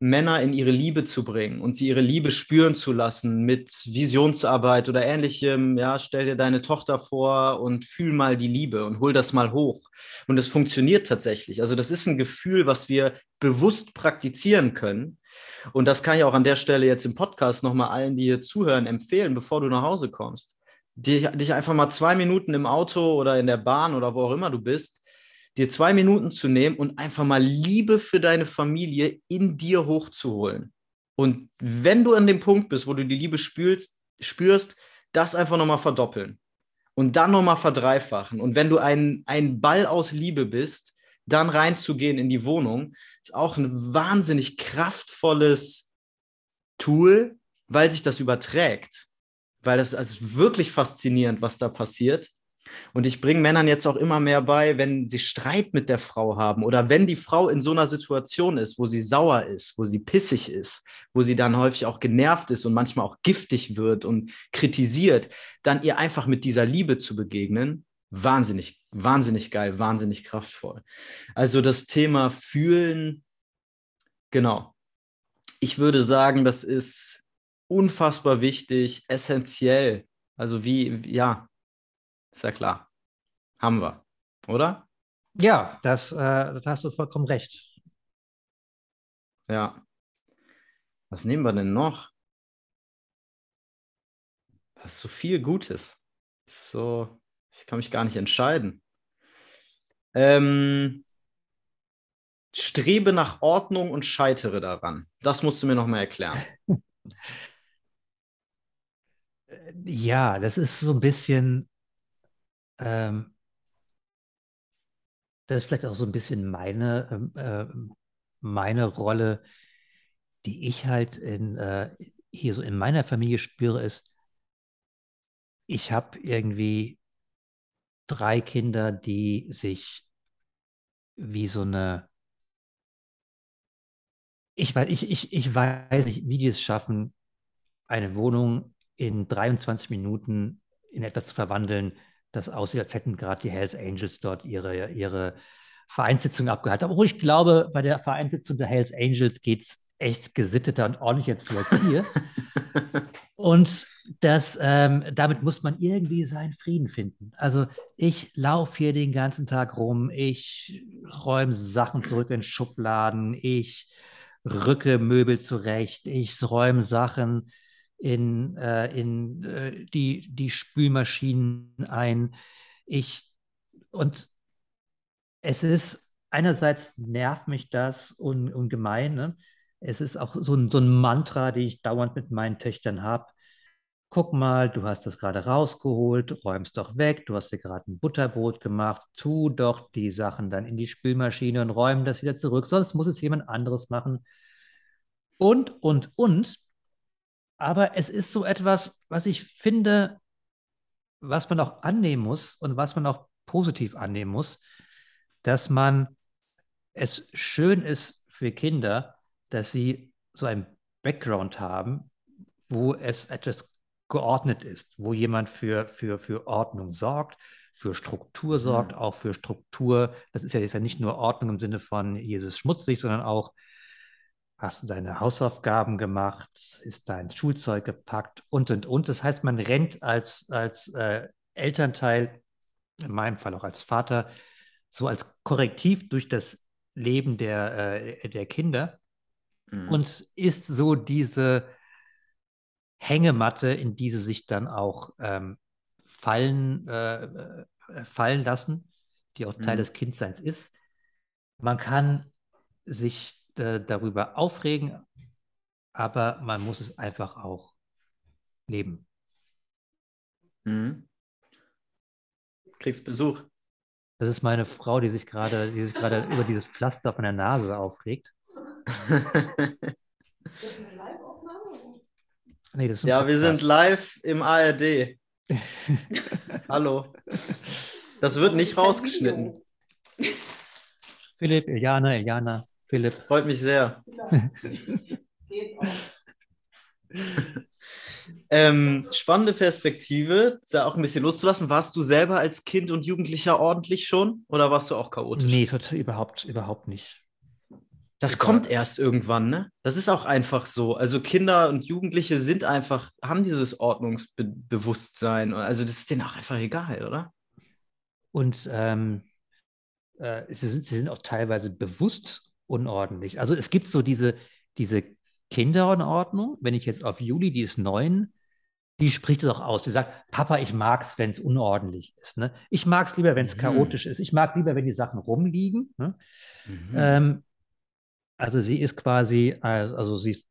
Männer in ihre Liebe zu bringen und sie ihre Liebe spüren zu lassen mit Visionsarbeit oder ähnlichem. Ja, stell dir deine Tochter vor und fühl mal die Liebe und hol das mal hoch. Und es funktioniert tatsächlich. Also das ist ein Gefühl, was wir bewusst praktizieren können. Und das kann ich auch an der Stelle jetzt im Podcast nochmal allen, die hier zuhören, empfehlen, bevor du nach Hause kommst. Dich einfach mal zwei Minuten im Auto oder in der Bahn oder wo auch immer du bist, dir zwei Minuten zu nehmen und einfach mal Liebe für deine Familie in dir hochzuholen. Und wenn du an dem Punkt bist, wo du die Liebe spürst, spürst das einfach nochmal verdoppeln und dann nochmal verdreifachen. Und wenn du ein, ein Ball aus Liebe bist, dann reinzugehen in die Wohnung, ist auch ein wahnsinnig kraftvolles Tool, weil sich das überträgt. Weil das ist wirklich faszinierend, was da passiert. Und ich bringe Männern jetzt auch immer mehr bei, wenn sie Streit mit der Frau haben oder wenn die Frau in so einer Situation ist, wo sie sauer ist, wo sie pissig ist, wo sie dann häufig auch genervt ist und manchmal auch giftig wird und kritisiert, dann ihr einfach mit dieser Liebe zu begegnen. Wahnsinnig, wahnsinnig geil, wahnsinnig kraftvoll. Also das Thema Fühlen, genau. Ich würde sagen, das ist unfassbar wichtig, essentiell. Also wie, ja, ist ja klar. Haben wir, oder? Ja, das, äh, das hast du vollkommen recht. Ja. Was nehmen wir denn noch? Das ist so viel Gutes. So, ich kann mich gar nicht entscheiden. Ähm, strebe nach Ordnung und scheitere daran. Das musst du mir nochmal erklären. *laughs* Ja, das ist so ein bisschen ähm, das ist vielleicht auch so ein bisschen meine, ähm, äh, meine Rolle, die ich halt in, äh, hier so in meiner Familie spüre, ist, ich habe irgendwie drei Kinder, die sich wie so eine, ich weiß, ich, ich, ich weiß nicht, wie die es schaffen, eine Wohnung in 23 Minuten in etwas zu verwandeln, das aussieht, als hätten gerade die Hells Angels dort ihre, ihre Vereinssitzung abgehalten. Obwohl ich glaube, bei der Vereinssitzung der Hells Angels geht es echt gesitteter und ordentlicher zu als hier. *laughs* und das, ähm, damit muss man irgendwie seinen Frieden finden. Also ich laufe hier den ganzen Tag rum, ich räume Sachen zurück in Schubladen, ich rücke Möbel zurecht, ich räume Sachen in, äh, in äh, die, die Spülmaschinen ein. Ich, und es ist, einerseits nervt mich das un, ungemein. Ne? Es ist auch so ein, so ein Mantra, die ich dauernd mit meinen Töchtern habe. Guck mal, du hast das gerade rausgeholt, räumst doch weg, du hast dir gerade ein Butterbrot gemacht, tu doch die Sachen dann in die Spülmaschine und räum das wieder zurück, sonst muss es jemand anderes machen. Und, und, und aber es ist so etwas, was ich finde, was man auch annehmen muss und was man auch positiv annehmen muss, dass man es schön ist für Kinder, dass sie so einen Background haben, wo es etwas geordnet ist, wo jemand für, für, für Ordnung sorgt, für Struktur sorgt, mhm. auch für Struktur. Das ist ja jetzt ja nicht nur Ordnung im Sinne von, hier ist es schmutzig, sondern auch, hast du deine Hausaufgaben gemacht, ist dein Schulzeug gepackt und, und, und. Das heißt, man rennt als, als äh, Elternteil, in meinem Fall auch als Vater, so als Korrektiv durch das Leben der, äh, der Kinder mhm. und ist so diese Hängematte, in die sie sich dann auch ähm, fallen, äh, äh, fallen lassen, die auch Teil mhm. des Kindseins ist. Man kann sich äh, darüber aufregen, aber man muss es einfach auch leben. Mhm. Kriegst Besuch. Das ist meine Frau, die sich gerade, die sich gerade *laughs* über dieses Pflaster von der Nase aufregt. *laughs* nee, das ist ja, wir sind live im ARD. *laughs* Hallo. Das wird nicht rausgeschnitten. Philipp, Iliana, Iliana, Philipp. Freut mich sehr. *laughs* ähm, spannende Perspektive, da auch ein bisschen loszulassen. Warst du selber als Kind und Jugendlicher ordentlich schon oder warst du auch chaotisch? Nee, total, überhaupt, überhaupt nicht. Das Egal. kommt erst irgendwann, ne? Das ist auch einfach so. Also Kinder und Jugendliche sind einfach, haben dieses Ordnungsbewusstsein. Also das ist denen auch einfach egal, oder? Und ähm, äh, sie, sind, sie sind auch teilweise bewusst unordentlich. Also es gibt so diese, diese Kinderanordnung. Wenn ich jetzt auf Juli, die ist neun, die spricht es auch aus. Sie sagt, Papa, ich mag es, wenn es unordentlich ist. Ne? Ich mag es lieber, wenn es mhm. chaotisch ist. Ich mag lieber, wenn die Sachen rumliegen. Ne? Mhm. Ähm, also sie ist quasi, also sie ist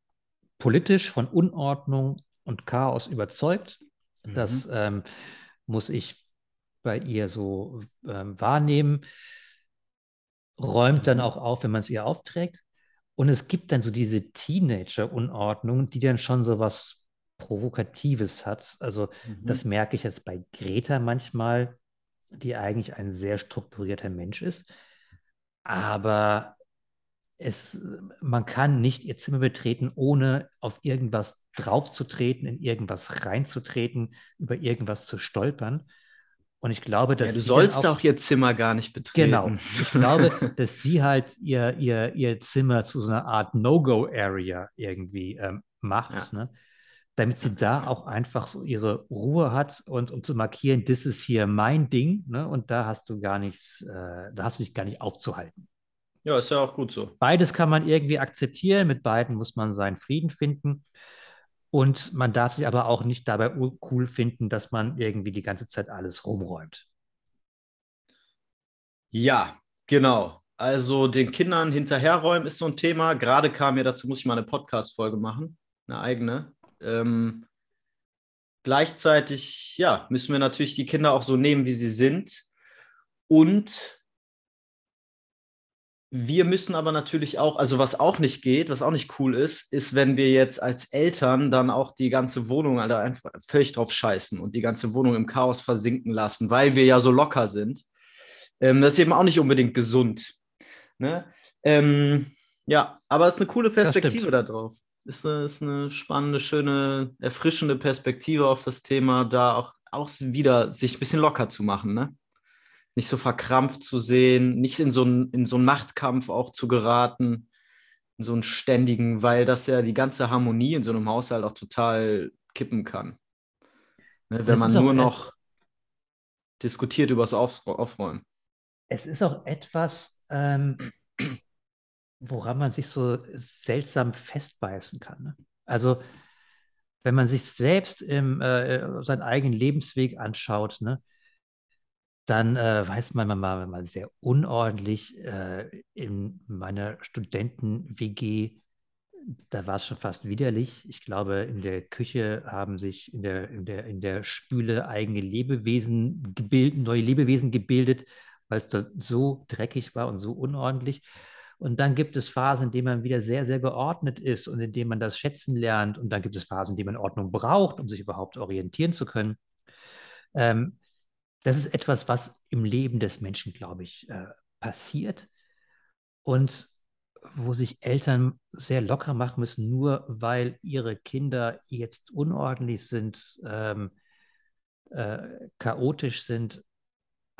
politisch von Unordnung und Chaos überzeugt. Mhm. Das ähm, muss ich bei ihr so ähm, wahrnehmen. Räumt dann auch auf, wenn man es ihr aufträgt. Und es gibt dann so diese Teenager-Unordnung, die dann schon so was Provokatives hat. Also mhm. das merke ich jetzt bei Greta manchmal, die eigentlich ein sehr strukturierter Mensch ist. Aber es, man kann nicht ihr Zimmer betreten, ohne auf irgendwas draufzutreten, in irgendwas reinzutreten, über irgendwas zu stolpern. Und ich glaube, dass. Ja, du sollst auch, auch, ihr Zimmer gar nicht betreten. Genau. Ich glaube, *laughs* dass sie halt ihr, ihr, ihr Zimmer zu so einer Art No-Go-Area irgendwie ähm, macht, ja. ne? damit sie da auch einfach so ihre Ruhe hat und um zu markieren, das ist hier mein Ding, ne? und da hast du gar nichts, äh, da hast du dich gar nicht aufzuhalten. Ja, ist ja auch gut so. Beides kann man irgendwie akzeptieren, mit beiden muss man seinen Frieden finden. Und man darf sich aber auch nicht dabei cool finden, dass man irgendwie die ganze Zeit alles rumräumt. Ja, genau. Also den Kindern hinterherräumen ist so ein Thema. Gerade kam mir dazu, muss ich mal eine Podcast-Folge machen, eine eigene. Ähm, gleichzeitig, ja, müssen wir natürlich die Kinder auch so nehmen, wie sie sind. Und wir müssen aber natürlich auch, also was auch nicht geht, was auch nicht cool ist, ist, wenn wir jetzt als Eltern dann auch die ganze Wohnung Alter, einfach völlig drauf scheißen und die ganze Wohnung im Chaos versinken lassen, weil wir ja so locker sind. Ähm, das ist eben auch nicht unbedingt gesund. Ne? Ähm, ja, aber es ist eine coole Perspektive da drauf. Ist eine, ist eine spannende, schöne, erfrischende Perspektive auf das Thema, da auch, auch wieder sich ein bisschen locker zu machen. Ne? Nicht so verkrampft zu sehen, nicht in so, einen, in so einen Machtkampf auch zu geraten, in so einen ständigen, weil das ja die ganze Harmonie in so einem Haushalt auch total kippen kann. Ne, wenn man nur noch diskutiert über das Auf Aufräumen. Es ist auch etwas, ähm, woran man sich so seltsam festbeißen kann. Ne? Also, wenn man sich selbst im, äh, seinen eigenen Lebensweg anschaut, ne, dann äh, weiß man, man war mal sehr unordentlich äh, in meiner Studenten-WG. Da war es schon fast widerlich. Ich glaube, in der Küche haben sich in der, in der, in der Spüle eigene Lebewesen gebildet, neue Lebewesen gebildet, weil es dort so dreckig war und so unordentlich. Und dann gibt es Phasen, in denen man wieder sehr, sehr geordnet ist und in denen man das schätzen lernt. Und dann gibt es Phasen, in denen man Ordnung braucht, um sich überhaupt orientieren zu können. Ähm, das ist etwas, was im Leben des Menschen, glaube ich, äh, passiert und wo sich Eltern sehr locker machen müssen, nur weil ihre Kinder jetzt unordentlich sind, ähm, äh, chaotisch sind,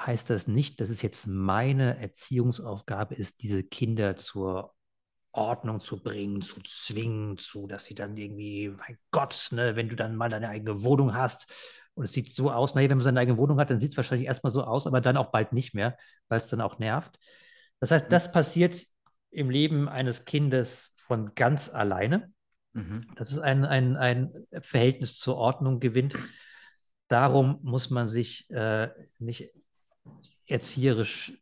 heißt das nicht, dass es jetzt meine Erziehungsaufgabe ist, diese Kinder zur Ordnung zu bringen, zu zwingen, zu, dass sie dann irgendwie, mein Gott, ne, wenn du dann mal deine eigene Wohnung hast und es sieht so aus, naja, wenn man seine eigene Wohnung hat, dann sieht es wahrscheinlich erstmal so aus, aber dann auch bald nicht mehr, weil es dann auch nervt. Das heißt, das passiert im Leben eines Kindes von ganz alleine. Mhm. Das ist ein, ein, ein Verhältnis zur Ordnung gewinnt. Darum muss man sich äh, nicht erzieherisch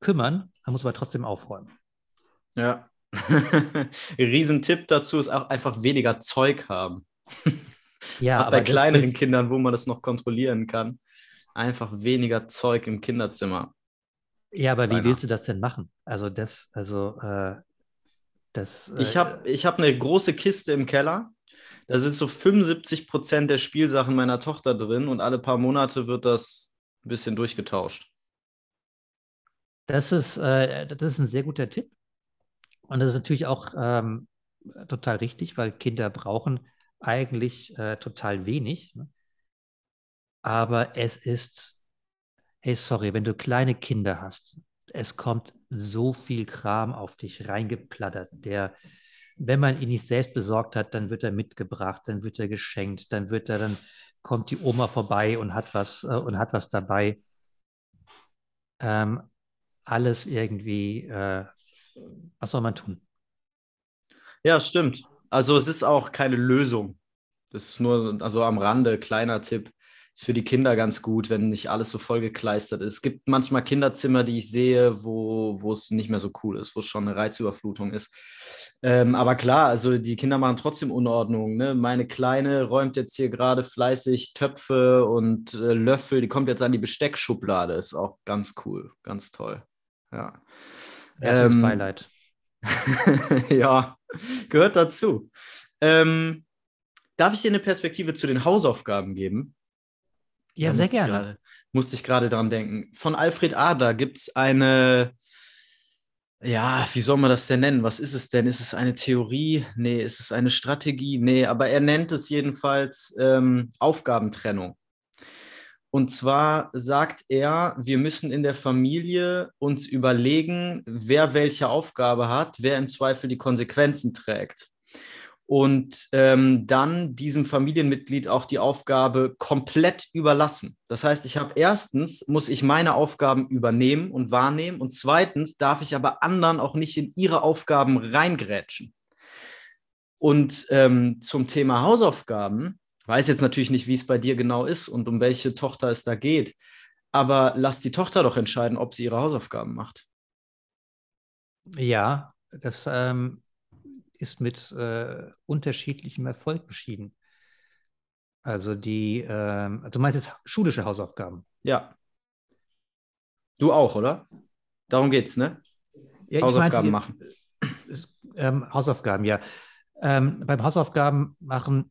kümmern, man muss aber trotzdem aufräumen. Ja. *laughs* Riesentipp dazu ist auch einfach weniger Zeug haben. *laughs* Ja, bei kleineren Kindern, wo man das noch kontrollieren kann, einfach weniger Zeug im Kinderzimmer. Ja, aber Kleiner. wie willst du das denn machen? Also das, also äh, das. Äh, ich habe ich hab eine große Kiste im Keller. Da sind so 75 Prozent der Spielsachen meiner Tochter drin und alle paar Monate wird das ein bisschen durchgetauscht. Das ist, äh, das ist ein sehr guter Tipp. Und das ist natürlich auch ähm, total richtig, weil Kinder brauchen eigentlich äh, total wenig. Ne? Aber es ist, hey, sorry, wenn du kleine Kinder hast, es kommt so viel Kram auf dich reingeplattert, der, wenn man ihn nicht selbst besorgt hat, dann wird er mitgebracht, dann wird er geschenkt, dann wird er, dann kommt die Oma vorbei und hat was äh, und hat was dabei. Ähm, alles irgendwie, äh, was soll man tun? Ja, stimmt. Also es ist auch keine Lösung. Das ist nur, also am Rande, kleiner Tipp. für die Kinder ganz gut, wenn nicht alles so vollgekleistert ist. Es gibt manchmal Kinderzimmer, die ich sehe, wo, wo es nicht mehr so cool ist, wo es schon eine Reizüberflutung ist. Ähm, aber klar, also die Kinder machen trotzdem Unordnung. Ne? Meine Kleine räumt jetzt hier gerade fleißig Töpfe und äh, Löffel. Die kommt jetzt an die Besteckschublade. Ist auch ganz cool, ganz toll. Ja. Ähm, Beileid. *laughs* ja, *laughs* gehört dazu. Ähm, darf ich dir eine Perspektive zu den Hausaufgaben geben? Ja, da sehr gerne. Grade, musste ich gerade dran denken. Von Alfred Adler gibt es eine, ja, wie soll man das denn nennen? Was ist es denn? Ist es eine Theorie? Nee, ist es eine Strategie? Nee, aber er nennt es jedenfalls ähm, Aufgabentrennung. Und zwar sagt er, wir müssen in der Familie uns überlegen, wer welche Aufgabe hat, wer im Zweifel die Konsequenzen trägt. Und ähm, dann diesem Familienmitglied auch die Aufgabe komplett überlassen. Das heißt, ich habe erstens, muss ich meine Aufgaben übernehmen und wahrnehmen. Und zweitens darf ich aber anderen auch nicht in ihre Aufgaben reingrätschen. Und ähm, zum Thema Hausaufgaben weiß jetzt natürlich nicht, wie es bei dir genau ist und um welche Tochter es da geht. Aber lass die Tochter doch entscheiden, ob sie ihre Hausaufgaben macht. Ja, das ähm, ist mit äh, unterschiedlichem Erfolg beschieden. Also die, ähm, also du meinst jetzt schulische Hausaufgaben? Ja. Du auch, oder? Darum geht's, ne? Ja, Hausaufgaben meinte, machen. Ähm, Hausaufgaben, ja. Ähm, beim Hausaufgaben machen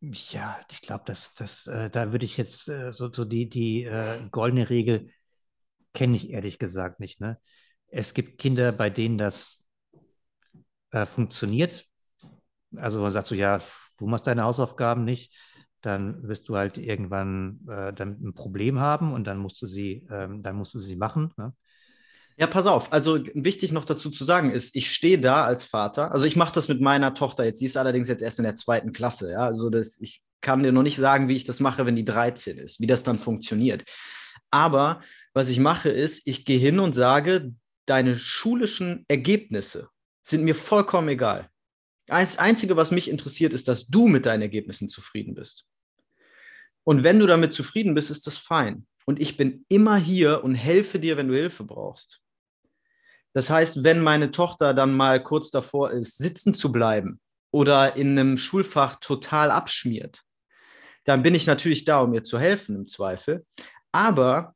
ja, ich glaube, das, das, äh, da würde ich jetzt äh, so, so die, die äh, goldene Regel kenne ich ehrlich gesagt nicht. Ne? Es gibt Kinder, bei denen das äh, funktioniert. Also man sagt so, ja, du machst deine Hausaufgaben nicht, dann wirst du halt irgendwann äh, dann ein Problem haben und dann musst du sie, ähm, dann musst du sie machen. Ne? Ja, pass auf. Also wichtig noch dazu zu sagen ist, ich stehe da als Vater. Also ich mache das mit meiner Tochter jetzt. Sie ist allerdings jetzt erst in der zweiten Klasse. Ja, also das, ich kann dir noch nicht sagen, wie ich das mache, wenn die 13 ist, wie das dann funktioniert. Aber was ich mache ist, ich gehe hin und sage, deine schulischen Ergebnisse sind mir vollkommen egal. Das Einzige, was mich interessiert, ist, dass du mit deinen Ergebnissen zufrieden bist. Und wenn du damit zufrieden bist, ist das fein. Und ich bin immer hier und helfe dir, wenn du Hilfe brauchst. Das heißt, wenn meine Tochter dann mal kurz davor ist, sitzen zu bleiben oder in einem Schulfach total abschmiert, dann bin ich natürlich da, um ihr zu helfen im Zweifel. Aber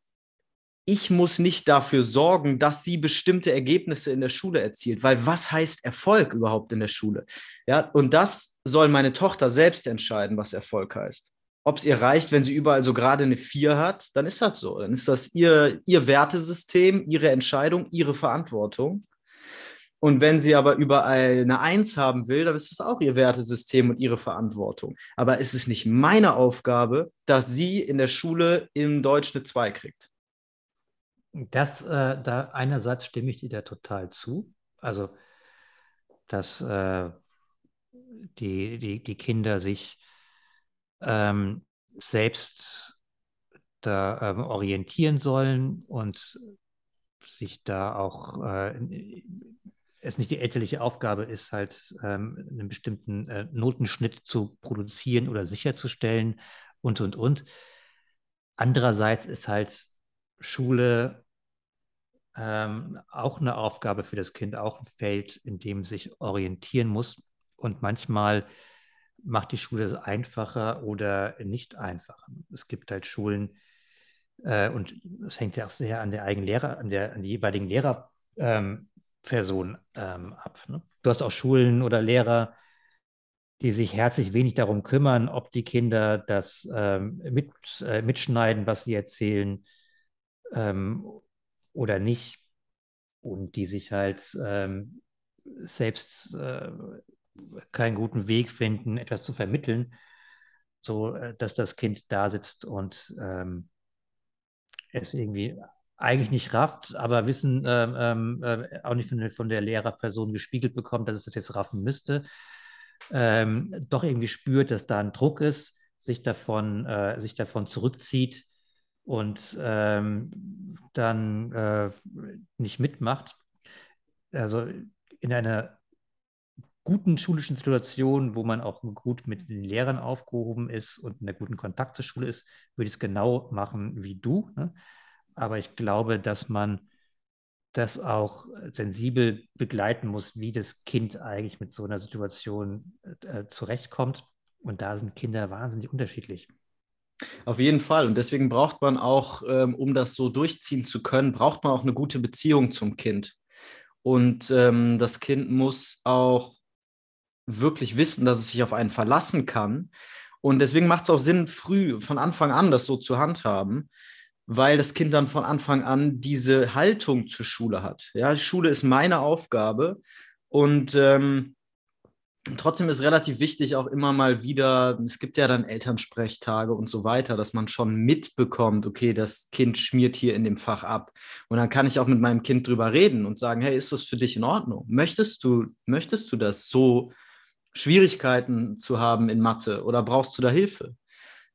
ich muss nicht dafür sorgen, dass sie bestimmte Ergebnisse in der Schule erzielt, weil was heißt Erfolg überhaupt in der Schule? Ja, und das soll meine Tochter selbst entscheiden, was Erfolg heißt. Ob es ihr reicht, wenn sie überall so gerade eine 4 hat, dann ist das so. Dann ist das ihr, ihr Wertesystem, ihre Entscheidung, ihre Verantwortung. Und wenn sie aber überall eine Eins haben will, dann ist das auch ihr Wertesystem und ihre Verantwortung. Aber es ist nicht meine Aufgabe, dass sie in der Schule im Deutsch eine 2 kriegt. Das, äh, da einerseits stimme ich dir da total zu. Also, dass äh, die, die, die Kinder sich ähm, selbst da ähm, orientieren sollen und sich da auch äh, es nicht die elterliche Aufgabe ist, halt ähm, einen bestimmten äh, Notenschnitt zu produzieren oder sicherzustellen und, und, und. Andererseits ist halt Schule ähm, auch eine Aufgabe für das Kind, auch ein Feld, in dem sich orientieren muss. Und manchmal macht die Schule es einfacher oder nicht einfacher. Es gibt halt Schulen, äh, und es hängt ja auch sehr an der eigenen Lehrer, an der, an die jeweiligen Lehrer, ähm, ähm, ab. Ne? Du hast auch Schulen oder Lehrer, die sich herzlich wenig darum kümmern, ob die Kinder das ähm, mit, äh, mitschneiden, was sie erzählen ähm, oder nicht. Und die sich halt ähm, selbst äh, keinen guten Weg finden, etwas zu vermitteln, so äh, dass das Kind da sitzt und ähm, es irgendwie eigentlich nicht rafft, aber Wissen ähm, ähm, äh, auch nicht von, von, der Lehrerperson gespiegelt bekommt, dass es das jetzt raffen müsste, ähm, doch irgendwie spürt, dass da ein Druck ist, sich davon, äh, sich davon zurückzieht und ähm, dann äh, nicht mitmacht. Also in einer guten schulischen Situation, wo man auch gut mit den Lehrern aufgehoben ist und in einer guten Kontakt zur Schule ist, würde ich es genau machen wie du. Ne? Aber ich glaube, dass man das auch sensibel begleiten muss, wie das Kind eigentlich mit so einer Situation äh, zurechtkommt. Und da sind Kinder wahnsinnig unterschiedlich. Auf jeden Fall. Und deswegen braucht man auch, ähm, um das so durchziehen zu können, braucht man auch eine gute Beziehung zum Kind. Und ähm, das Kind muss auch wirklich wissen, dass es sich auf einen verlassen kann. Und deswegen macht es auch Sinn, früh von Anfang an das so zu handhaben, weil das Kind dann von Anfang an diese Haltung zur Schule hat. Ja, Schule ist meine Aufgabe und ähm, trotzdem ist relativ wichtig auch immer mal wieder, es gibt ja dann Elternsprechtage und so weiter, dass man schon mitbekommt, okay, das Kind schmiert hier in dem Fach ab. Und dann kann ich auch mit meinem Kind drüber reden und sagen, hey, ist das für dich in Ordnung? Möchtest du, möchtest du das so Schwierigkeiten zu haben in Mathe oder brauchst du da Hilfe?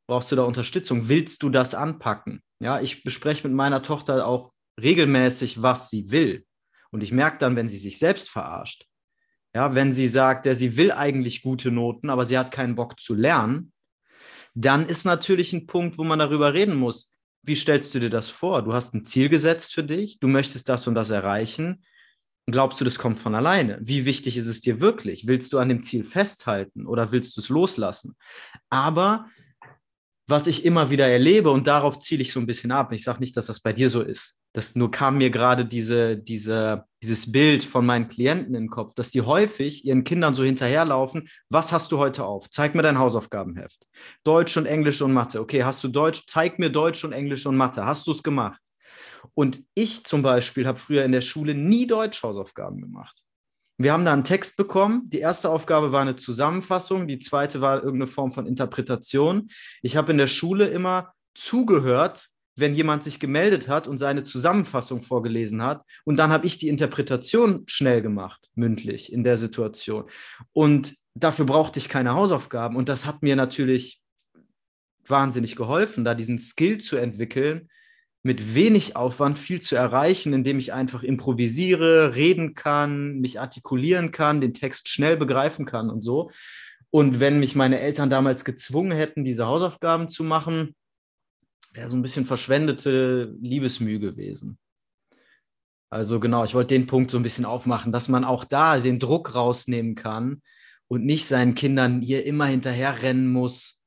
Brauchst du da Unterstützung? Willst du das anpacken? Ja, ich bespreche mit meiner Tochter auch regelmäßig, was sie will. Und ich merke dann, wenn sie sich selbst verarscht. Ja, wenn sie sagt, der sie will eigentlich gute Noten, aber sie hat keinen Bock zu lernen, dann ist natürlich ein Punkt, wo man darüber reden muss. Wie stellst du dir das vor? Du hast ein Ziel gesetzt für dich, du möchtest das und das erreichen. Glaubst du, das kommt von alleine? Wie wichtig ist es dir wirklich? Willst du an dem Ziel festhalten oder willst du es loslassen? Aber was ich immer wieder erlebe und darauf ziele ich so ein bisschen ab. Ich sage nicht, dass das bei dir so ist. Das nur kam mir gerade diese, diese, dieses Bild von meinen Klienten in den Kopf, dass die häufig ihren Kindern so hinterherlaufen. Was hast du heute auf? Zeig mir dein Hausaufgabenheft. Deutsch und Englisch und Mathe. Okay, hast du Deutsch? Zeig mir Deutsch und Englisch und Mathe. Hast du es gemacht? Und ich zum Beispiel habe früher in der Schule nie Deutsch-Hausaufgaben gemacht. Wir haben da einen Text bekommen. Die erste Aufgabe war eine Zusammenfassung, die zweite war irgendeine Form von Interpretation. Ich habe in der Schule immer zugehört, wenn jemand sich gemeldet hat und seine Zusammenfassung vorgelesen hat. Und dann habe ich die Interpretation schnell gemacht, mündlich in der Situation. Und dafür brauchte ich keine Hausaufgaben. Und das hat mir natürlich wahnsinnig geholfen, da diesen Skill zu entwickeln, mit wenig Aufwand viel zu erreichen, indem ich einfach improvisiere, reden kann, mich artikulieren kann, den Text schnell begreifen kann und so. Und wenn mich meine Eltern damals gezwungen hätten, diese Hausaufgaben zu machen, wäre so ein bisschen verschwendete Liebesmühe gewesen. Also genau, ich wollte den Punkt so ein bisschen aufmachen, dass man auch da den Druck rausnehmen kann und nicht seinen Kindern hier immer hinterherrennen muss,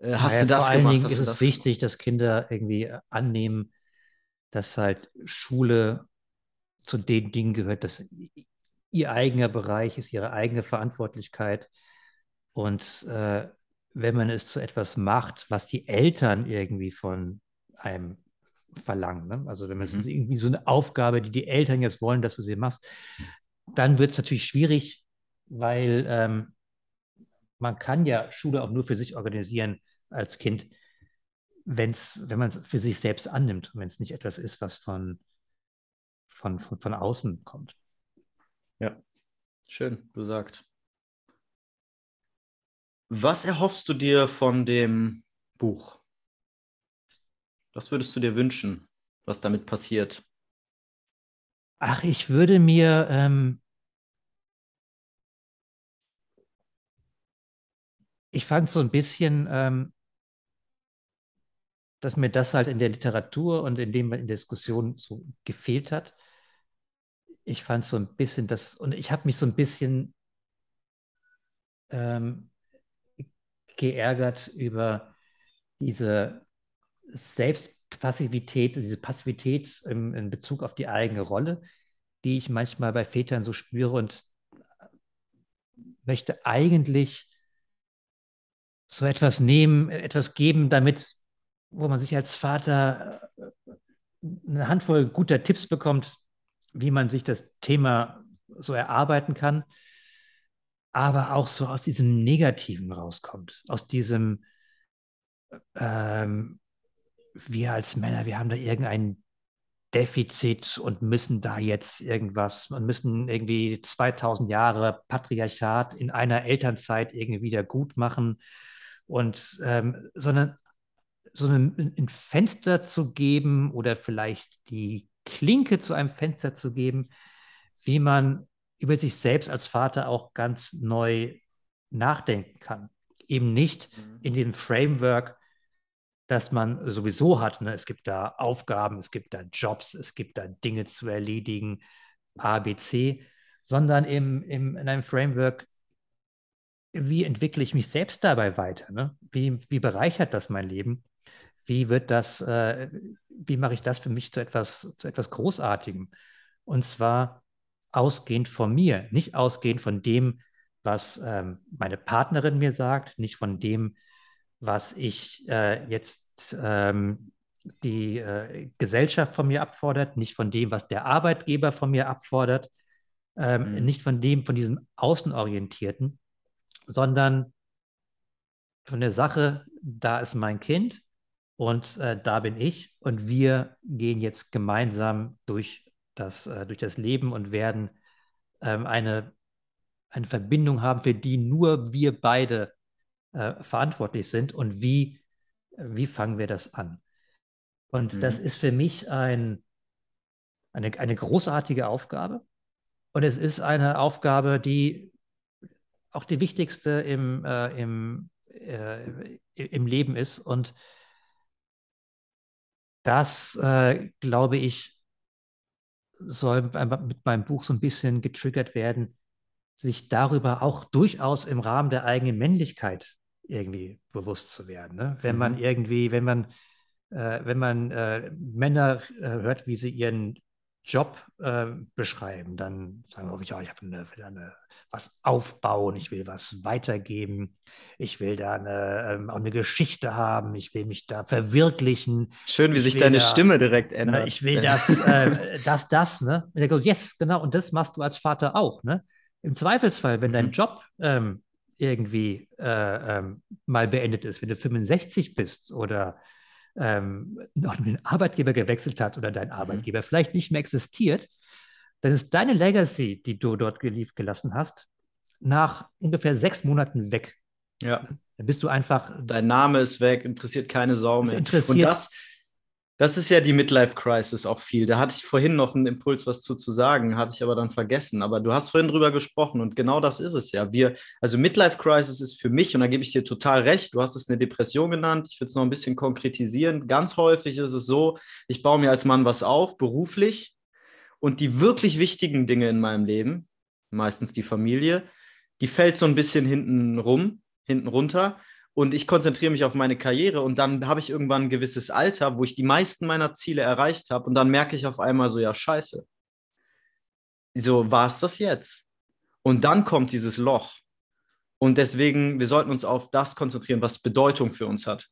äh, hast naja, du das vor allen gemacht? Dingen ist es wichtig, gemacht? dass Kinder irgendwie äh, annehmen, dass halt Schule zu den Dingen gehört, dass ihr eigener Bereich ist, ihre eigene Verantwortlichkeit. Und äh, wenn man es zu etwas macht, was die Eltern irgendwie von einem verlangen, ne? also wenn man mhm. es irgendwie so eine Aufgabe, die die Eltern jetzt wollen, dass du sie machst, dann wird es natürlich schwierig, weil ähm, man kann ja Schule auch nur für sich organisieren als Kind, wenn's, wenn man es für sich selbst annimmt und wenn es nicht etwas ist, was von, von, von, von außen kommt. Ja, schön gesagt. Was erhoffst du dir von dem Buch? Was würdest du dir wünschen, was damit passiert? Ach, ich würde mir ähm, ich fand so ein bisschen, ähm, dass mir das halt in der Literatur und in dem in der Diskussion so gefehlt hat. Ich fand so ein bisschen das, und ich habe mich so ein bisschen ähm, geärgert über diese Selbstpassivität, diese Passivität im, in Bezug auf die eigene Rolle, die ich manchmal bei Vätern so spüre und möchte eigentlich so etwas nehmen, etwas geben, damit, wo man sich als Vater äh, eine Handvoll guter Tipps bekommt, wie man sich das Thema so erarbeiten kann, aber auch so aus diesem Negativen rauskommt, aus diesem, ähm, wir als Männer, wir haben da irgendein Defizit und müssen da jetzt irgendwas und müssen irgendwie 2000 Jahre Patriarchat in einer Elternzeit irgendwie wieder gut machen und ähm, sondern so ein, ein Fenster zu geben oder vielleicht die Klinke zu einem Fenster zu geben, wie man über sich selbst als Vater auch ganz neu nachdenken kann. Eben nicht mhm. in dem Framework, das man sowieso hat. Ne? Es gibt da Aufgaben, es gibt da Jobs, es gibt da Dinge zu erledigen, A, B, C, sondern im, im, in einem Framework, wie entwickle ich mich selbst dabei weiter? Ne? Wie, wie bereichert das mein Leben? Wie wird das, äh, wie mache ich das für mich zu etwas, zu etwas Großartigem? Und zwar ausgehend von mir, nicht ausgehend von dem, was ähm, meine Partnerin mir sagt, nicht von dem, was ich äh, jetzt ähm, die äh, Gesellschaft von mir abfordert, nicht von dem, was der Arbeitgeber von mir abfordert, ähm, mhm. nicht von dem, von diesem Außenorientierten, sondern von der Sache, da ist mein Kind und äh, da bin ich und wir gehen jetzt gemeinsam durch das, äh, durch das Leben und werden ähm, eine, eine Verbindung haben, für die nur wir beide äh, verantwortlich sind und wie, wie fangen wir das an? Und mhm. das ist für mich ein, eine, eine großartige Aufgabe. Und es ist eine Aufgabe, die auch die wichtigste im, äh, im, äh, im Leben ist. Und das, äh, glaube ich, soll mit meinem Buch so ein bisschen getriggert werden, sich darüber auch durchaus im Rahmen der eigenen Männlichkeit irgendwie bewusst zu werden. Ne? Wenn mhm. man irgendwie, wenn man, äh, wenn man äh, Männer äh, hört, wie sie ihren Job äh, beschreiben, dann sagen wir, ja, ich habe eine, eine, was aufbauen, ich will was weitergeben, ich will da eine, ähm, auch eine Geschichte haben, ich will mich da verwirklichen. Schön, wie sich deine da, Stimme direkt ne, ändert. Ne, ich will das, äh, *laughs* das, das, ne? Und er sagt, yes, genau, und das machst du als Vater auch, ne? Im Zweifelsfall, wenn dein mhm. Job ähm, irgendwie äh, ähm, mal beendet ist, wenn du 65 bist oder ähm, noch einen Arbeitgeber gewechselt hat oder dein mhm. Arbeitgeber vielleicht nicht mehr existiert, dann ist deine Legacy, die du dort gelassen hast, nach ungefähr sechs Monaten weg. Ja. Dann bist du einfach. Dein Name ist weg, interessiert keine Sau mehr. Interessiert, Und das, das ist ja die Midlife-Crisis auch viel. Da hatte ich vorhin noch einen Impuls, was zu, zu sagen, hatte ich aber dann vergessen. Aber du hast vorhin drüber gesprochen und genau das ist es ja. Wir, also Midlife-Crisis ist für mich, und da gebe ich dir total recht, du hast es eine Depression genannt, ich will es noch ein bisschen konkretisieren. Ganz häufig ist es so, ich baue mir als Mann was auf, beruflich, und die wirklich wichtigen Dinge in meinem Leben, meistens die Familie, die fällt so ein bisschen hinten rum, hinten runter. Und ich konzentriere mich auf meine Karriere und dann habe ich irgendwann ein gewisses Alter, wo ich die meisten meiner Ziele erreicht habe und dann merke ich auf einmal so, ja, scheiße. So, war es das jetzt? Und dann kommt dieses Loch. Und deswegen, wir sollten uns auf das konzentrieren, was Bedeutung für uns hat.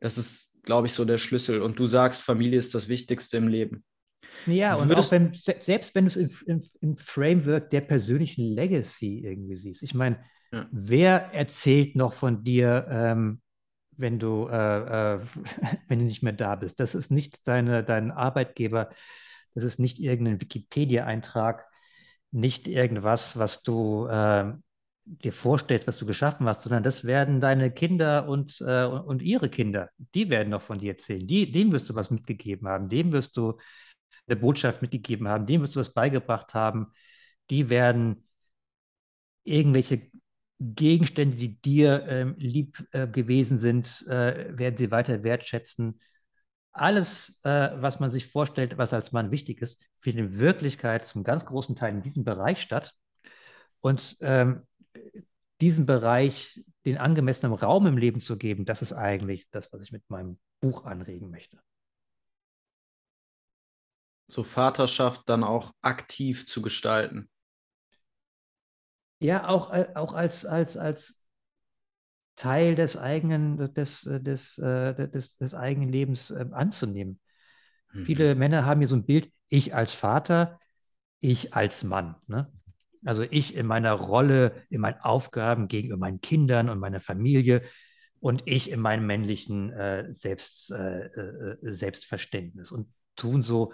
Das ist, glaube ich, so der Schlüssel. Und du sagst, Familie ist das Wichtigste im Leben. Ja, und auch wenn, selbst wenn du es im, im, im, Framework der persönlichen Legacy irgendwie siehst. Ich meine, wer erzählt noch von dir, ähm, wenn du, äh, äh, *laughs* wenn du nicht mehr da bist? Das ist nicht deine, dein Arbeitgeber, das ist nicht irgendein Wikipedia-Eintrag, nicht irgendwas, was du äh, dir vorstellst, was du geschaffen hast, sondern das werden deine Kinder und, äh, und ihre Kinder. Die werden noch von dir erzählen. Die, dem wirst du was mitgegeben haben, dem wirst du eine Botschaft mitgegeben haben, dem wirst du was beigebracht haben. Die werden irgendwelche Gegenstände, die dir ähm, lieb äh, gewesen sind, äh, werden sie weiter wertschätzen. Alles, äh, was man sich vorstellt, was als Mann wichtig ist, findet in Wirklichkeit zum ganz großen Teil in diesem Bereich statt. Und ähm, diesen Bereich den angemessenen Raum im Leben zu geben, das ist eigentlich das, was ich mit meinem Buch anregen möchte. So Vaterschaft dann auch aktiv zu gestalten. Ja, auch, äh, auch als, als, als Teil des eigenen, des, des, äh, des, des eigenen Lebens äh, anzunehmen. Mhm. Viele Männer haben hier so ein Bild, ich als Vater, ich als Mann. Ne? Also ich in meiner Rolle, in meinen Aufgaben gegenüber meinen Kindern und meiner Familie und ich in meinem männlichen äh, Selbst, äh, äh, Selbstverständnis und tun so,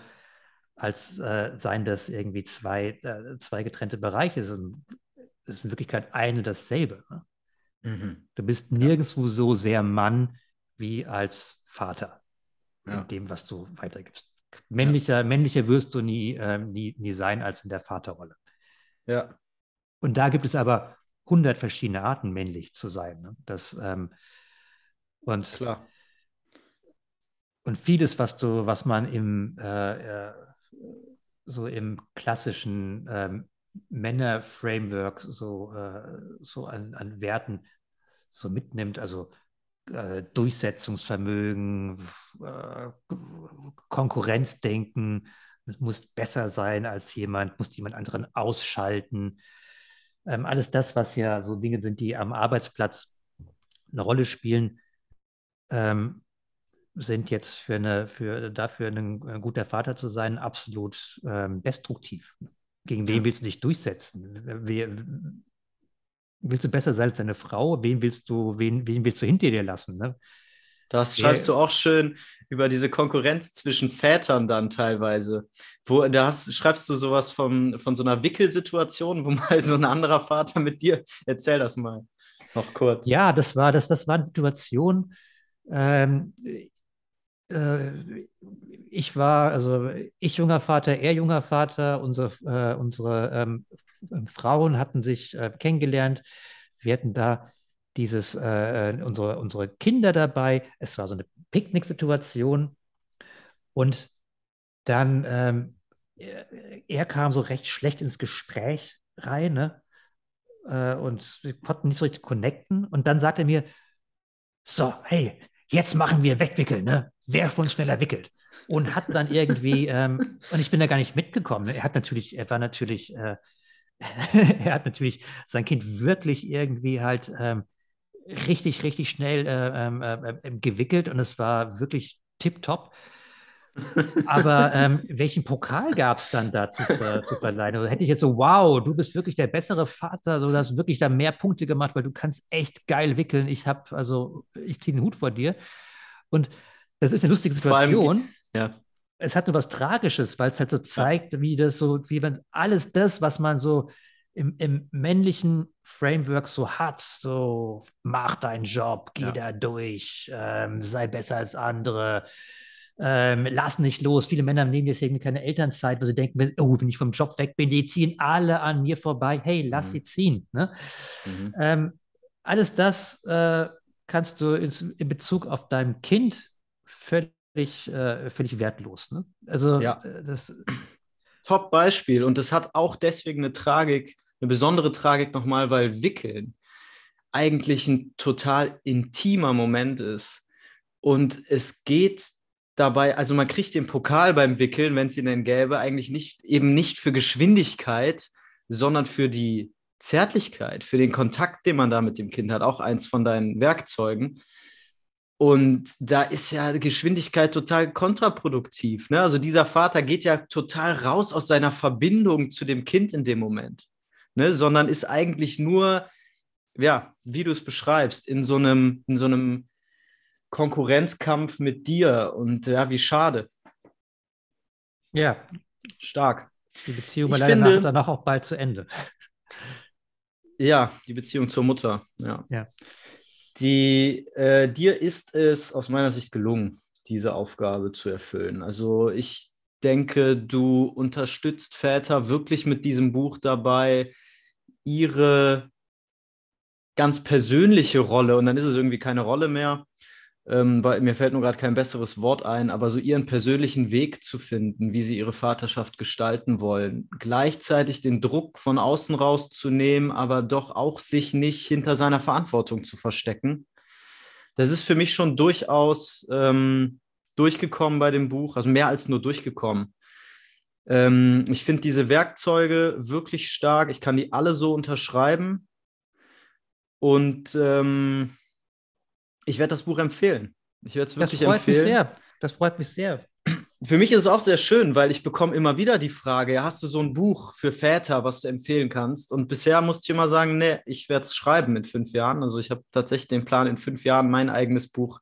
als äh, seien das irgendwie zwei, äh, zwei getrennte Bereiche. Es ist, in, ist in Wirklichkeit eine dasselbe. Ne? Mhm. Du bist nirgendwo so sehr Mann wie als Vater ja. in dem, was du weitergibst. Männlicher, ja. männlicher wirst du nie, äh, nie, nie sein als in der Vaterrolle. Ja. Und da gibt es aber hundert verschiedene Arten, männlich zu sein. Ne? Das, ähm, und, Klar. Und vieles, was du, was man im äh, äh, so im klassischen ähm, Männer-Framework so, äh, so an, an Werten so mitnimmt, also äh, Durchsetzungsvermögen, äh, Konkurrenzdenken, muss besser sein als jemand, muss jemand anderen ausschalten. Ähm, alles das, was ja so Dinge sind, die am Arbeitsplatz eine Rolle spielen, ähm, sind jetzt für eine, für dafür ein, ein guter Vater zu sein absolut ähm, destruktiv. Gegen wen willst du dich durchsetzen? Wer, willst du besser sein als deine Frau? Wen willst du, wen, wen willst du hinter dir lassen? Ne? Das schreibst du auch schön über diese Konkurrenz zwischen Vätern dann teilweise. Wo, da hast, schreibst du sowas von, von so einer Wickelsituation, wo *laughs* mal so ein anderer Vater mit dir, erzähl das mal noch kurz. Ja, das war, das, das war eine Situation, ähm, äh, ich war, also ich junger Vater, er junger Vater, unsere, äh, unsere ähm, Frauen hatten sich äh, kennengelernt. Wir hatten da dieses, äh, äh, unsere, unsere Kinder dabei. Es war so eine Picknick-Situation. Und dann, ähm, er, er, kam so recht schlecht ins Gespräch rein, ne? Äh, und wir konnten nicht so richtig connecten. Und dann sagte er mir, so, hey, jetzt machen wir Wegwickeln, ne? Wer von uns schneller wickelt. Und hat dann irgendwie, ähm, und ich bin da gar nicht mitgekommen. Er hat natürlich, er war natürlich, äh, *laughs* er hat natürlich sein Kind wirklich irgendwie halt ähm, richtig, richtig schnell äh, ähm, äh, äh, gewickelt und es war wirklich tipptopp. Aber ähm, welchen Pokal gab es dann da zu, ver zu verleihen? Also hätte ich jetzt so, wow, du bist wirklich der bessere Vater, so, du hast wirklich da mehr Punkte gemacht, weil du kannst echt geil wickeln. Ich habe, also, ich ziehe den Hut vor dir. Und das ist eine lustige Situation. Ja. Es hat nur was Tragisches, weil es halt so zeigt, wie das so, wie man alles das, was man so im, im, männlichen Framework so hat, so mach deinen Job, geh ja. da durch, ähm, sei besser als andere, ähm, lass nicht los. Viele Männer nehmen deswegen keine Elternzeit, weil sie denken, oh, wenn ich vom Job weg bin, die ziehen alle an mir vorbei. Hey, lass mhm. sie ziehen. Ne? Mhm. Ähm, alles das äh, kannst du in, in, Bezug auf dein Kind völlig, äh, völlig wertlos. Ne? Also ja. Äh, das *clears throat* Top-Beispiel. Und das hat auch deswegen eine Tragik, eine besondere Tragik nochmal, weil Wickeln eigentlich ein total intimer Moment ist. Und es geht dabei, also man kriegt den Pokal beim Wickeln, wenn es ihn denn gäbe, eigentlich nicht eben nicht für Geschwindigkeit, sondern für die Zärtlichkeit, für den Kontakt, den man da mit dem Kind hat, auch eins von deinen Werkzeugen. Und da ist ja Geschwindigkeit total kontraproduktiv. Ne? Also dieser Vater geht ja total raus aus seiner Verbindung zu dem Kind in dem Moment, ne? sondern ist eigentlich nur, ja, wie du es beschreibst, in so einem, in so einem Konkurrenzkampf mit dir. Und ja, wie schade. Ja. Stark. Die Beziehung war leider finde, danach auch bald zu Ende. Ja, die Beziehung zur Mutter. Ja. ja. Die, äh, dir ist es aus meiner Sicht gelungen, diese Aufgabe zu erfüllen. Also ich denke, du unterstützt Väter wirklich mit diesem Buch dabei, ihre ganz persönliche Rolle, und dann ist es irgendwie keine Rolle mehr, ähm, weil mir fällt nur gerade kein besseres Wort ein, aber so ihren persönlichen Weg zu finden, wie sie ihre Vaterschaft gestalten wollen. Gleichzeitig den Druck von außen rauszunehmen, aber doch auch sich nicht hinter seiner Verantwortung zu verstecken. Das ist für mich schon durchaus ähm, durchgekommen bei dem Buch, also mehr als nur durchgekommen. Ähm, ich finde diese Werkzeuge wirklich stark. Ich kann die alle so unterschreiben. Und ähm, ich werde das Buch empfehlen. Ich werde es wirklich das freut empfehlen. Mich sehr. Das freut mich sehr. *clears throat* Für mich ist es auch sehr schön, weil ich bekomme immer wieder die Frage, hast du so ein Buch für Väter, was du empfehlen kannst? Und bisher musste ich immer sagen, nee, ich werde es schreiben in fünf Jahren. Also ich habe tatsächlich den Plan, in fünf Jahren mein eigenes Buch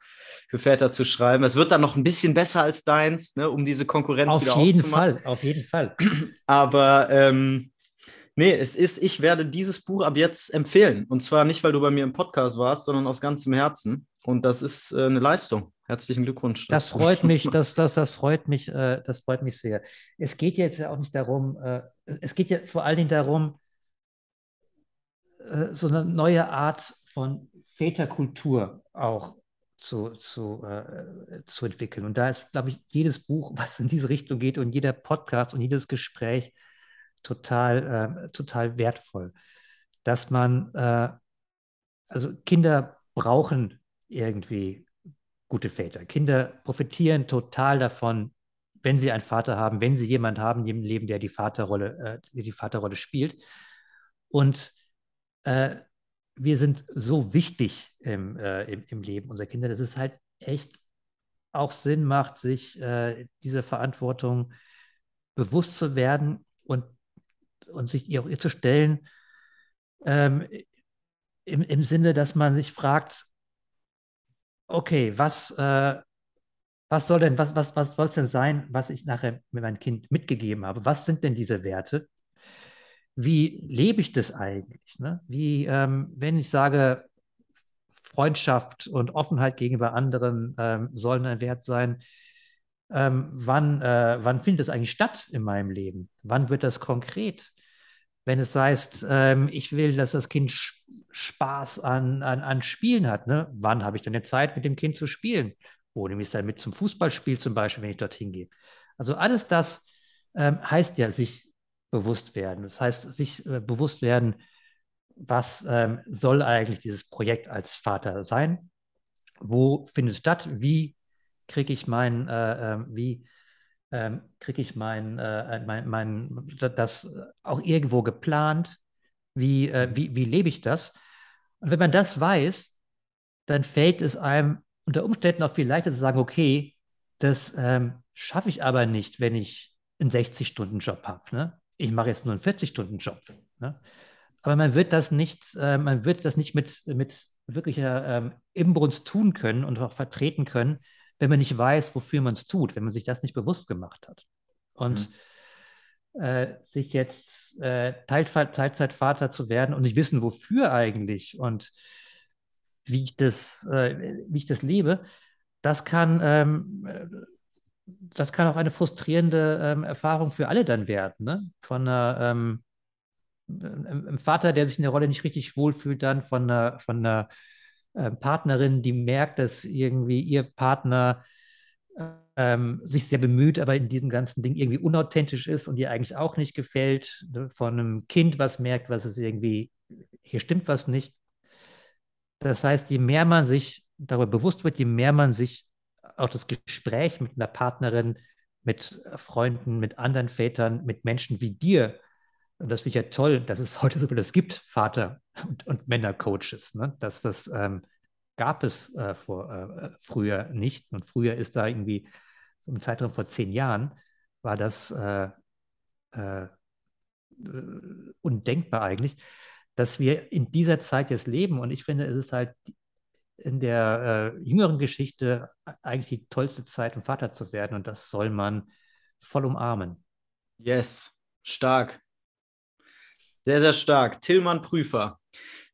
für Väter zu schreiben. Es wird dann noch ein bisschen besser als deins, ne, um diese Konkurrenz auf wieder jeden Fall, auf jeden Fall. *clears throat* Aber ähm, Nee, es ist, ich werde dieses Buch ab jetzt empfehlen. Und zwar nicht, weil du bei mir im Podcast warst, sondern aus ganzem Herzen. Und das ist äh, eine Leistung. Herzlichen Glückwunsch. Das freut mich, *laughs* das, das, das freut mich, äh, das freut mich sehr. Es geht jetzt ja auch nicht darum, äh, es geht ja vor allen Dingen darum, äh, so eine neue Art von Väterkultur auch zu, zu, äh, zu entwickeln. Und da ist, glaube ich, jedes Buch, was in diese Richtung geht und jeder Podcast und jedes Gespräch total, äh, total wertvoll. Dass man, äh, also Kinder brauchen irgendwie gute Väter. Kinder profitieren total davon, wenn sie einen Vater haben, wenn sie jemanden haben im Leben, der die Vaterrolle, äh, die Vaterrolle spielt. Und äh, wir sind so wichtig im, äh, im, im, Leben unserer Kinder, dass es halt echt auch Sinn macht, sich äh, dieser Verantwortung bewusst zu werden und und sich ihr, ihr zu stellen, ähm, im, im Sinne, dass man sich fragt, okay, was, äh, was soll denn, was, was, was soll es denn sein, was ich nachher mit meinem Kind mitgegeben habe? Was sind denn diese Werte? Wie lebe ich das eigentlich? Ne? Wie, ähm, wenn ich sage, Freundschaft und Offenheit gegenüber anderen ähm, sollen ein Wert sein, ähm, wann, äh, wann findet das eigentlich statt in meinem Leben? Wann wird das konkret? Wenn es heißt, ähm, ich will, dass das Kind Spaß an, an, an Spielen hat, ne? wann habe ich denn Zeit, mit dem Kind zu spielen? Wo nehme ich es dann mit zum Fußballspiel zum Beispiel, wenn ich dorthin gehe? Also alles das ähm, heißt ja, sich bewusst werden. Das heißt, sich äh, bewusst werden, was ähm, soll eigentlich dieses Projekt als Vater sein? Wo findet es statt? Wie kriege ich mein, äh, äh, wie ähm, kriege ich mein, äh, mein, mein, das auch irgendwo geplant? Wie, äh, mhm. wie, wie lebe ich das? Und wenn man das weiß, dann fällt es einem unter Umständen auch viel leichter zu sagen, okay, das ähm, schaffe ich aber nicht, wenn ich einen 60-Stunden-Job habe. Ne? Ich mache jetzt nur einen 40-Stunden-Job. Ne? Aber man wird das nicht, äh, man wird das nicht mit, mit wirklicher ähm, Imbrunst tun können und auch vertreten können, wenn man nicht weiß, wofür man es tut, wenn man sich das nicht bewusst gemacht hat. Und mhm. äh, sich jetzt äh, Teilzeitvater zu werden und nicht wissen, wofür eigentlich und wie ich das, äh, wie ich das lebe, das kann, ähm, das kann auch eine frustrierende ähm, Erfahrung für alle dann werden. Ne? Von einer, ähm, einem Vater, der sich in der Rolle nicht richtig wohlfühlt, dann von einer, von einer äh, Partnerin, die merkt, dass irgendwie ihr Partner ähm, sich sehr bemüht, aber in diesem ganzen Ding irgendwie unauthentisch ist und ihr eigentlich auch nicht gefällt, ne? von einem Kind, was merkt, was es irgendwie, hier stimmt was nicht. Das heißt, je mehr man sich darüber bewusst wird, je mehr man sich auch das Gespräch mit einer Partnerin, mit Freunden, mit anderen Vätern, mit Menschen wie dir, und das finde ich ja toll, dass es heute so das gibt, Vater- und, und Männercoaches, ne? dass das ähm, gab es äh, vor, äh, früher nicht. Und früher ist da irgendwie im Zeitraum vor zehn Jahren, war das äh, äh undenkbar eigentlich, dass wir in dieser Zeit jetzt leben. Und ich finde, es ist halt in der äh, jüngeren Geschichte eigentlich die tollste Zeit, um Vater zu werden. Und das soll man voll umarmen. Yes, stark. Sehr, sehr stark. Tillmann Prüfer.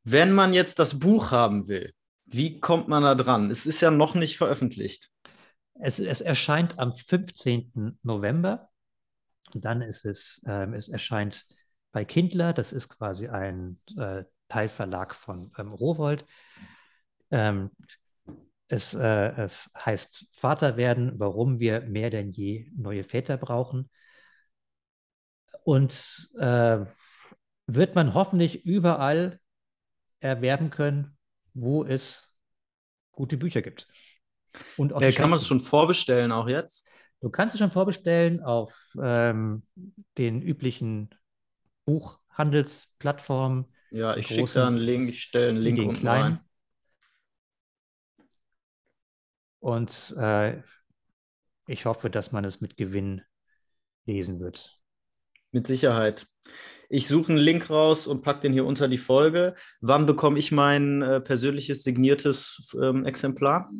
Wenn man jetzt das Buch haben will, wie kommt man da dran? Es ist ja noch nicht veröffentlicht. Es, es erscheint am 15. November. Dann ist es, ähm, es erscheint bei Kindler, das ist quasi ein äh, Teilverlag von ähm, Rowold. Ähm, es, äh, es heißt Vater werden, warum wir mehr denn je neue Väter brauchen. Und äh, wird man hoffentlich überall erwerben können, wo es gute Bücher gibt. Und auch äh, kann man es schon vorbestellen, auch jetzt? Du kannst es schon vorbestellen auf ähm, den üblichen Buchhandelsplattformen. Ja, ich schicke da einen Link, ich stelle einen Link den kleinen. Rein. Und äh, ich hoffe, dass man es mit Gewinn lesen wird. Mit Sicherheit. Ich suche einen Link raus und packe den hier unter die Folge. Wann bekomme ich mein äh, persönliches signiertes ähm, Exemplar?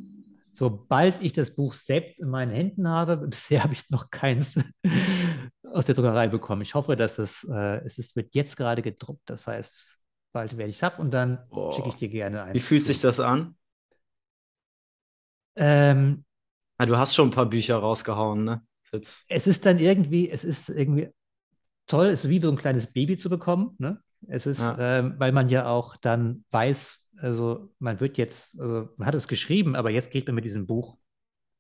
Sobald ich das Buch selbst in meinen Händen habe, *laughs* bisher habe ich noch keins *laughs* aus der Druckerei bekommen. Ich hoffe, dass es, äh, es ist, wird jetzt gerade gedruckt. Das heißt, bald werde ich es ab und dann schicke ich dir gerne ein. Wie fühlt zu. sich das an? Ähm, ja, ah, du hast schon ein paar Bücher rausgehauen, ne? Jetzt. Es ist dann irgendwie, es ist irgendwie toll, es ist wie so ein kleines Baby zu bekommen, ne? Es ist, ja. ähm, weil man ja auch dann weiß, also man wird jetzt, also man hat es geschrieben, aber jetzt geht man mit diesem Buch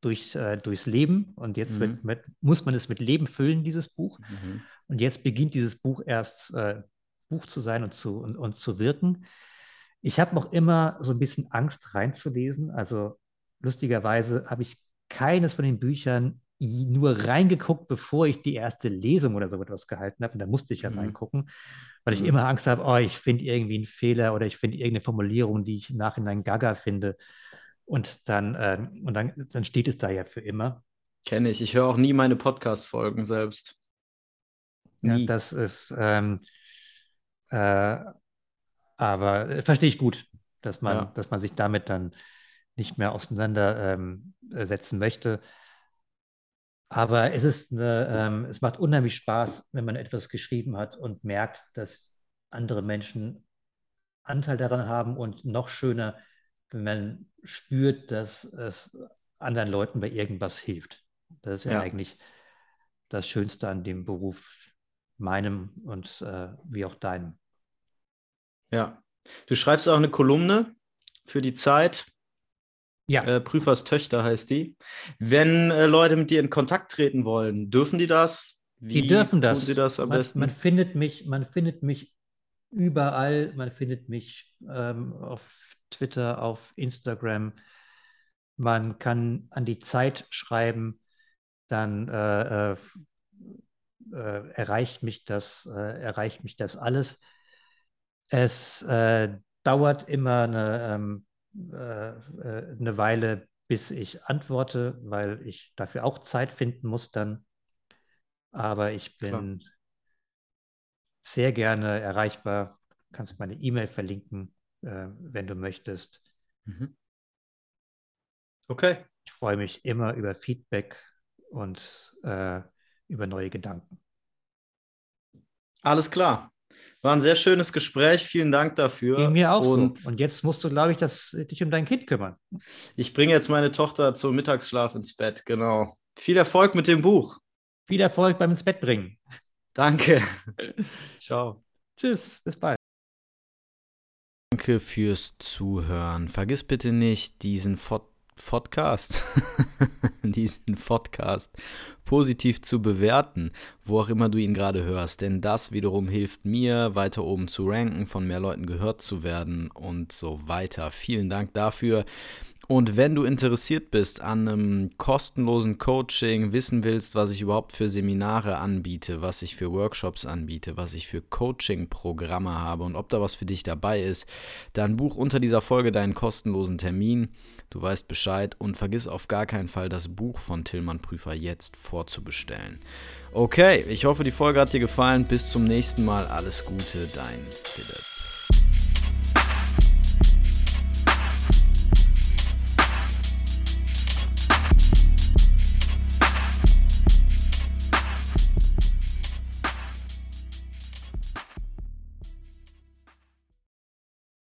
durch, äh, durchs Leben und jetzt mhm. wird, mit, muss man es mit Leben füllen, dieses Buch. Mhm. Und jetzt beginnt dieses Buch erst äh, Buch zu sein und zu, und, und zu wirken. Ich habe noch immer so ein bisschen Angst reinzulesen. Also lustigerweise habe ich keines von den Büchern nur reingeguckt, bevor ich die erste Lesung oder so etwas gehalten habe. Und da musste ich ja mhm. reingucken, weil ich mhm. immer Angst habe, oh, ich finde irgendwie einen Fehler oder ich finde irgendeine Formulierung, die ich im Nachhinein gaga finde. Und dann, äh, und dann, dann steht es da ja für immer. Kenne ich. Ich höre auch nie meine Podcast-Folgen selbst. Nie. Ja, das ist, ähm, äh, aber äh, verstehe ich gut, dass man, ja. dass man sich damit dann nicht mehr auseinandersetzen ähm, möchte. Aber es ist eine, ähm, es macht unheimlich Spaß, wenn man etwas geschrieben hat und merkt, dass andere Menschen Anteil daran haben und noch schöner, wenn man spürt, dass es anderen Leuten bei irgendwas hilft. Das ist ja, ja eigentlich das Schönste an dem Beruf, meinem und äh, wie auch deinem. Ja. Du schreibst auch eine Kolumne für die Zeit. Ja. Äh, Prüfers Töchter heißt die. Wenn äh, Leute mit dir in Kontakt treten wollen, dürfen die das? Wie die dürfen das. Tun sie das am man, besten? Man findet mich, man findet mich überall. Man findet mich ähm, auf Twitter, auf Instagram. Man kann an die Zeit schreiben, dann äh, äh, äh erreicht mich das, äh, erreicht mich das alles. Es dauert immer eine ähm, äh, äh, eine Weile, bis ich antworte, weil ich dafür auch Zeit finden muss dann. Aber ich bin Klar. sehr gerne erreichbar. Du kannst meine E-Mail verlinken, äh, wenn du möchtest. Mhm. Okay. Ich freue mich immer über Feedback und äh, über neue Gedanken. Alles klar. War ein sehr schönes Gespräch. Vielen Dank dafür. Ging mir auch und so. Und jetzt musst du, glaube ich, das, dich um dein Kind kümmern. Ich bringe jetzt meine Tochter zum Mittagsschlaf ins Bett. Genau. Viel Erfolg mit dem Buch. Viel Erfolg beim ins Bett bringen. Danke. *laughs* Ciao. Tschüss. Bis bald. Danke fürs Zuhören. Vergiss bitte nicht, diesen Pod Podcast *laughs* diesen Podcast positiv zu bewerten, wo auch immer du ihn gerade hörst. Denn das wiederum hilft mir, weiter oben zu ranken, von mehr Leuten gehört zu werden und so weiter. Vielen Dank dafür. Und wenn du interessiert bist an einem kostenlosen Coaching, wissen willst, was ich überhaupt für Seminare anbiete, was ich für Workshops anbiete, was ich für Coaching-Programme habe und ob da was für dich dabei ist, dann buch unter dieser Folge deinen kostenlosen Termin. Du weißt Bescheid und vergiss auf gar keinen Fall das Buch von Tillmann Prüfer jetzt vorzubestellen. Okay, ich hoffe, die Folge hat dir gefallen. Bis zum nächsten Mal. Alles Gute, dein Philipp.